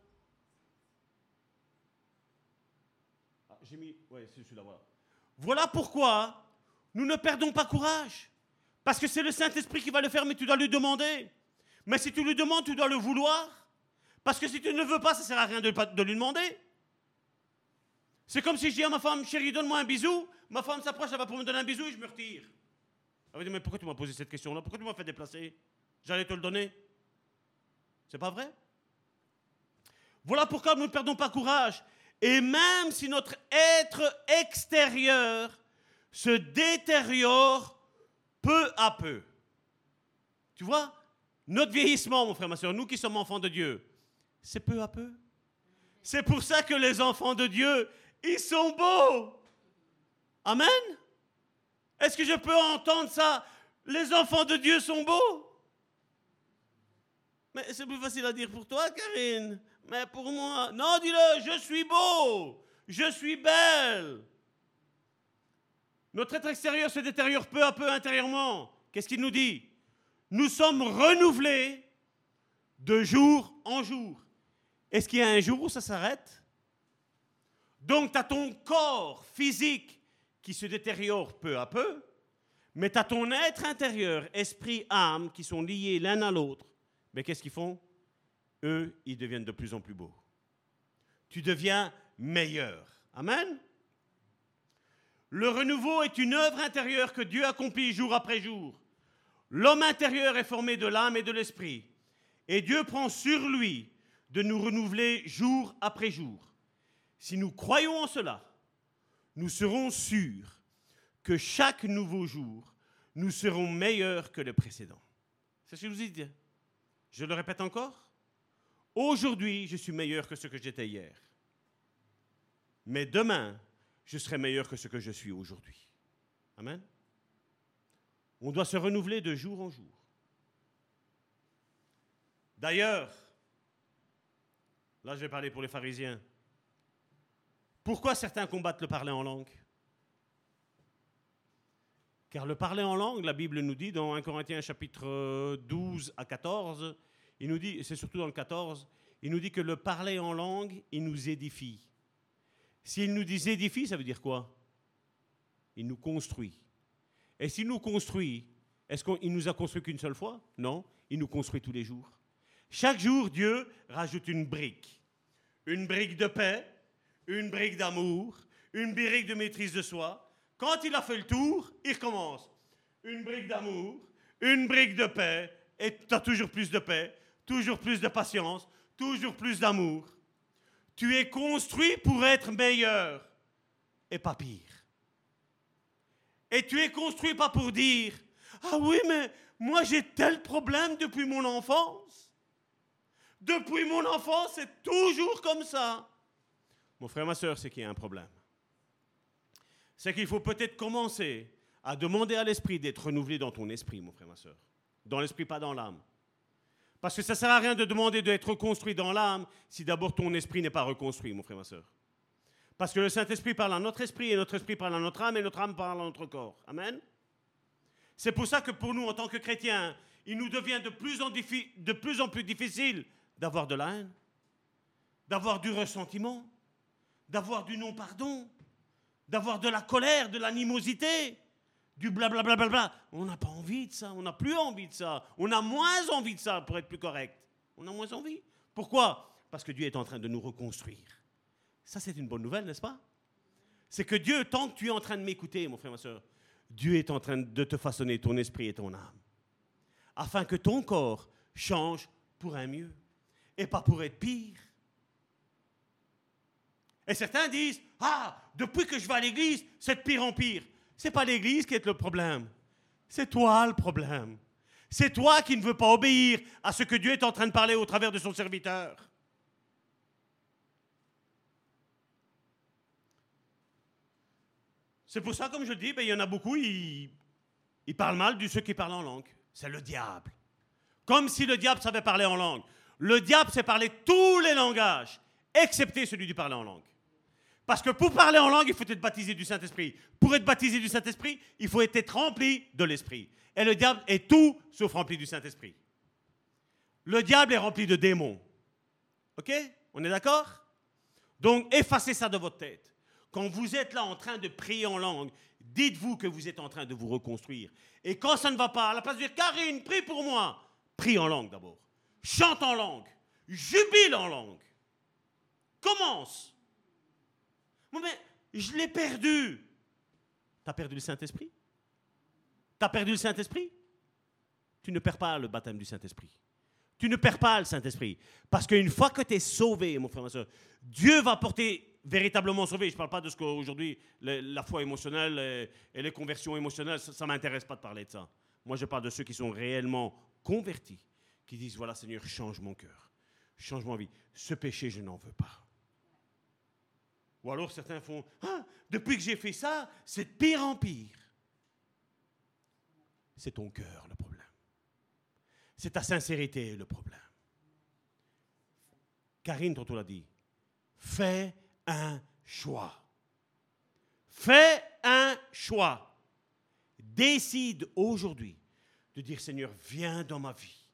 Ah, J'ai mis... Oui, c'est celui-là. Voilà pourquoi nous ne perdons pas courage. Parce que c'est le Saint-Esprit qui va le faire, mais tu dois lui demander. Mais si tu lui demandes, tu dois le vouloir. Parce que si tu ne veux pas, ça ne sert à rien de, lui demander. C'est comme si je dis à ma femme, chérie, donne-moi un bisou. Ma femme s'approche, elle va pour me donner un bisou et je me retire. Elle va dire, mais pourquoi tu m'as posé cette question-là? Pourquoi tu m'as fait déplacer? J'allais te le donner. C'est pas vrai? Voilà pourquoi nous ne perdons pas courage. Et même si notre être extérieur se détériore peu à peu. Tu vois Notre vieillissement, mon frère, ma soeur, nous qui sommes enfants de Dieu, c'est peu à peu. C'est pour ça que les enfants de Dieu, ils sont beaux. Amen. Est-ce que je peux entendre ça? Les enfants de Dieu sont beaux. Mais c'est plus facile à dire pour toi, Karine. Mais pour moi, non, dis-le, je suis beau. Je suis belle. Notre être extérieur se détériore peu à peu intérieurement. Qu'est-ce qu'il nous dit? Nous sommes renouvelés de jour en jour. Est-ce qu'il y a un jour où ça s'arrête? Donc, tu as ton corps physique qui se détériore peu à peu, mais tu as ton être intérieur, esprit, âme, qui sont liés l'un à l'autre. Mais qu'est-ce qu'ils font? Eux, ils deviennent de plus en plus beaux. Tu deviens meilleur. Amen? Le renouveau est une œuvre intérieure que Dieu accomplit jour après jour. L'homme intérieur est formé de l'âme et de l'esprit. Et Dieu prend sur lui de nous renouveler jour après jour. Si nous croyons en cela, nous serons sûrs que chaque nouveau jour, nous serons meilleurs que le précédent. C'est ce que je vous ai. Je le répète encore. Aujourd'hui, je suis meilleur que ce que j'étais hier. Mais demain, je serai meilleur que ce que je suis aujourd'hui. Amen. On doit se renouveler de jour en jour. D'ailleurs, là je vais parler pour les pharisiens. Pourquoi certains combattent le parler en langue? Car le parler en langue, la Bible nous dit dans 1 Corinthiens chapitre 12 à 14, il nous dit, c'est surtout dans le 14, il nous dit que le parler en langue, il nous édifie. S'il nous dit édifie, ça veut dire quoi? Il nous construit. Et s'il nous construit, est-ce qu'il nous a construit qu'une seule fois? Non, il nous construit tous les jours. Chaque jour, Dieu rajoute une brique. Une brique de paix, une brique d'amour, une brique de maîtrise de soi. Quand il a fait le tour, il recommence. Une brique d'amour, une brique de paix, et tu as toujours plus de paix, toujours plus de patience, toujours plus d'amour. Tu es construit pour être meilleur et pas pire. Et tu es construit pas pour dire Ah oui, mais moi j'ai tel problème depuis mon enfance. Depuis mon enfance, c'est toujours comme ça. Mon frère, ma soeur, c'est qu'il y a un problème. C'est qu'il faut peut-être commencer à demander à l'esprit d'être renouvelé dans ton esprit, mon frère, ma soeur. Dans l'esprit, pas dans l'âme. Parce que ça ne sert à rien de demander d'être reconstruit dans l'âme si d'abord ton esprit n'est pas reconstruit, mon frère, ma soeur. Parce que le Saint-Esprit parle à notre esprit et notre esprit parle à notre âme et notre âme parle à notre corps. Amen. C'est pour ça que pour nous, en tant que chrétiens, il nous devient de plus en, de plus, en plus difficile d'avoir de la haine, d'avoir du ressentiment, d'avoir du non-pardon, d'avoir de la colère, de l'animosité, du blablabla. Bla bla bla. On n'a pas envie de ça, on n'a plus envie de ça, on a moins envie de ça pour être plus correct. On a moins envie. Pourquoi? Parce que Dieu est en train de nous reconstruire. Ça, c'est une bonne nouvelle, n'est-ce pas? C'est que Dieu, tant que tu es en train de m'écouter, mon frère, ma soeur, Dieu est en train de te façonner ton esprit et ton âme. Afin que ton corps change pour un mieux et pas pour être pire. Et certains disent Ah, depuis que je vais à l'église, c'est de pire en pire. C'est pas l'église qui est le problème. C'est toi le problème. C'est toi qui ne veux pas obéir à ce que Dieu est en train de parler au travers de son serviteur. C'est pour ça, comme je dis, ben, il y en a beaucoup, ils, ils parlent mal de ceux qui parlent en langue. C'est le diable. Comme si le diable savait parler en langue. Le diable sait parler tous les langages, excepté celui du parler en langue. Parce que pour parler en langue, il faut être baptisé du Saint-Esprit. Pour être baptisé du Saint-Esprit, il faut être rempli de l'Esprit. Et le diable est tout sauf rempli du Saint-Esprit. Le diable est rempli de démons. OK? On est d'accord? Donc, effacez ça de votre tête. Quand vous êtes là en train de prier en langue, dites-vous que vous êtes en train de vous reconstruire. Et quand ça ne va pas, à la place de dire Karine, prie pour moi, prie en langue d'abord. Chante en langue. Jubile en langue. Commence. Mais je l'ai perdu. Tu as perdu le Saint-Esprit? Tu as perdu le Saint-Esprit? Tu ne perds pas le baptême du Saint-Esprit. Tu ne perds pas le Saint-Esprit. Parce qu'une fois que tu es sauvé, mon frère, ma soeur, Dieu va porter véritablement sauvé. Je ne parle pas de ce qu'aujourd'hui, la foi émotionnelle et, les conversions émotionnelles, ça ne m'intéresse pas de parler de ça. Moi, je parle de ceux qui sont réellement convertis, qui disent, voilà Seigneur, change mon cœur, change ma vie. Ce péché, je n'en veux pas. Ou alors certains font, ah, depuis que j'ai fait ça, c'est pire en pire. C'est ton cœur le problème. C'est ta sincérité le problème. Karine, tantôt l'a dit, fais un choix. Fais un choix. Décide aujourd'hui de dire Seigneur, viens dans ma vie.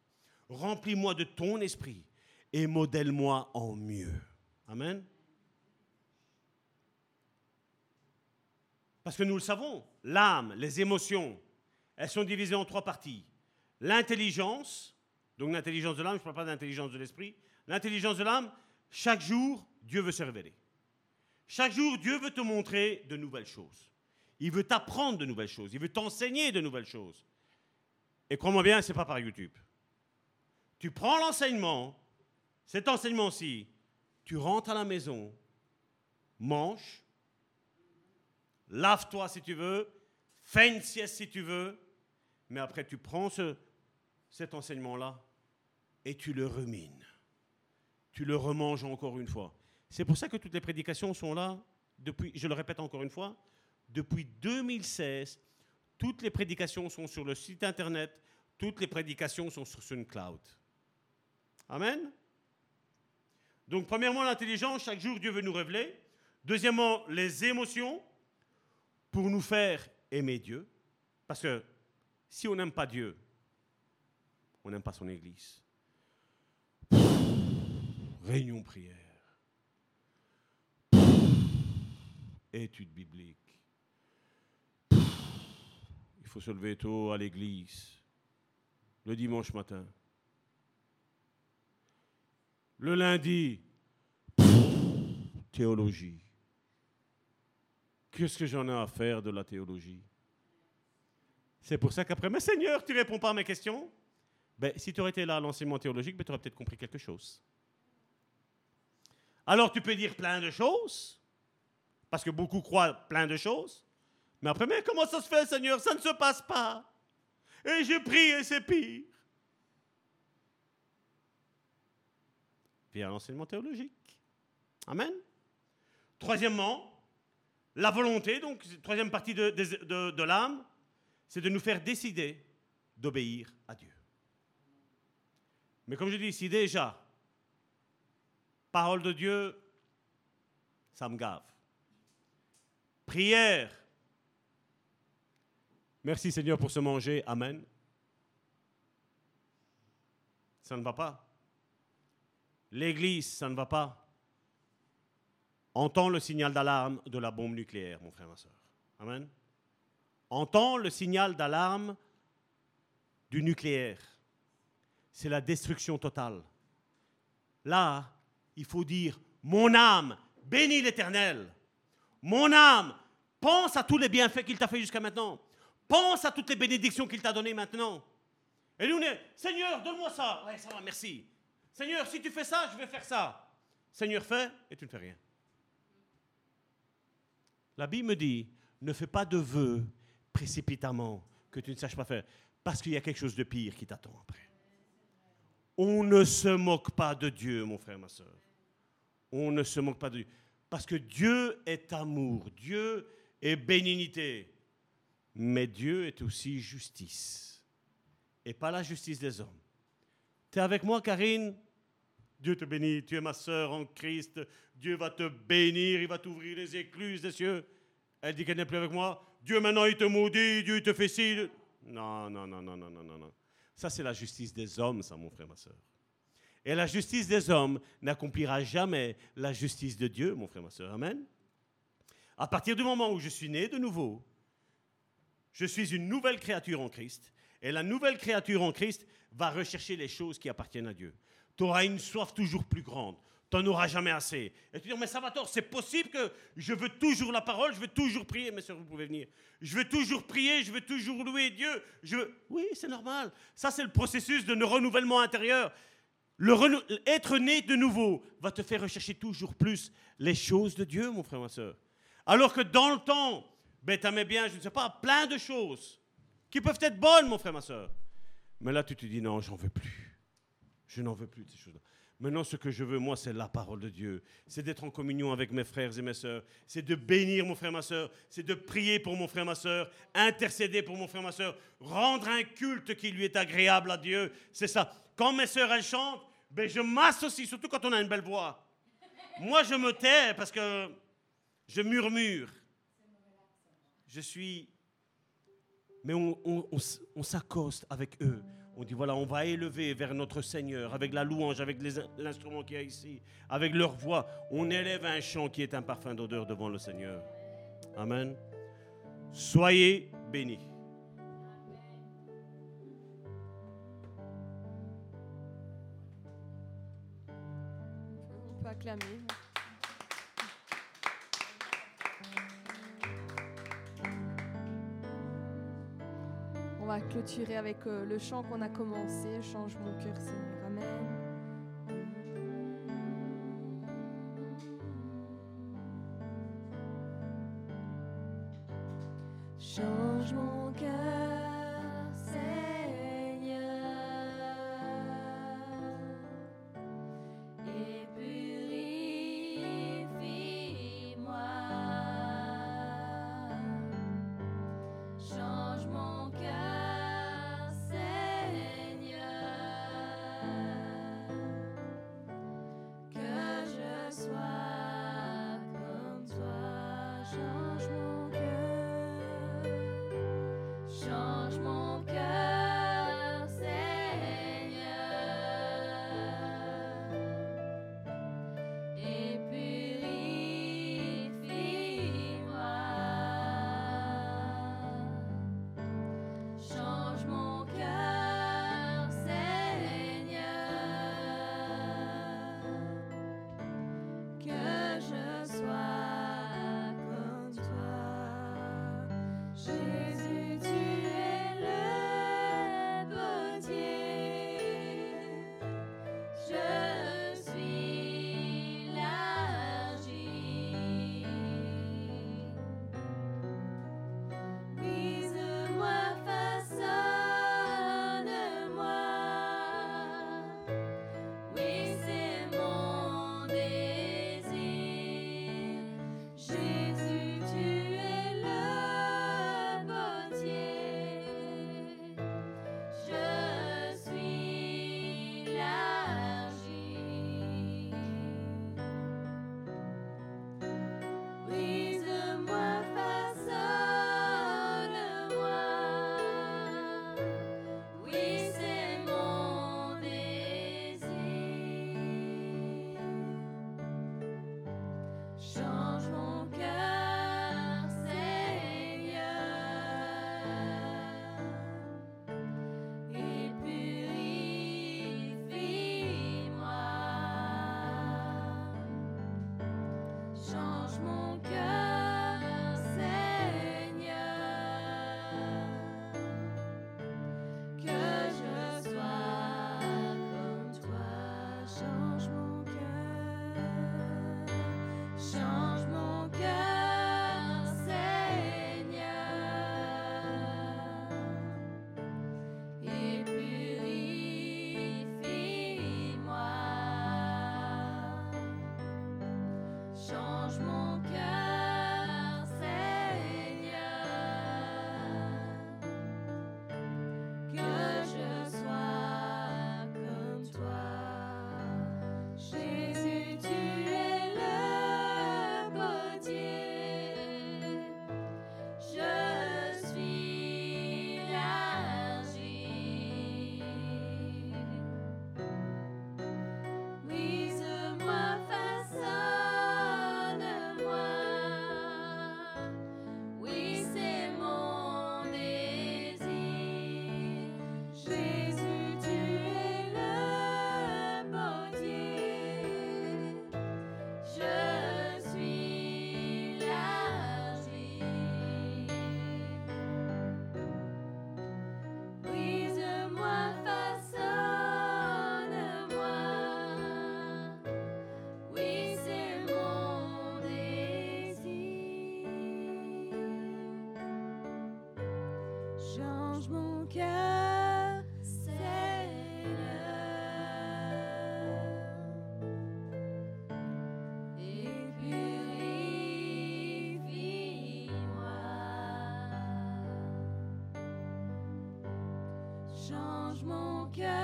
Remplis-moi de ton esprit et modèle-moi en mieux. Amen. Parce que nous le savons, l'âme, les émotions, elles sont divisées en trois parties. L'intelligence, donc l'intelligence de l'âme, je ne parle pas d'intelligence de l'esprit. L'intelligence de l'âme, chaque jour, Dieu veut se révéler. Chaque jour, Dieu veut te montrer de nouvelles choses. Il veut t'apprendre de nouvelles choses. Il veut t'enseigner de nouvelles choses. Et crois-moi bien, ce n'est pas par YouTube. Tu prends l'enseignement, cet enseignement-ci, tu rentres à la maison, mange, lave-toi si tu veux, fais une sieste si tu veux, mais après tu prends cet enseignement-là et tu le rumines. Tu le remanges encore une fois. C'est pour ça que toutes les prédications sont là depuis, je le répète encore une fois, depuis 2016. Toutes les prédications sont sur le site internet, toutes les prédications sont sur une cloud. Amen. Donc, premièrement, l'intelligence, chaque jour, Dieu veut nous révéler. Deuxièmement, les émotions, pour nous faire aimer Dieu. Parce que si on n'aime pas Dieu, on n'aime pas son Église. réunion prière. étude biblique. Il faut se lever tôt à l'église, le dimanche matin. Le lundi, théologie. Qu'est-ce que j'en ai à faire de la théologie C'est pour ça qu'après, mais Seigneur, tu réponds pas à mes questions ben, Si tu aurais été là à l'enseignement théologique, ben, tu aurais peut-être compris quelque chose. Alors tu peux dire plein de choses, parce que beaucoup croient plein de choses, mais après, mais comment ça se fait, Seigneur? Ça ne se passe pas. Et j'ai prié, et c'est pire. Viens à l'enseignement théologique. Amen. Troisièmement, la volonté, donc troisième partie de, l'âme, c'est de nous faire décider d'obéir à Dieu. Mais comme je dis ici déjà, parole de Dieu, ça me gave. Prière, merci Seigneur pour ce manger, Amen. Ça ne va pas. L'Église, ça ne va pas. Entends le signal d'alarme de la bombe nucléaire, mon frère, ma soeur. Amen. Entends le signal d'alarme du nucléaire. C'est la destruction totale. Là, il faut dire, mon âme, bénis l'Éternel. Mon âme, pense à tous les bienfaits qu'il t'a fait jusqu'à maintenant. Pense à toutes les bénédictions qu'il t'a données maintenant. Et nous, Seigneur, donne-moi ça. Ouais, ça va, merci. Seigneur, si tu fais ça, je vais faire ça. Seigneur, fais et tu ne fais rien. La Bible me dit, ne fais pas de vœux précipitamment que tu ne saches pas faire, parce qu'il y a quelque chose de pire qui t'attend après. On ne se moque pas de Dieu, mon frère, ma soeur. On ne se moque pas de Dieu. Parce que Dieu est amour, Dieu est bénignité. Mais Dieu est aussi justice. Et pas la justice des hommes. Tu es avec moi, Karine? Dieu te bénit, tu es ma sœur en Christ. Dieu va te bénir, il va t'ouvrir les écluses des cieux. Elle dit qu'elle n'est plus avec moi. Dieu maintenant il te maudit, Dieu il te fait ci. Non, non, non, non, non, non, non. Ça c'est la justice des hommes, ça mon frère, ma sœur. Et la justice des hommes n'accomplira jamais la justice de Dieu, mon frère, ma sœur. Amen. À partir du moment où je suis né de nouveau, je suis une nouvelle créature en Christ. Et la nouvelle créature en Christ va rechercher les choses qui appartiennent à Dieu. Tu auras une soif toujours plus grande. Tu n'en auras jamais assez. Et tu dis, mais ça va tort, c'est possible que je veux toujours la parole, je veux toujours prier. Mes soeurs, vous pouvez venir. Je veux toujours prier, je veux toujours louer Dieu. Je Oui, c'est normal. Ça, c'est le processus de renouvellement intérieur. Le Être né de nouveau va te faire rechercher toujours plus les choses de Dieu, mon frère, ma soeur. Alors que dans le temps, ben, tu aimais bien, je ne sais pas, plein de choses qui peuvent être bonnes, mon frère, ma soeur. Mais là, tu te dis, non, j'en veux plus. Je n'en veux plus de ces choses-là. Maintenant, ce que je veux, moi, c'est la parole de Dieu. C'est d'être en communion avec mes frères et mes sœurs. C'est de bénir mon frère, ma sœur. C'est de prier pour mon frère, ma sœur. Intercéder pour mon frère, ma sœur. Rendre un culte qui lui est agréable à Dieu. C'est ça. Quand mes sœurs, elles chantent, ben, je m'associe, surtout quand on a une belle voix. Moi, je me tais parce que je murmure. Je suis mais on, s'accoste avec eux. On dit voilà, on va élever vers notre Seigneur avec la louange, avec l'instrument qu'il y a ici, avec leur voix. On élève un chant qui est un parfum d'odeur devant le Seigneur. Amen. Soyez bénis. On. Va clôturer avec euh, le chant qu'on a commencé, Change mon cœur Seigneur. Amen. Change mon Seigneur, et purifie-moi. Change mon cœur,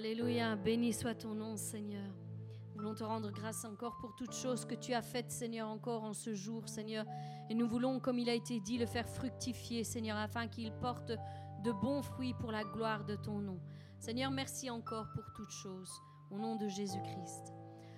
Alléluia, béni soit ton nom, Seigneur. Nous voulons te rendre grâce encore pour toutes choses que tu as faites, Seigneur, encore en ce jour, Seigneur. Et nous voulons, comme il a été dit, le faire fructifier, Seigneur, afin qu'il porte de bons fruits pour la gloire de ton nom. Seigneur, merci encore pour toutes choses. Au nom de Jésus-Christ.